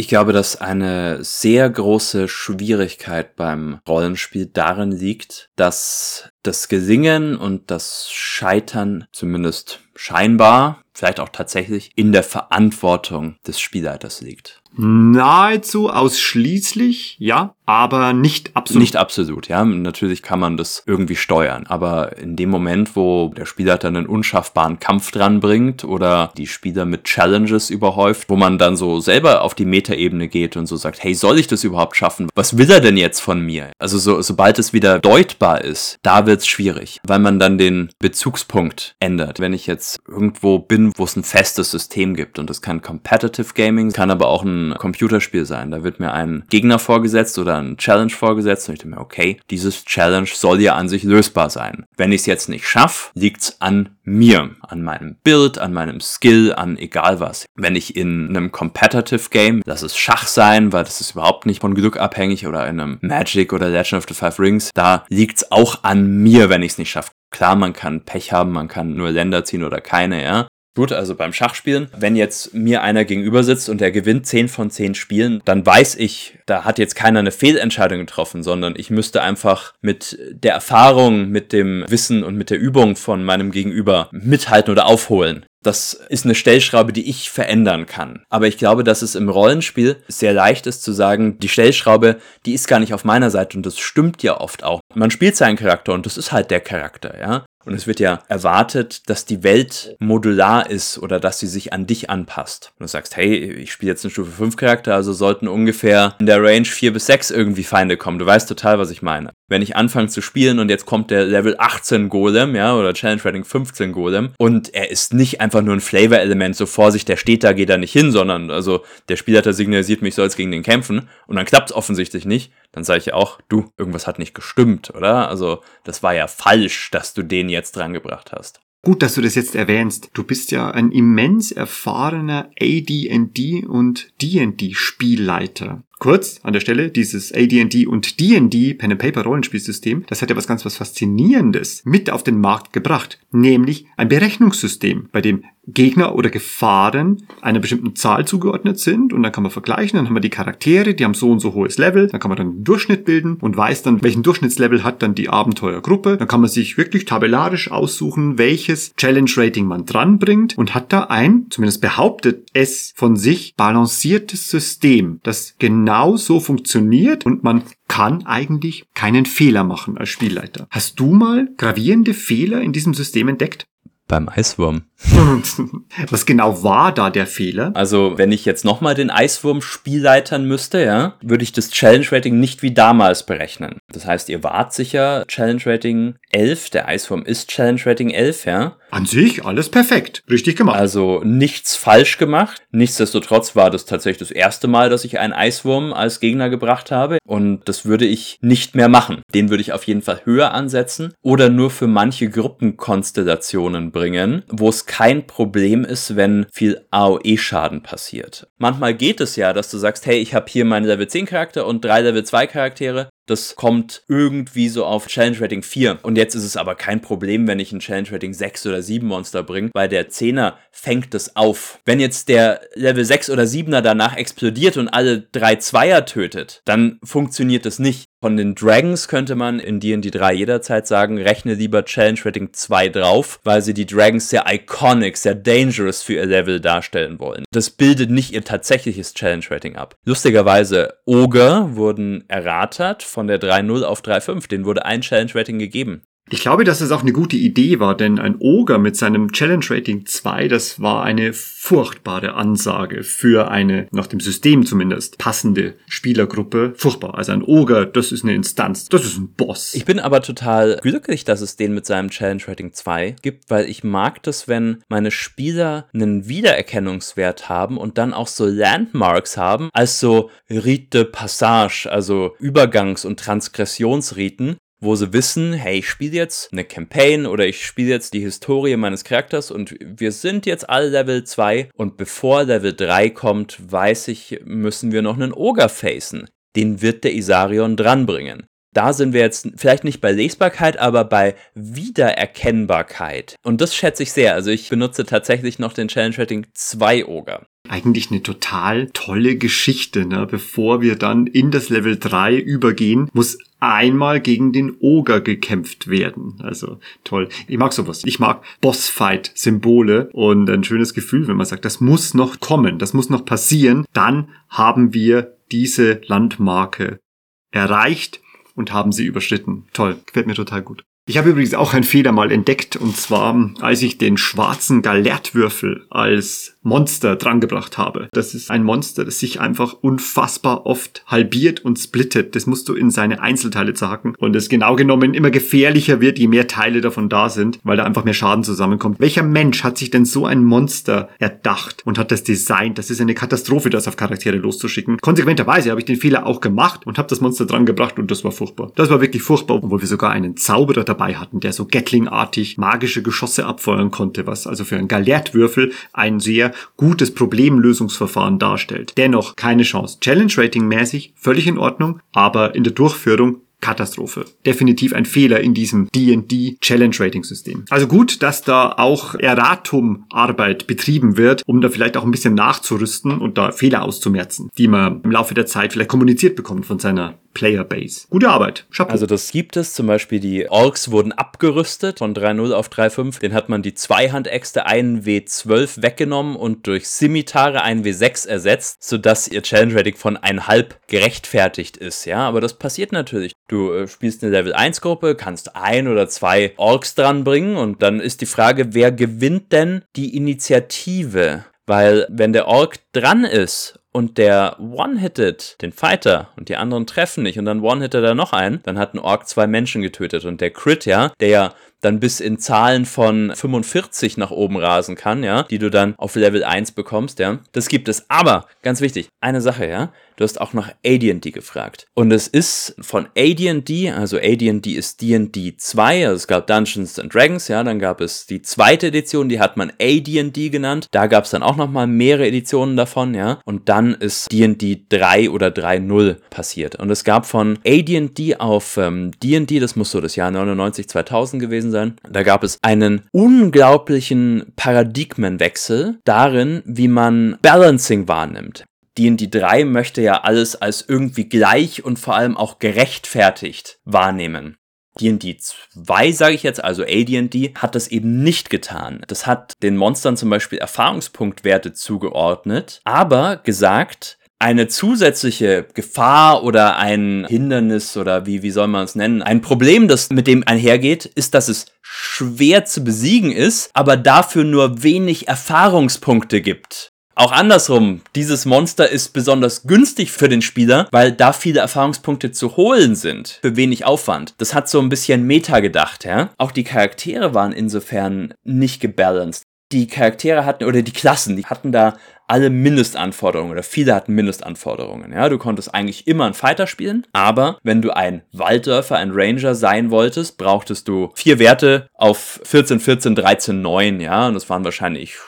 Ich glaube, dass eine sehr große Schwierigkeit beim Rollenspiel darin liegt, dass das Gelingen und das Scheitern zumindest scheinbar, vielleicht auch tatsächlich, in der Verantwortung des Spielleiters liegt. Nahezu ausschließlich, ja, aber nicht absolut. Nicht absolut, ja. Natürlich kann man das irgendwie steuern, aber in dem Moment, wo der Spieler dann einen unschaffbaren Kampf dranbringt oder die Spieler mit Challenges überhäuft, wo man dann so selber auf die Metaebene geht und so sagt, hey, soll ich das überhaupt schaffen? Was will er denn jetzt von mir? Also so, sobald es wieder deutbar ist, da wird's schwierig, weil man dann den Bezugspunkt ändert. Wenn ich jetzt irgendwo bin, wo es ein festes System gibt und das kann Competitive Gaming, kann aber auch ein Computerspiel sein. Da wird mir ein Gegner vorgesetzt oder ein Challenge vorgesetzt und ich denke mir, okay, dieses Challenge soll ja an sich lösbar sein. Wenn ich es jetzt nicht schaffe, liegt's an mir, an meinem Bild, an meinem Skill, an egal was. Wenn ich in einem Competitive Game, lass es Schach sein, weil das ist überhaupt nicht von Glück abhängig oder in einem Magic oder Legend of the Five Rings, da liegt's auch an mir, wenn ich es nicht schaffe. Klar, man kann Pech haben, man kann nur Länder ziehen oder keine, ja. Gut, also beim Schachspielen, wenn jetzt mir einer gegenüber sitzt und der gewinnt 10 von 10 Spielen, dann weiß ich, da hat jetzt keiner eine Fehlentscheidung getroffen, sondern ich müsste einfach mit der Erfahrung, mit dem Wissen und mit der Übung von meinem Gegenüber mithalten oder aufholen. Das ist eine Stellschraube, die ich verändern kann. Aber ich glaube, dass es im Rollenspiel sehr leicht ist zu sagen, die Stellschraube, die ist gar nicht auf meiner Seite und das stimmt ja oft auch. Man spielt seinen Charakter und das ist halt der Charakter, ja. Und es wird ja erwartet, dass die Welt modular ist oder dass sie sich an dich anpasst. Und du sagst, hey, ich spiele jetzt einen Stufe 5 Charakter, also sollten ungefähr in der Range 4 bis 6 irgendwie Feinde kommen. Du weißt total, was ich meine. Wenn ich anfange zu spielen und jetzt kommt der Level 18 Golem, ja, oder Challenge Rating 15 Golem und er ist nicht einfach nur ein Flavor-Element, so Vorsicht, der steht da, geht da nicht hin, sondern also der Spielleiter signalisiert mich, soll es gegen den kämpfen und dann klappt es offensichtlich nicht, dann sage ich auch, du, irgendwas hat nicht gestimmt, oder? Also das war ja falsch, dass du den jetzt drangebracht hast. Gut, dass du das jetzt erwähnst. Du bist ja ein immens erfahrener AD&D und D&D Spielleiter. Kurz an der Stelle, dieses AD&D und D&D Pen and Paper Rollenspielsystem, das hat ja was ganz was Faszinierendes mit auf den Markt gebracht, nämlich ein Berechnungssystem, bei dem Gegner oder Gefahren einer bestimmten Zahl zugeordnet sind und dann kann man vergleichen, dann haben wir die Charaktere, die haben so und so hohes Level, dann kann man dann einen Durchschnitt bilden und weiß dann, welchen Durchschnittslevel hat dann die Abenteuergruppe, dann kann man sich wirklich tabellarisch aussuchen, welches Challenge Rating man dranbringt und hat da ein, zumindest behauptet es von sich, balanciertes System, das genau so funktioniert und man kann eigentlich keinen Fehler machen als Spielleiter. Hast du mal gravierende Fehler in diesem System entdeckt? Beim Eiswurm. *laughs* Was genau war da der Fehler? Also, wenn ich jetzt nochmal den Eiswurm spielleitern müsste, ja, würde ich das Challenge Rating nicht wie damals berechnen. Das heißt, ihr wart sicher Challenge Rating 11, der Eiswurm ist Challenge Rating 11, ja. An sich alles perfekt. Richtig gemacht. Also nichts falsch gemacht. Nichtsdestotrotz war das tatsächlich das erste Mal, dass ich einen Eiswurm als Gegner gebracht habe. Und das würde ich nicht mehr machen. Den würde ich auf jeden Fall höher ansetzen oder nur für manche Gruppenkonstellationen bringen, wo es kein Problem ist, wenn viel AOE-Schaden passiert. Manchmal geht es ja, dass du sagst, hey, ich habe hier meinen Level 10 Charakter und drei Level 2 Charaktere das kommt irgendwie so auf Challenge Rating 4. Und jetzt ist es aber kein Problem, wenn ich ein Challenge Rating 6 oder 7 Monster bringe, weil der 10er fängt es auf. Wenn jetzt der Level 6 oder 7er danach explodiert und alle drei Zweier tötet, dann funktioniert das nicht. Von den Dragons könnte man in D&D 3 jederzeit sagen, rechne lieber Challenge Rating 2 drauf, weil sie die Dragons sehr iconic, sehr dangerous für ihr Level darstellen wollen. Das bildet nicht ihr tatsächliches Challenge Rating ab. Lustigerweise, Ogre wurden erratert von der 3.0 auf 3.5. Den wurde ein Challenge Rating gegeben. Ich glaube, dass es auch eine gute Idee war, denn ein Ogre mit seinem Challenge Rating 2, das war eine furchtbare Ansage für eine, nach dem System zumindest, passende Spielergruppe. Furchtbar. Also ein Ogre, das ist eine Instanz, das ist ein Boss. Ich bin aber total glücklich, dass es den mit seinem Challenge Rating 2 gibt, weil ich mag das, wenn meine Spieler einen Wiedererkennungswert haben und dann auch so Landmarks haben, als so Rite Passage, also Übergangs- und Transgressionsriten, wo sie wissen, hey, ich spiele jetzt eine Campaign oder ich spiele jetzt die Historie meines Charakters und wir sind jetzt alle Level 2 und bevor Level 3 kommt, weiß ich, müssen wir noch einen Ogre facen. Den wird der Isarion dranbringen. Da sind wir jetzt vielleicht nicht bei Lesbarkeit, aber bei Wiedererkennbarkeit. Und das schätze ich sehr. Also ich benutze tatsächlich noch den Challenge Rating 2 Ogre. eigentlich eine total tolle Geschichte. Ne? Bevor wir dann in das Level 3 übergehen, muss einmal gegen den Oger gekämpft werden. Also toll. Ich mag sowas. Ich mag Bossfight-Symbole und ein schönes Gefühl, wenn man sagt, das muss noch kommen, das muss noch passieren. Dann haben wir diese Landmarke erreicht und haben sie überschritten. Toll. Gefällt mir total gut. Ich habe übrigens auch einen Fehler mal entdeckt, und zwar, als ich den schwarzen Galertwürfel als Monster drangebracht habe. Das ist ein Monster, das sich einfach unfassbar oft halbiert und splittet. Das musst du in seine Einzelteile zerhacken und es genau genommen immer gefährlicher wird, je mehr Teile davon da sind, weil da einfach mehr Schaden zusammenkommt. Welcher Mensch hat sich denn so ein Monster erdacht und hat das designt? Das ist eine Katastrophe, das auf Charaktere loszuschicken. Konsequenterweise habe ich den Fehler auch gemacht und habe das Monster drangebracht und das war furchtbar. Das war wirklich furchtbar, obwohl wir sogar einen Zauberer dabei hatten, der so Gatling-artig magische Geschosse abfeuern konnte, was also für einen Galertwürfel ein sehr gutes Problemlösungsverfahren darstellt. Dennoch keine Chance. Challenge Rating mäßig völlig in Ordnung, aber in der Durchführung Katastrophe. Definitiv ein Fehler in diesem D&D Challenge Rating System. Also gut, dass da auch Erratum Arbeit betrieben wird, um da vielleicht auch ein bisschen nachzurüsten und da Fehler auszumerzen, die man im Laufe der Zeit vielleicht kommuniziert bekommt von seiner Playerbase. Gute Arbeit. Chapeau. Also das gibt es zum Beispiel, die Orks wurden abgerüstet von 3.0 auf 3.5. Den hat man die Zweihandäxte einen W12 weggenommen und durch Simitare einen W6 ersetzt, sodass ihr Challenge Rating von 1,5 gerechtfertigt ist. Ja, aber das passiert natürlich. Du äh, spielst eine Level 1 Gruppe, kannst ein oder zwei Orks dranbringen und dann ist die Frage, wer gewinnt denn die Initiative? Weil wenn der Ork dran ist und der one-hittet den Fighter und die anderen treffen nicht und dann one-hittet er noch einen, dann hat ein Ork zwei Menschen getötet und der Crit, ja, der ja dann bis in Zahlen von 45 nach oben rasen kann, ja, die du dann auf Level 1 bekommst, ja. Das gibt es. Aber, ganz wichtig, eine Sache, ja. Du hast auch nach AD&D gefragt. Und es ist von AD&D, also AD&D ist D&D 2, also es gab Dungeons and Dragons, ja, dann gab es die zweite Edition, die hat man AD&D genannt. Da gab es dann auch nochmal mehrere Editionen davon, ja. Und dann ist D&D 3 oder 3.0 passiert. Und es gab von AD&D auf ähm, D&D, das muss so das Jahr 99, 2000 gewesen sein, da gab es einen unglaublichen Paradigmenwechsel darin, wie man Balancing wahrnimmt. D&D 3 möchte ja alles als irgendwie gleich und vor allem auch gerechtfertigt wahrnehmen. D&D 2, sage ich jetzt, also AD&D, hat das eben nicht getan. Das hat den Monstern zum Beispiel Erfahrungspunktwerte zugeordnet, aber gesagt, eine zusätzliche Gefahr oder ein Hindernis oder wie, wie soll man es nennen, ein Problem, das mit dem einhergeht, ist, dass es schwer zu besiegen ist, aber dafür nur wenig Erfahrungspunkte gibt. Auch andersrum, dieses Monster ist besonders günstig für den Spieler, weil da viele Erfahrungspunkte zu holen sind, für wenig Aufwand. Das hat so ein bisschen Meta gedacht, ja. Auch die Charaktere waren insofern nicht gebalanced. Die Charaktere hatten, oder die Klassen, die hatten da alle Mindestanforderungen oder viele hatten Mindestanforderungen. Ja, du konntest eigentlich immer einen Fighter spielen, aber wenn du ein Walddörfer, ein Ranger sein wolltest, brauchtest du vier Werte auf 14, 14, 13, 9. Ja, und das waren wahrscheinlich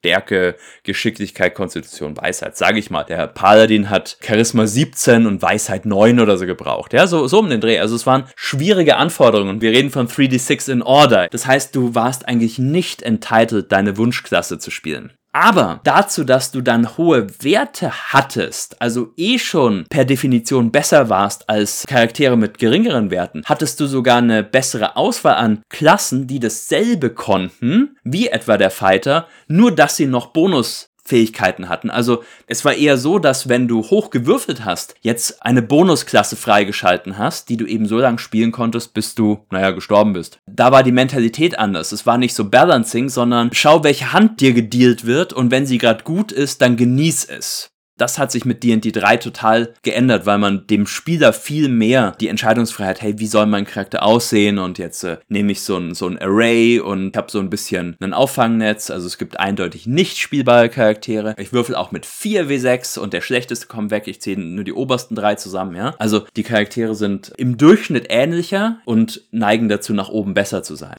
Stärke, Geschicklichkeit, Konstitution, Weisheit, sage ich mal. Der Paladin hat Charisma 17 und Weisheit 9 oder so gebraucht. Ja, so, so um den Dreh. Also es waren schwierige Anforderungen. Wir reden von 3D6 in Order. Das heißt, du warst eigentlich nicht entitled, deine Wunschklasse zu spielen. Aber dazu, dass du dann hohe Werte hattest, also eh schon per Definition besser warst als Charaktere mit geringeren Werten, hattest du sogar eine bessere Auswahl an Klassen, die dasselbe konnten, wie etwa der Fighter, nur dass sie noch Bonus Fähigkeiten hatten. Also es war eher so, dass wenn du hoch gewürfelt hast, jetzt eine Bonusklasse freigeschalten hast, die du eben so lange spielen konntest, bis du, naja, gestorben bist. Da war die Mentalität anders. Es war nicht so Balancing, sondern schau, welche Hand dir gedealt wird und wenn sie gerade gut ist, dann genieß es das hat sich mit D&D 3 total geändert, weil man dem Spieler viel mehr die Entscheidungsfreiheit, hey, wie soll mein Charakter aussehen und jetzt äh, nehme ich so ein, so ein Array und habe so ein bisschen ein Auffangnetz, also es gibt eindeutig nicht spielbare Charaktere. Ich würfel auch mit 4 W6 und der schlechteste kommt weg, ich zähle nur die obersten drei zusammen, ja. Also die Charaktere sind im Durchschnitt ähnlicher und neigen dazu, nach oben besser zu sein.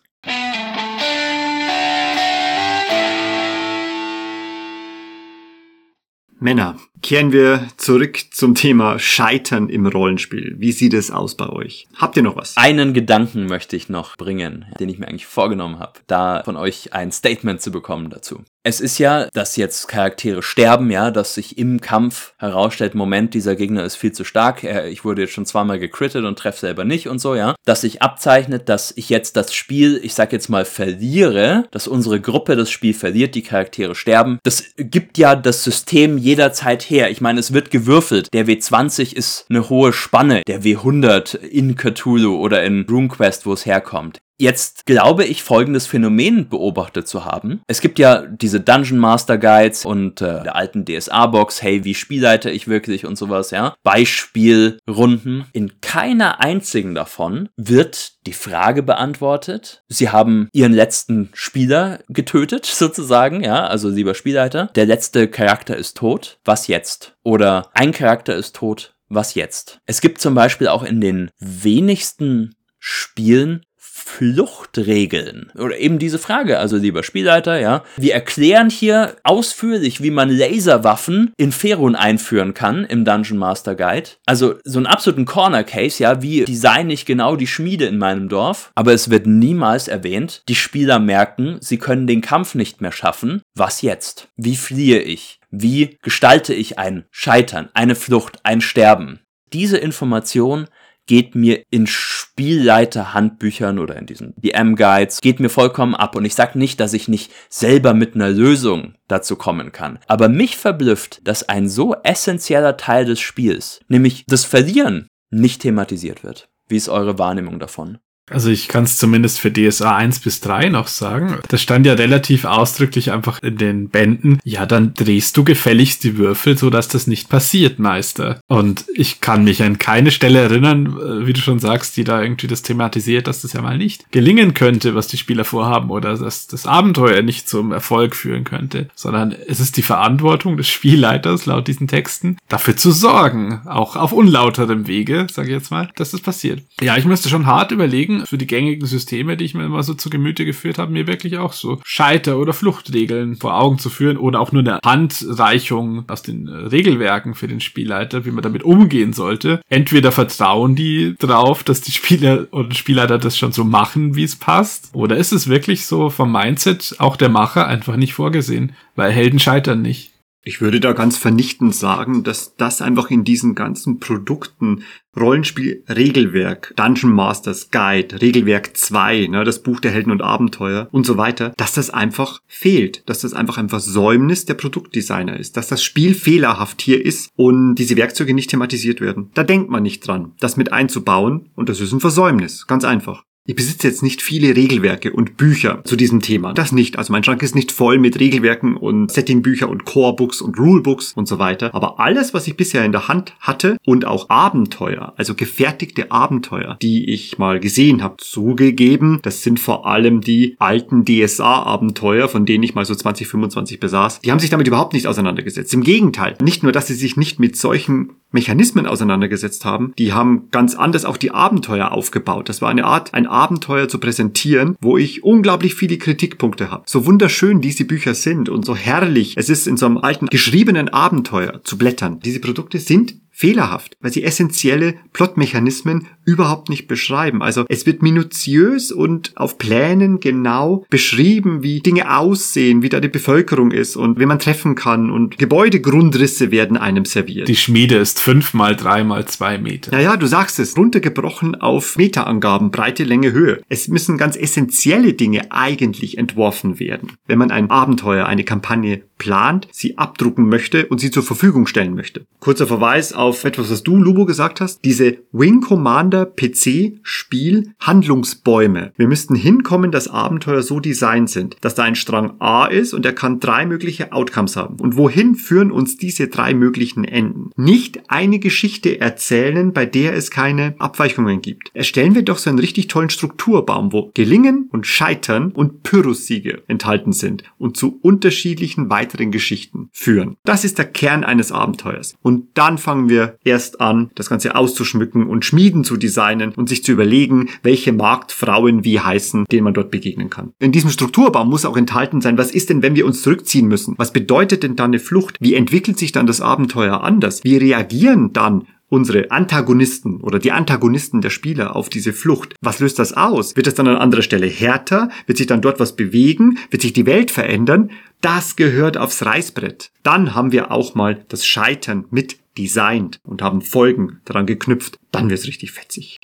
Männer, kehren wir zurück zum Thema Scheitern im Rollenspiel. Wie sieht es aus bei euch? Habt ihr noch was? Einen Gedanken möchte ich noch bringen, den ich mir eigentlich vorgenommen habe, da von euch ein Statement zu bekommen dazu. Es ist ja, dass jetzt Charaktere sterben, ja, dass sich im Kampf herausstellt, Moment, dieser Gegner ist viel zu stark, ich wurde jetzt schon zweimal gecrittet und treffe selber nicht und so, ja. Dass sich abzeichnet, dass ich jetzt das Spiel, ich sag jetzt mal, verliere, dass unsere Gruppe das Spiel verliert, die Charaktere sterben. Das gibt ja das System jederzeit her. Ich meine, es wird gewürfelt. Der W20 ist eine hohe Spanne, der W100 in Cthulhu oder in RuneQuest, wo es herkommt. Jetzt glaube ich, folgendes Phänomen beobachtet zu haben. Es gibt ja diese Dungeon Master Guides und äh, der alten DSA-Box, hey, wie spielleite ich wirklich und sowas, ja. Beispielrunden. In keiner einzigen davon wird die Frage beantwortet. Sie haben ihren letzten Spieler getötet, *laughs* sozusagen, ja, also lieber Spielleiter. Der letzte Charakter ist tot. Was jetzt? Oder ein Charakter ist tot. Was jetzt? Es gibt zum Beispiel auch in den wenigsten Spielen Fluchtregeln? Oder eben diese Frage, also lieber Spielleiter, ja. Wir erklären hier ausführlich, wie man Laserwaffen in Ferun einführen kann im Dungeon Master Guide. Also so einen absoluten Corner Case, ja, wie design ich genau die Schmiede in meinem Dorf. Aber es wird niemals erwähnt. Die Spieler merken, sie können den Kampf nicht mehr schaffen. Was jetzt? Wie fliehe ich? Wie gestalte ich ein Scheitern, eine Flucht, ein Sterben? Diese Information geht mir in Spielleiter-Handbüchern oder in diesen DM-Guides, geht mir vollkommen ab. Und ich sage nicht, dass ich nicht selber mit einer Lösung dazu kommen kann. Aber mich verblüfft, dass ein so essentieller Teil des Spiels, nämlich das Verlieren, nicht thematisiert wird. Wie ist eure Wahrnehmung davon? Also ich kann es zumindest für DSA 1 bis 3 noch sagen. Das stand ja relativ ausdrücklich einfach in den Bänden. Ja, dann drehst du gefälligst die Würfel, so dass das nicht passiert, Meister. Und ich kann mich an keine Stelle erinnern, äh, wie du schon sagst, die da irgendwie das thematisiert, dass das ja mal nicht gelingen könnte, was die Spieler vorhaben oder dass das Abenteuer nicht zum Erfolg führen könnte, sondern es ist die Verantwortung des Spielleiters laut diesen Texten, dafür zu sorgen, auch auf unlauterem Wege, sage ich jetzt mal, dass das passiert. Ja, ich müsste schon hart überlegen, für die gängigen Systeme, die ich mir immer so zu Gemüte geführt habe, mir wirklich auch so Scheiter- oder Fluchtregeln vor Augen zu führen oder auch nur eine Handreichung aus den äh, Regelwerken für den Spielleiter, wie man damit umgehen sollte. Entweder vertrauen die drauf, dass die Spieler oder Spielleiter das schon so machen, wie es passt, oder ist es wirklich so vom Mindset auch der Macher einfach nicht vorgesehen, weil Helden scheitern nicht. Ich würde da ganz vernichtend sagen, dass das einfach in diesen ganzen Produkten Rollenspiel Regelwerk, Dungeon Masters Guide, Regelwerk 2, ne, das Buch der Helden und Abenteuer und so weiter, dass das einfach fehlt, dass das einfach ein Versäumnis der Produktdesigner ist, dass das Spiel fehlerhaft hier ist und diese Werkzeuge nicht thematisiert werden. Da denkt man nicht dran, das mit einzubauen und das ist ein Versäumnis, ganz einfach. Ich besitze jetzt nicht viele Regelwerke und Bücher zu diesem Thema. Das nicht. Also mein Schrank ist nicht voll mit Regelwerken und Settingbücher und Corebooks und Rulebooks und so weiter. Aber alles, was ich bisher in der Hand hatte und auch Abenteuer, also gefertigte Abenteuer, die ich mal gesehen habe, zugegeben, das sind vor allem die alten DSA-Abenteuer, von denen ich mal so 2025 besaß. Die haben sich damit überhaupt nicht auseinandergesetzt. Im Gegenteil. Nicht nur, dass sie sich nicht mit solchen Mechanismen auseinandergesetzt haben, die haben ganz anders auch die Abenteuer aufgebaut. Das war eine Art, ein Abenteuer zu präsentieren, wo ich unglaublich viele Kritikpunkte habe. So wunderschön diese Bücher sind und so herrlich es ist in so einem alten geschriebenen Abenteuer zu blättern. Diese Produkte sind fehlerhaft, weil sie essentielle Plotmechanismen überhaupt nicht beschreiben. Also es wird minutiös und auf Plänen genau beschrieben, wie Dinge aussehen, wie da die Bevölkerung ist und wie man treffen kann und Gebäudegrundrisse werden einem serviert. Die Schmiede ist fünf mal drei mal zwei Meter. Naja, du sagst es, runtergebrochen auf Meterangaben, Breite, Länge, Höhe. Es müssen ganz essentielle Dinge eigentlich entworfen werden, wenn man ein Abenteuer, eine Kampagne plant, sie abdrucken möchte und sie zur Verfügung stellen möchte. Kurzer Verweis auf etwas, was du, Lubo, gesagt hast. Diese Wing Commander PC Spiel Handlungsbäume. Wir müssten hinkommen, dass Abenteuer so designt sind, dass da ein Strang A ist und er kann drei mögliche Outcomes haben. Und wohin führen uns diese drei möglichen Enden? Nicht eine Geschichte erzählen, bei der es keine Abweichungen gibt. Erstellen wir doch so einen richtig tollen Strukturbaum, wo Gelingen und Scheitern und Pyrrhussiege enthalten sind und zu unterschiedlichen weiteren Geschichten führen. Das ist der Kern eines Abenteuers. Und dann fangen wir erst an, das Ganze auszuschmücken und Schmieden zu designen und sich zu überlegen, welche Marktfrauen wie heißen, denen man dort begegnen kann. In diesem Strukturbaum muss auch enthalten sein, was ist denn, wenn wir uns zurückziehen müssen? Was bedeutet denn dann eine Flucht? Wie entwickelt sich dann das Abenteuer anders? Wie reagieren dann unsere Antagonisten oder die Antagonisten der Spieler auf diese Flucht. Was löst das aus? Wird es dann an anderer Stelle härter? Wird sich dann dort was bewegen? Wird sich die Welt verändern? Das gehört aufs Reißbrett. Dann haben wir auch mal das Scheitern mit designt und haben Folgen daran geknüpft. Dann wird's richtig fetzig.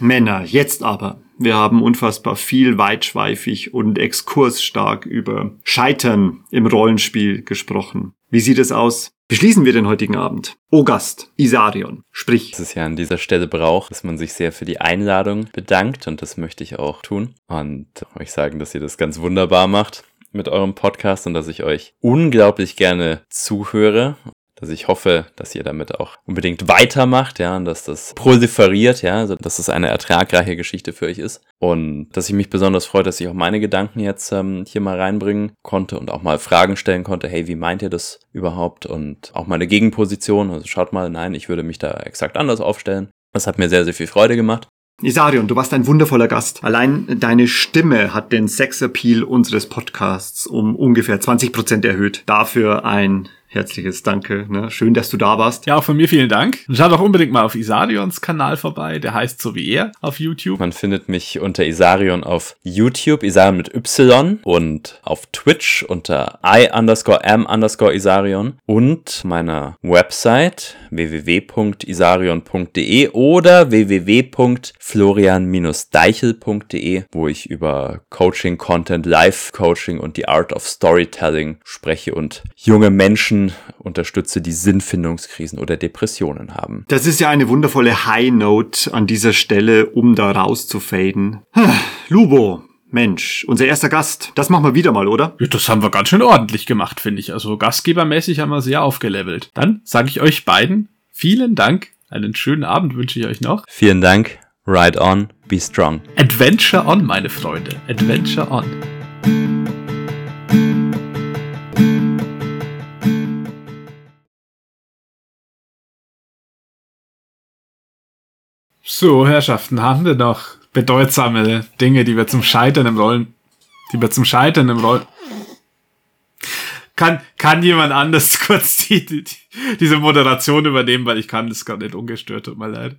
Männer, jetzt aber. Wir haben unfassbar viel weitschweifig und exkursstark über Scheitern im Rollenspiel gesprochen. Wie sieht es aus? Beschließen wir den heutigen Abend. O Gast, Isarion, sprich. Es ist ja an dieser Stelle braucht, dass man sich sehr für die Einladung bedankt und das möchte ich auch tun. Und euch sagen, dass ihr das ganz wunderbar macht mit eurem Podcast und dass ich euch unglaublich gerne zuhöre dass ich hoffe, dass ihr damit auch unbedingt weitermacht, ja, und dass das proliferiert, ja, also dass es eine ertragreiche Geschichte für euch ist. Und dass ich mich besonders freue, dass ich auch meine Gedanken jetzt ähm, hier mal reinbringen konnte und auch mal Fragen stellen konnte, hey, wie meint ihr das überhaupt? Und auch meine Gegenposition, also schaut mal, nein, ich würde mich da exakt anders aufstellen. Das hat mir sehr, sehr viel Freude gemacht. Isarion, du warst ein wundervoller Gast. Allein deine Stimme hat den Sexappeal unseres Podcasts um ungefähr 20 Prozent erhöht. Dafür ein herzliches Danke. Ne? Schön, dass du da warst. Ja, auch von mir vielen Dank. Schaut auch unbedingt mal auf Isarions Kanal vorbei. Der heißt so wie er auf YouTube. Man findet mich unter Isarion auf YouTube, Isarion mit Y und auf Twitch unter I underscore M underscore Isarion und meiner Website www.isarion.de oder www.florian-deichel.de, wo ich über Coaching, Content, Live-Coaching und die Art of Storytelling spreche und junge Menschen unterstütze, die Sinnfindungskrisen oder Depressionen haben. Das ist ja eine wundervolle High Note an dieser Stelle, um da rauszufaden. Lubo, Mensch, unser erster Gast. Das machen wir wieder mal, oder? Ja, das haben wir ganz schön ordentlich gemacht, finde ich. Also gastgebermäßig haben wir sehr aufgelevelt. Dann sage ich euch beiden vielen Dank. Einen schönen Abend wünsche ich euch noch. Vielen Dank. Ride on, be strong. Adventure on, meine Freunde. Adventure on. So, Herrschaften, haben wir noch bedeutsame Dinge, die wir zum Scheitern im Rollen, die wir zum Scheitern im Rollen. Kann, kann jemand anders *laughs* kurz die, die, diese Moderation übernehmen, weil ich kann das gar nicht ungestört, tut mir leid.